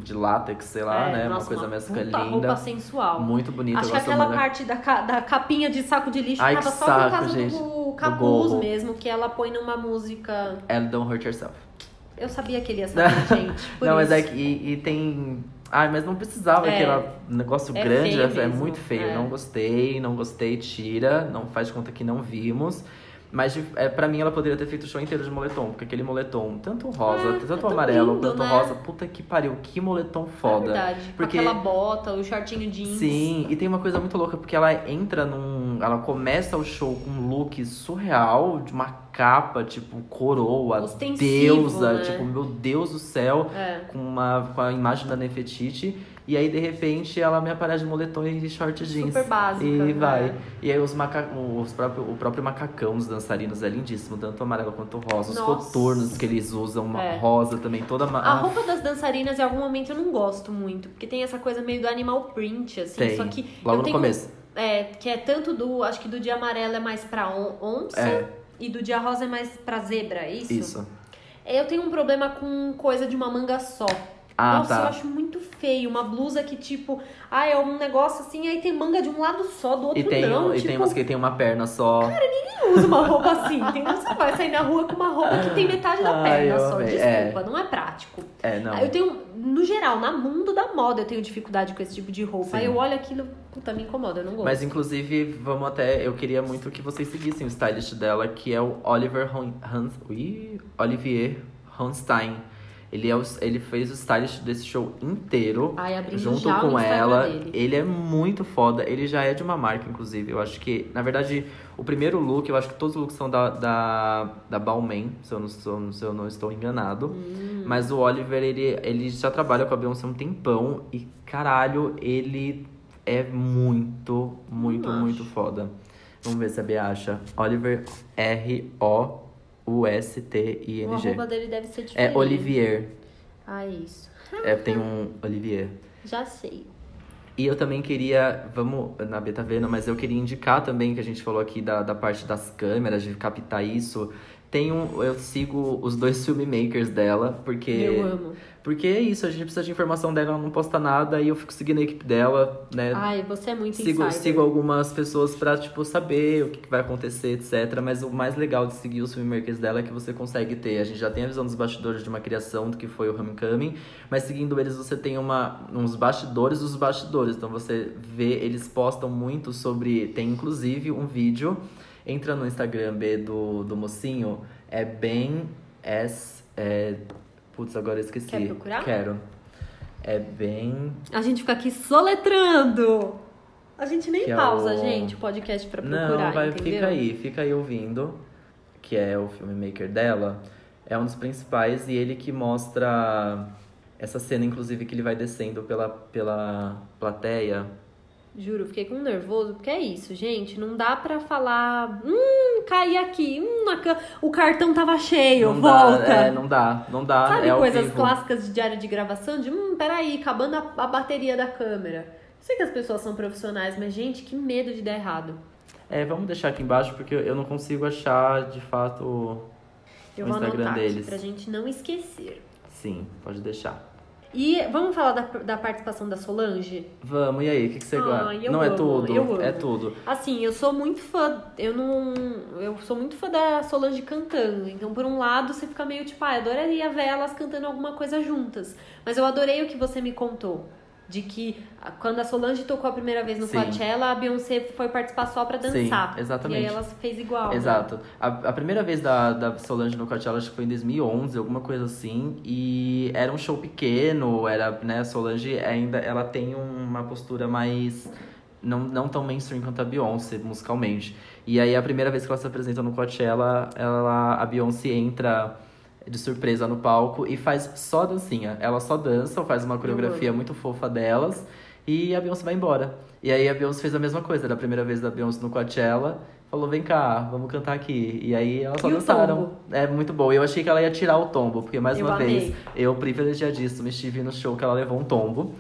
de látex, sei lá, É, né? nossa, uma coisa mais puta linda. roupa sensual. Muito bonita. Acho que aquela parte da, ca- da capinha de saco de lixo Ai, tava que só saco, por causa gente. do Do capuz gorro. mesmo, que ela põe numa música. And Don't Hurt Yourself. Eu sabia que ele ia saber, gente. Não, mas isso. é que e, e tem. Ai, mas não precisava É. aquele negócio É grande, feio é, mesmo, muito feio. é. Não gostei, não gostei, tira, não faz de conta que não vimos. Mas é, pra mim ela poderia ter feito o show inteiro de moletom, porque aquele moletom, tanto rosa, É, tanto é amarelo lindo, quanto o né? rosa, puta que pariu, que moletom foda. É verdade. Porque- aquela bota, o shortinho jeans. Sim, e tem uma coisa muito louca, porque ela entra num. Ela começa o show com um look surreal, de uma capa, tipo, coroa, Ostensivo, deusa, né? tipo, meu Deus do céu, É. com, uma, com a imagem da Nefertiti. E aí, de repente, ela me aparece de moletom e short jeans. Super básica, E né? vai. E aí, os maca... os próprio, o próprio macacão dos dançarinos é lindíssimo, tanto amarelo quanto rosa. Os Nossa. coturnos que eles usam, uma É. rosa também, toda. ma- A roupa das dançarinas, em algum momento, eu não gosto muito. Porque tem essa coisa meio do animal print, assim. Tem. Só que Logo no tenho, começo. É, que é tanto do... Acho que do dia amarelo é mais pra on- onça. É. E do dia rosa é mais pra zebra, é isso? Isso. Eu tenho um problema com coisa de uma manga só. Ah, Nossa, tá. eu acho muito feio. Uma blusa que, tipo... Ah, é um negócio assim, aí tem manga de um lado só, do outro E tem, não. e tipo, tem umas que tem uma perna só. Ninguém usa uma roupa assim, entendeu? Você vai sair na rua com uma roupa que tem metade da Ai, perna só. amei. Desculpa, não é prático. É, não. Eu tenho, no geral, na mundo da moda, eu tenho dificuldade com esse tipo de roupa. Sim. Aí eu olho aquilo, puta, me incomoda, eu não gosto. Mas inclusive, vamos até. Eu queria muito que vocês seguissem o stylist dela, que é o Oliver Hans, ui, Olivier Honstein. Ele, é o, ele fez o stylist desse show inteiro. Ai, junto com ela. dele. Ele é muito foda. Ele já é de uma marca, inclusive. Eu acho que, na verdade, o primeiro look, eu acho que todos os looks são da, da, da Balmain, se eu, não, se eu- se eu não estou enganado. Hum. Mas o Oliver, ele, ele já trabalha com a Beyoncé há um tempão. E, caralho, ele é muito, muito, muito foda. Vamos ver se a Bia acha. Oliver R-O O U-S-T-I-N-G. arroba dele deve ser diferente. É Olivier. Ah, isso. É, tem um Olivier. Já sei. E eu também queria, vamos na Beta Vendo, mas eu queria indicar também que a gente falou aqui da, da parte das câmeras, de captar isso. Tem um, eu sigo os dois filmmakers dela, porque. Eu amo. Porque é isso, a gente precisa de informação dela, ela não posta nada e eu fico seguindo a equipe dela, né? Ai, você é muito Sigo, insider. sigo algumas pessoas pra, tipo, saber o que vai acontecer, etc. Mas o mais legal de seguir os filmmakers dela é que você consegue ter. A gente já tem a visão dos bastidores de uma criação do que foi o Homecoming, mas seguindo eles você tem uma, uns bastidores dos bastidores. Então você vê, eles postam muito sobre. Tem inclusive um vídeo. Entra no Instagram B do, do mocinho, é bem S. É, putz, agora eu esqueci. Quer procurar? Quero. É bem. A gente fica aqui soletrando. A gente nem Que é pausa, o- gente, o podcast pra procurar, Não, vai, entendeu? fica aí, fica aí ouvindo, que é o filmmaker dela. É um dos principais e ele que mostra essa cena, inclusive, que ele vai descendo pela, pela plateia. Juro, fiquei com nervoso, porque é isso, gente. Não dá pra falar, hum, caí aqui, hum, ca- o cartão tava cheio, não volta. Dá, é, não dá, não dá. Sabe é coisas clássicas de diário de gravação? De, hum, peraí, acabando a, a bateria da câmera. Eu sei que as pessoas são profissionais, mas, gente, que medo de dar errado. É, vamos deixar aqui embaixo, porque eu não consigo achar, de fato, Eu O vou Instagram anotar aqui deles. pra gente não esquecer. sim, pode deixar. E vamos falar da, da participação da Solange? Vamos, e aí, o que, que você Ai, gosta? eu Não é amo, tudo, eu amo. é tudo. Assim, eu sou muito fã. Eu não. Eu sou muito fã da Solange cantando. Então, por um lado, você fica meio tipo, ah, eu adoraria ver elas cantando alguma coisa juntas. Mas eu adorei o que você me contou. De que ah, quando a Solange tocou a primeira vez no Sim. Coachella, a Beyoncé foi participar só pra dançar. Sim, exatamente. E aí ela fez igual. né? Exato. A, a primeira vez da, da Solange no Coachella acho que foi em 2011, alguma coisa assim. E era um show pequeno, era, né, a Solange ainda, ela tem uma postura mais... Não, não tão mainstream quanto a Beyoncé, musicalmente. E aí, a primeira vez que ela se apresenta no Coachella, ela, a Beyoncé entra de surpresa no palco e faz só dancinha. Ela só dança, faz uma coreografia muito fofa delas e a Beyoncé vai embora. E aí a Beyoncé fez a mesma coisa, era a primeira vez da Beyoncé no Coachella. Falou, vem cá, vamos cantar aqui. E aí elas só E dançaram. É muito bom. Eu achei que ela ia tirar o tombo, porque mais Eu uma amei. vez, eu privilegiadíssimo, estive no show que ela levou um tombo.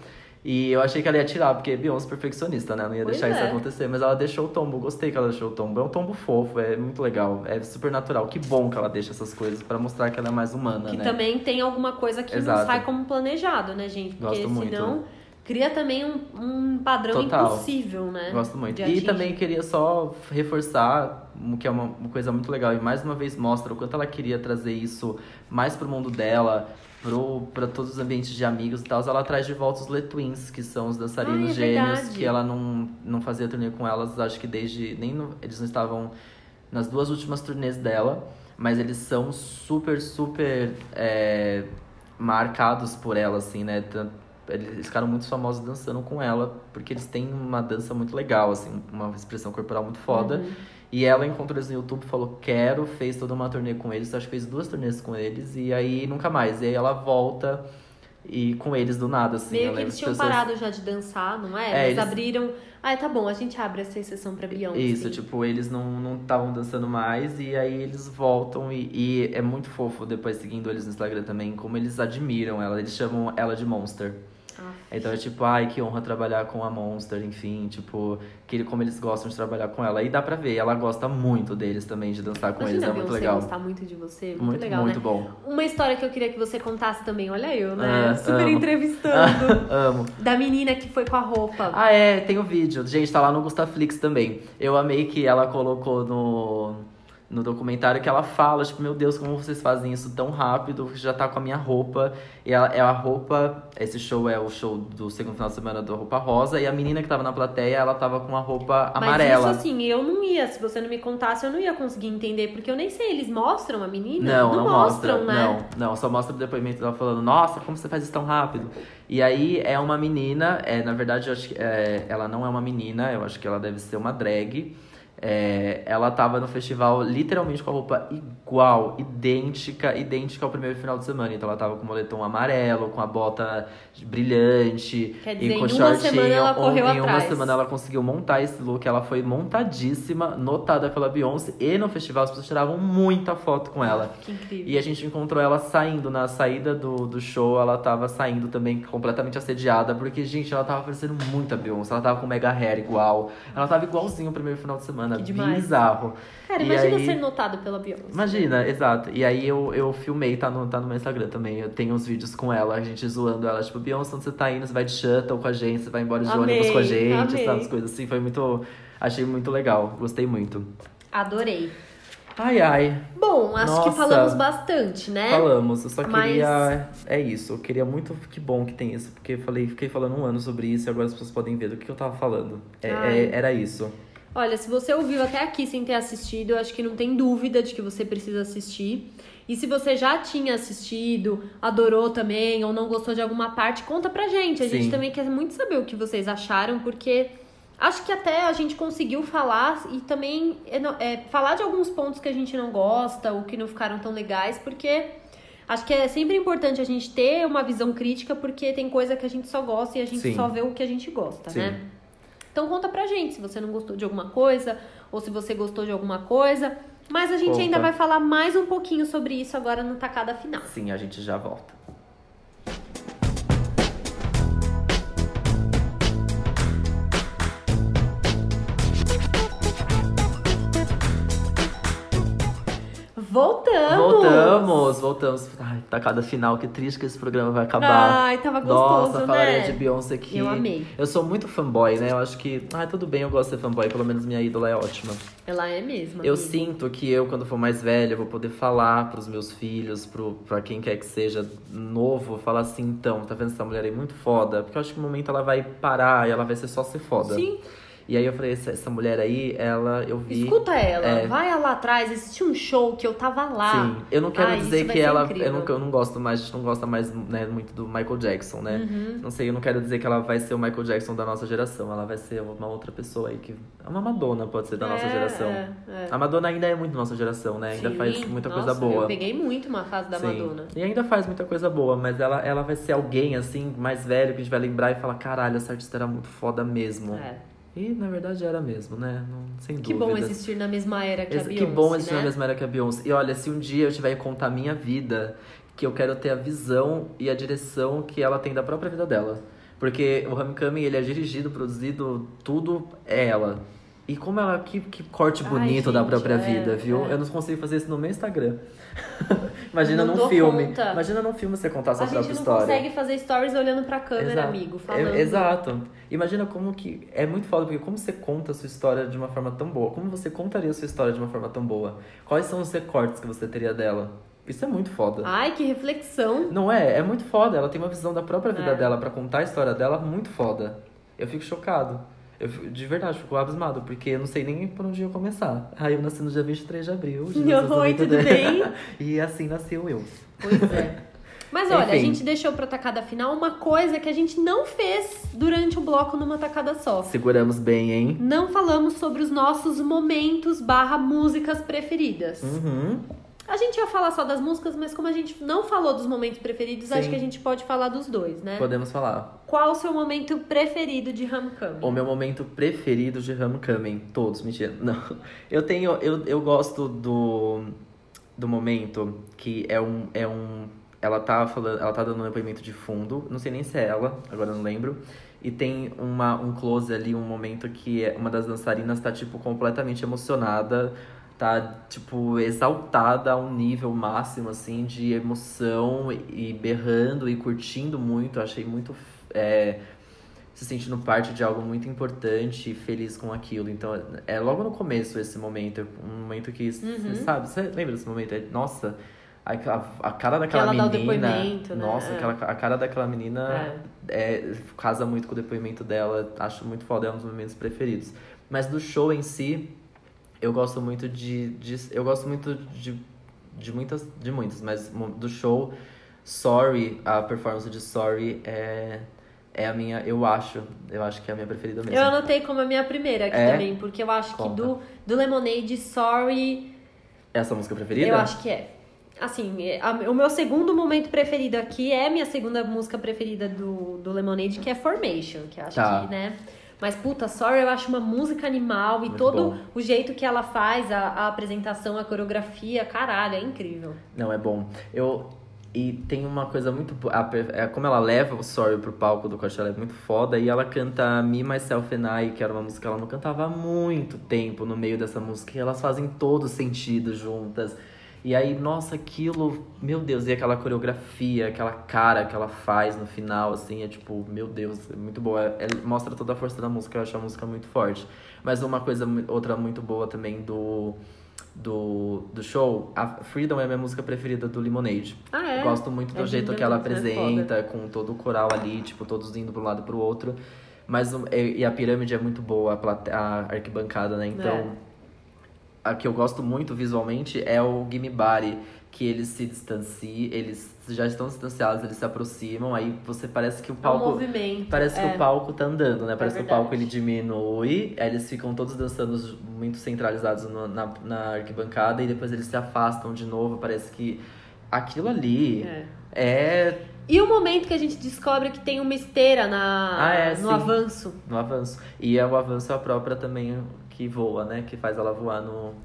E eu achei que ela ia tirar, porque Beyoncé é perfeccionista, né? Não ia Pois deixar isso é. acontecer. Mas ela deixou o tombo. Gostei que ela deixou o tombo. É um tombo fofo, é muito legal. É super natural. Que bom que ela deixa essas coisas pra mostrar que ela é mais humana, Que né? também tem alguma coisa que não Exato. sai como planejado, né, gente? Porque Gosto muito. senão cria também um, um padrão Total. impossível, né? Gosto muito. E também queria só reforçar, o que é uma coisa muito legal, e mais uma vez mostra o quanto ela queria trazer isso mais pro mundo dela, pro, pra todos os ambientes de amigos e tal. Ela traz de volta os Le Twins, que são os dançarinos Ai, é gêmeos, verdade. que ela não, não fazia turnê com elas, acho que desde. Nem no- eles não estavam nas duas últimas turnês dela, mas eles são super, super é, marcados por ela, assim, né? Eles ficaram muito famosos dançando com ela, porque eles têm uma dança muito legal, assim, uma expressão corporal muito foda. Uhum. E ela encontrou eles no YouTube, falou quero, fez toda uma turnê com eles, acho que fez duas turnês com eles, e aí nunca mais. E aí ela volta e com eles do nada, assim. Meio que eles tinham pessoas- parado já de dançar, não é? É, eles, eles- abriram. Ah, tá bom, a gente abre essa exceção pra Beyoncé. Isso, tipo, eles não estavam dançando mais e aí eles voltam e, e é muito fofo depois seguindo eles no Instagram também, como eles admiram ela, eles chamam ela de Monster. Então é tipo, ai, que honra trabalhar com a Monster, enfim, tipo, que, como eles gostam de trabalhar com ela. E dá pra ver, ela gosta muito deles também, de dançar com Imagina eles, é muito legal. gostar muito de você, muito, Muito, legal, muito né? bom. Uma história que eu queria que você contasse também, olha eu, né? Ah, Super amo. entrevistando. Amo. da menina que foi com a roupa. Ah, é, tem o vídeo. Gente, tá lá no Gustaflix também. Eu amei que ela colocou no, no documentário que ela fala, tipo, meu Deus, como vocês fazem isso tão rápido, já tá com a minha roupa. E ela, é a roupa, esse show é o show do segundo final de semana do Roupa Rosa, e a menina que tava na plateia, ela tava com a roupa amarela. Mas isso assim, eu não ia, se você não me contasse, eu não ia conseguir entender, porque eu nem sei, eles mostram a menina? Não, não, mostram, mostra. né? Não, não, só mostra o depoimento dela falando, nossa, como você faz isso tão rápido? E aí é uma menina, é, na verdade, eu acho que é, ela não é uma menina, eu acho que ela deve ser uma drag. É, ela tava no festival literalmente com a roupa igual, idêntica, idêntica ao primeiro final de semana. Então ela tava com o moletom amarelo, com a bota brilhante Quer dizer, e com em uma shortinho. semana ela correu em uma atrás. semana ela conseguiu montar esse look, ela foi montadíssima, notada pela Beyoncé e no festival as pessoas tiravam muita foto com ela. Que incrível. E a gente encontrou ela saindo, na saída do, do show, ela tava saindo também completamente assediada, porque, gente, ela tava parecendo muito a Beyoncé, ela tava com mega hair igual, ela tava igualzinho o primeiro final de semana, Que demais. bizarro. Cara, E imagina aí- ser notado pela Beyoncé. Imagina, exato. E aí eu, eu filmei, tá no, tá no meu Instagram também. Eu tenho uns vídeos com ela, a gente zoando ela, tipo, Beyoncé, onde você tá indo? Você vai de shuttle com a gente, você vai embora de Amei, ônibus com a gente, amei. sabe? As coisas assim. Foi muito. Achei muito legal, gostei muito. Adorei. Ai, ai. Bom, acho que Nossa. falamos bastante, né? Falamos, eu só Mas- queria. É isso, eu queria muito. Que bom que tem isso, porque eu falei, fiquei falando um ano sobre isso e agora as pessoas podem ver do que eu tava falando. É- é- era isso. Olha, se você ouviu até aqui sem ter assistido, eu acho que não tem dúvida de que você precisa assistir. E se você já tinha assistido, adorou também, ou não gostou de alguma parte, conta pra gente. A gente Sim. também quer muito saber o que vocês acharam, porque acho que até a gente conseguiu falar e também é, é, falar de alguns pontos que a gente não gosta, ou que não ficaram tão legais, porque acho que é sempre importante a gente ter uma visão crítica, porque tem coisa que a gente só gosta e a gente Sim. só vê o que a gente gosta, Sim. né? Então conta pra gente se você não gostou de alguma coisa ou se você gostou de alguma coisa. Mas a gente Conta. ainda vai falar mais um pouquinho sobre isso agora no tacada final. Sim, a gente já volta. Voltamos! Voltamos, voltamos. Ai, tacada final, que triste que esse programa vai acabar. Ai, tava gostoso, Nossa, falaria né? de Beyoncé aqui. Eu amei. Eu sou muito fanboy, né? Eu acho que. Ah, tudo bem, eu gosto de ser fanboy, pelo menos minha ídola é ótima. Ela é mesmo. Eu amiga. sinto que eu, quando for mais velha, vou poder falar pros meus filhos, pro, pra quem quer que seja novo, falar assim, então, tá vendo essa mulher aí muito foda? Porque eu acho que no momento ela vai parar e ela vai ser só ser foda. Sim, E aí eu falei, essa, essa mulher aí, ela, eu vi. escuta ela. É. Vai lá atrás, assiste um show que eu tava lá. Sim, eu não quero Ai, dizer que ela. incrível. Eu não, eu não gosto mais, a gente não gosta mais né, muito do Michael Jackson, né? Uhum. Não sei, eu não quero dizer que ela vai ser o Michael Jackson da nossa geração. Ela vai ser uma outra pessoa aí que. Uma Madonna pode ser da nossa É, geração. é, é. A Madonna ainda é muito nossa geração, né? Ainda Sim, faz muita nossa, coisa boa. Eu peguei muito uma fase da Sim. Madonna. E ainda faz muita coisa boa, mas ela, ela vai ser alguém, assim, mais velho, que a gente vai lembrar e falar, caralho, essa artista era muito foda mesmo. É. E na verdade era mesmo, né? Não, sem Que dúvida. bom existir na mesma era que a Ex- Beyoncé, que bom existir né? na mesma era que a Beyoncé. E olha, se um dia eu tiver que contar a minha vida, que eu quero ter a visão e a direção que ela tem da própria vida dela. Porque o Homecoming, ele é dirigido, produzido, tudo é ela. E como ela, que, que corte Ai, bonito da gente, própria é, vida, viu? é. Eu não consigo fazer isso no meu Instagram. Imagina Não num filme. conta. Imagina num filme você contar a sua A gente própria não história. consegue fazer stories olhando pra câmera, Exato. amigo, É- falando. exato. Imagina como que. É muito foda, porque como você conta a sua história de uma forma tão boa? Como você contaria a sua história de uma forma tão boa? Quais são os recortes que você teria dela? Isso é muito foda. Ai, que reflexão. Não é? É muito foda. Ela tem uma visão da própria vida É. dela pra contar a história dela muito foda. Eu fico chocado. Eu, de verdade, fico abismado, porque eu não sei nem por onde ia começar. Aí eu nasci no dia 23 de abril. de Oi, 1990. tudo bem? E assim nasceu eu. Pois é. Mas olha, a Enfim. gente deixou pra tacada final uma coisa que a gente não fez durante o bloco numa tacada só. Seguramos bem, hein? Não falamos sobre os nossos momentos barra músicas preferidas. Uhum. A gente ia falar só das músicas, mas como a gente não falou dos momentos preferidos, Sim. acho que a gente pode falar dos dois, né? Podemos falar. Qual o seu momento preferido de Homecoming? O meu momento preferido de Homecoming. Todos, mentira. Não. Eu tenho. Eu, eu gosto do. Do momento que é um. É um ela tá falando. Ela tá dando um depoimento de fundo. Não sei nem se é ela, agora não lembro. E tem uma, um close ali, um momento que é- uma das dançarinas tá, tipo, completamente emocionada. Tá, tipo, exaltada a um nível máximo, assim, de emoção e berrando e curtindo muito. Achei muito. é, se sentindo parte de algo muito importante e feliz com aquilo. Então, é logo no começo esse momento, um momento que, Uhum. sabe, você lembra desse momento? É, Nossa, a, a, a cara daquela ela dá o menina. né? Nossa, É. aquela, a cara daquela menina é, casa muito com o depoimento dela. Acho muito foda, é um dos momentos preferidos. Mas do show em si, eu gosto muito de. de eu gosto muito de, de muitas. De muitas, mas do show, Sorry, a performance de Sorry é. é a minha, eu acho, eu acho que é a minha preferida mesmo. Eu anotei como a minha primeira aqui É? também, porque eu acho Conta. que do, do Lemonade, Sorry, Essa música preferida? eu acho que é. Assim, é, a- o meu segundo momento preferido aqui é a minha segunda música preferida do, do Lemonade, que é Formation, que eu acho Tá. que, né? Mas, puta, Sorry eu acho uma música animal e Muito todo bom. o jeito que ela faz, a, a apresentação, a coreografia, caralho, é incrível. Não, é bom. Eu. E tem uma coisa muito. A, é como ela leva o Sorry pro palco do Coachella é muito foda. E ela canta Me, Myself and I, que era uma música que ela não cantava há muito tempo no meio dessa música. E elas fazem todo sentido juntas. E aí, nossa, aquilo. Meu Deus, e aquela coreografia, aquela cara que ela faz no final, assim, é tipo, meu Deus, é muito boa. É- é- mostra toda a força da música, eu acho a música muito forte. Mas uma coisa, outra muito boa também do. Do, do show, a Freedom é a minha música preferida do Lemonade. Ah, é? Gosto muito do É jeito que ela mesmo, é apresenta, com todo o coral ali, tipo, todos indo pro lado e pro outro. Mas e e a pirâmide é muito boa, a, plate- a arquibancada, né? Então, É. a que eu gosto muito visualmente é o Body, que eles se distanciam, eles já estão distanciados, eles se aproximam, aí você parece que o É um palco. movimento. Parece que é. o palco tá andando, né? Parece que o palco ele diminui, aí eles ficam todos dançando muito centralizados no- na, na arquibancada e depois eles se afastam de novo. Parece que aquilo ali É. é E o momento que a gente descobre que tem uma esteira na, Ah, é, no sim. avanço. no avanço. E é o avanço a própria também que voa, né? Que faz ela voar no.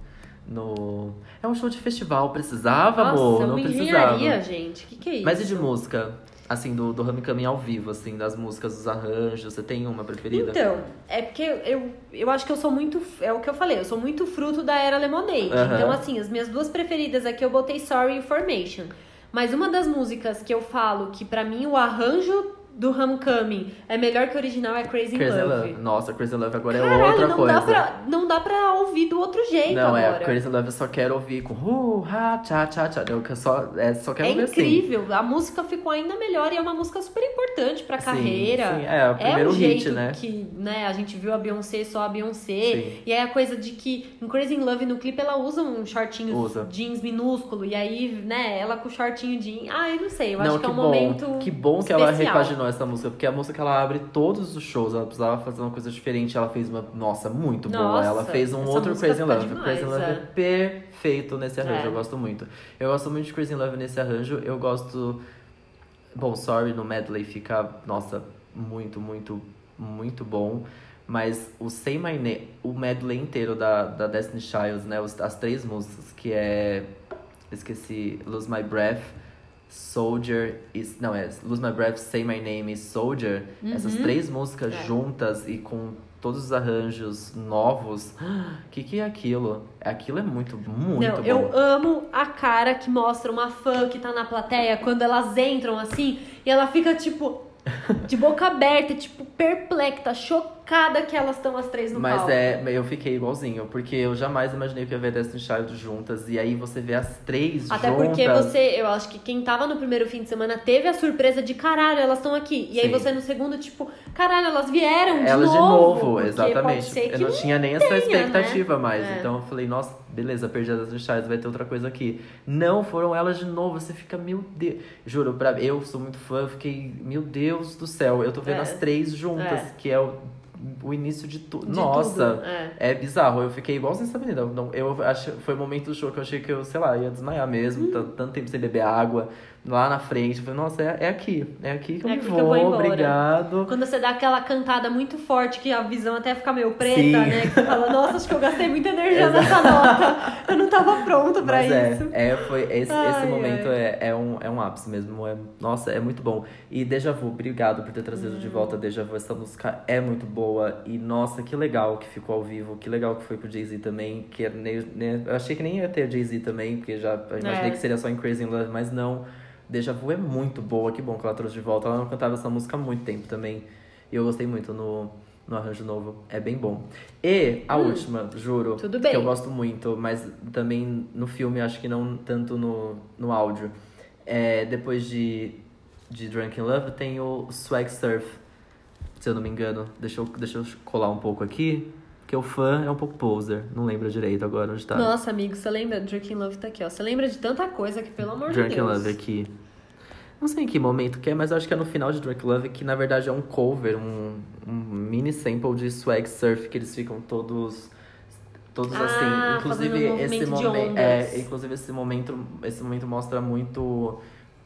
no... É um show de festival, precisava, Nossa, amor? Não precisava. gente. O que, que é isso? Mas e de música? Assim, do, do Homecoming ao vivo, assim, das músicas, dos arranjos, você tem uma preferida? Então, é porque eu, eu acho que eu sou muito. É o que eu falei, eu sou muito fruto da era Lemonade. Então, assim, as minhas duas preferidas aqui eu botei Sorry e Formation. Mas uma das músicas que eu falo que pra mim o arranjo do Homecoming é melhor que o original é Crazy, Crazy Love. Love. Nossa, Crazy Love agora é Caralho, outra não coisa. dá, pra, não dá pra ouvir do outro jeito Não, agora. é, Crazy Love eu só quero ouvir com uh, ha, tcha, tcha, tcha. Eu só, é, só quero É ouvir assim. incrível, a música ficou ainda melhor e é uma música super importante pra Sim, carreira. sim, é, o primeiro o hit, né? que né, a gente viu a Beyoncé só a Beyoncé. Sim. E aí a coisa de que em Crazy Love no clipe ela usa um shortinho Usa. jeans minúsculo. E aí, né, ela com o shortinho jeans. Ah, eu não sei, eu Não, acho que, que é um bom. momento. Que bom que ela especial. Essa música, porque é a música que ela abre todos os shows, ela precisava fazer uma coisa diferente, ela fez uma, nossa, muito boa. Nossa, Ela fez um outro Crazy fica Love. demais, Crazy Love é. é. perfeito nesse arranjo, É. eu gosto muito. Eu gosto muito de Crazy Love nesse arranjo, eu gosto. Bom, Sorry no medley fica, nossa, muito, muito, muito bom. Mas o Say My Name, o medley inteiro da, da Destiny Childs, né? as três músicas, que é. Esqueci. Lose My Breath, Soldier. Is, não, é Lose My Breath, Say My Name e Soldier. Essas três músicas É. juntas e com todos os arranjos novos. O que, que é aquilo? Aquilo é muito, muito Não, bom. eu amo a cara que mostra uma fã que tá na plateia quando elas entram assim e ela fica tipo de boca aberta, tipo perplexa, chocada que elas estão as três no Mas palco. é, eu fiquei igualzinho, porque eu jamais imaginei que ia ver Destiny Child juntas. E aí você vê as três Até juntas. porque você, eu acho que quem tava no primeiro fim de semana teve a surpresa de caralho, elas estão aqui. E aí Sim. você no segundo, tipo, caralho, elas vieram de Elas novo. de novo, exatamente. Eu não tinha nem essa tenha, expectativa né? mais. É. Então eu falei, nossa, beleza, perdi a Destiny Child, vai ter outra coisa aqui. Não, foram elas de novo. Você fica, meu Deus. Juro, pra, eu sou muito fã, eu fiquei, meu Deus do céu. Eu tô vendo É. as três juntas, É. que é o, o início de tudo. De Nossa. tudo, é. É bizarro, eu fiquei essa menina. Eu, não, eu acho, foi o momento do show que eu achei que eu, sei lá, ia desmaiar mesmo. Hum. Tanto, tanto tempo sem beber água. Lá na frente, eu falei, nossa, é, é aqui. É aqui que eu É aqui que vou, eu vou embora. obrigado. Quando você dá aquela cantada muito forte, que a visão até fica meio preta, Sim. né? Que você fala, nossa, acho que eu gastei muita energia nessa nota. Eu não tava pronta pra Mas é, isso. é, foi, esse, Ai, esse momento ai. é, é, um, é um ápice mesmo. É, nossa, é muito bom. E Deja Vu, obrigado por ter trazido Hum. de volta Deja Vu. Essa música é muito boa. E nossa, que legal que ficou ao vivo. Que legal que foi com o Jay-Z também. Que nem- nem- eu achei que nem ia ter Jay-Z também, porque já imaginei É. que seria só em Crazy in Love, mas não. Deja Vu é muito boa, que bom que ela trouxe de volta. Ela não cantava essa música há muito tempo também. E eu gostei muito no, no arranjo novo. É bem bom. E a última, juro. Hum. Tudo bem. Que eu gosto muito, mas também no filme, acho que não tanto no, no áudio. É, depois de, de Drunk in Love, tem o Swag Surf. Se eu não me engano. Deixa eu, deixa eu colar um pouco aqui. Porque o fã é um pouco poser. Não lembro direito agora onde tá. Nossa, amigo, você lembra? Drunk in Love tá aqui, ó. Você lembra de tanta coisa que, pelo amor Drunk de Deus. Love aqui. Não sei em que momento que é, mas acho que é no final de Drunk Love, que na verdade é um cover, um, um mini sample de Swag Surf, que eles ficam todos. Todos Ah, assim. Inclusive, um esse momento. É, inclusive, esse momento, esse momento mostra muito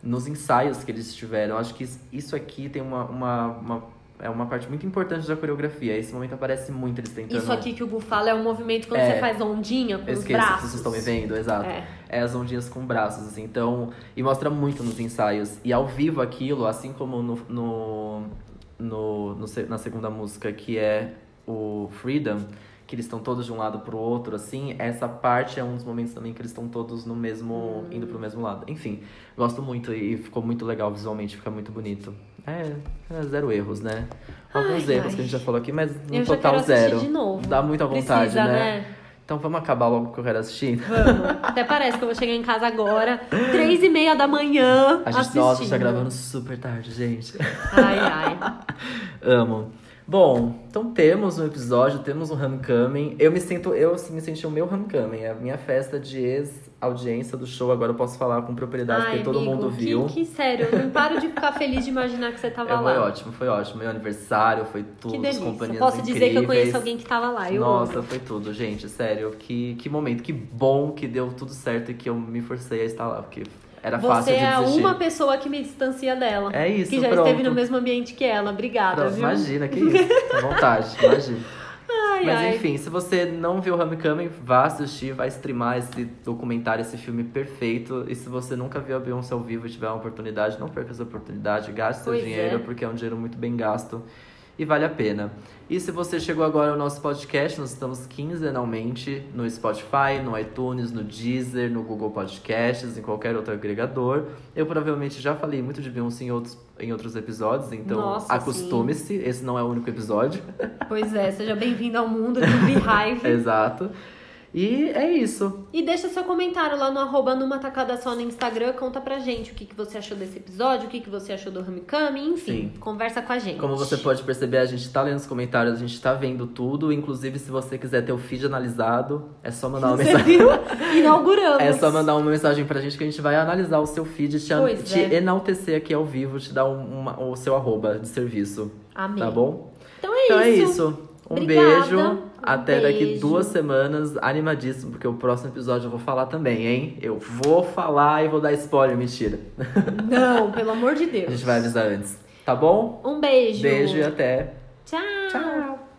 nos ensaios que eles tiveram. Acho que isso aqui tem uma, uma, uma- é uma parte muito importante da coreografia. Esse momento aparece muito eles tentando. Isso aqui que o Gu fala é um movimento quando É. você faz ondinha com Eu os esqueço que braços. vocês estão me vendo, exato. É. É as ondinhas com braços, assim. Então, e mostra muito nos ensaios. E ao vivo aquilo, assim como no, no, no, no na segunda música, que é o Freedom, que eles estão todos de um lado pro outro, assim, essa parte é um dos momentos também que eles estão todos no mesmo. indo pro mesmo lado. Enfim, gosto muito e ficou muito legal visualmente, fica muito bonito. É, é zero erros, né? Alguns Ai, erros ai. que a gente já falou aqui, mas no Eu total zero. de novo. Dá muita vontade, Precisa, né? né? Então vamos acabar logo que eu quero assistir. Vamos. Até parece que eu vou chegar em casa agora, três e meia da manhã, A gente, assistindo. nossa, tá gravando super tarde, gente. Ai, ai. Amo. Bom, então temos um episódio, temos um homecoming. Eu me sinto, eu assim, me senti o meu homecoming, é a minha festa de ex-audiência do show. Agora eu posso falar com propriedade, Ai, porque todo amigo, mundo que- viu. Que, sério, eu não paro de ficar feliz de imaginar que você tava É, lá. foi ótimo, foi ótimo. Meu aniversário, foi tudo, Que delícia. companhias Posso dizer que eu incríveis. conheço alguém que tava lá. Eu Nossa, foi tudo, gente, sério. Que, que momento, que bom que deu tudo certo e que eu me forcei a estar lá, porque era fácil Você de é desistir. uma pessoa que me distancia dela. É isso, Que já pronto. esteve no mesmo ambiente que ela. Obrigada, Pronto, viu? Imagina, que isso. À vontade, imagina. Ai, Mas ai. enfim, se você não viu Homecoming, vá assistir, vai streamar esse documentário, esse filme perfeito. E se você nunca viu a Beyoncé ao vivo e tiver uma oportunidade, não perca essa oportunidade, gaste seu Pois dinheiro, é. porque é um dinheiro muito bem gasto e vale a pena. E se você chegou agora ao nosso podcast, nós estamos quinzenalmente no Spotify, no iTunes, no Deezer, no Google Podcasts, em qualquer outro agregador. Eu provavelmente já falei muito de Beyoncé em outros, em outros episódios, então acostume-se, esse não é o único episódio. Pois é, seja bem-vindo ao mundo do Beehive. Exato. E é isso. E deixa seu comentário lá no arroba numa tacada só no Instagram. Conta pra gente o que, que você achou desse episódio, o que, que você achou do Homecoming, enfim. Sim. Conversa com a gente. Como você pode perceber, a gente tá lendo os comentários, a gente tá vendo tudo. Inclusive, se você quiser ter o feed analisado, é só mandar uma Você mensagem. viu? Inauguramos. É só mandar uma mensagem pra gente que a gente vai analisar o seu feed, te, te é. enaltecer aqui ao vivo, te dar um- uma- o seu arroba de serviço. Amém. Tá bom? Então é Então é isso. Um Obrigada. beijo. Um Até daqui beijo. duas semanas. Animadíssimo, porque o próximo episódio eu vou falar também, hein? Eu vou falar e vou dar spoiler, mentira. Não, pelo amor de A Deus. gente vai avisar antes. Tá bom? Um beijo. Beijo e até. Tchau. Tchau.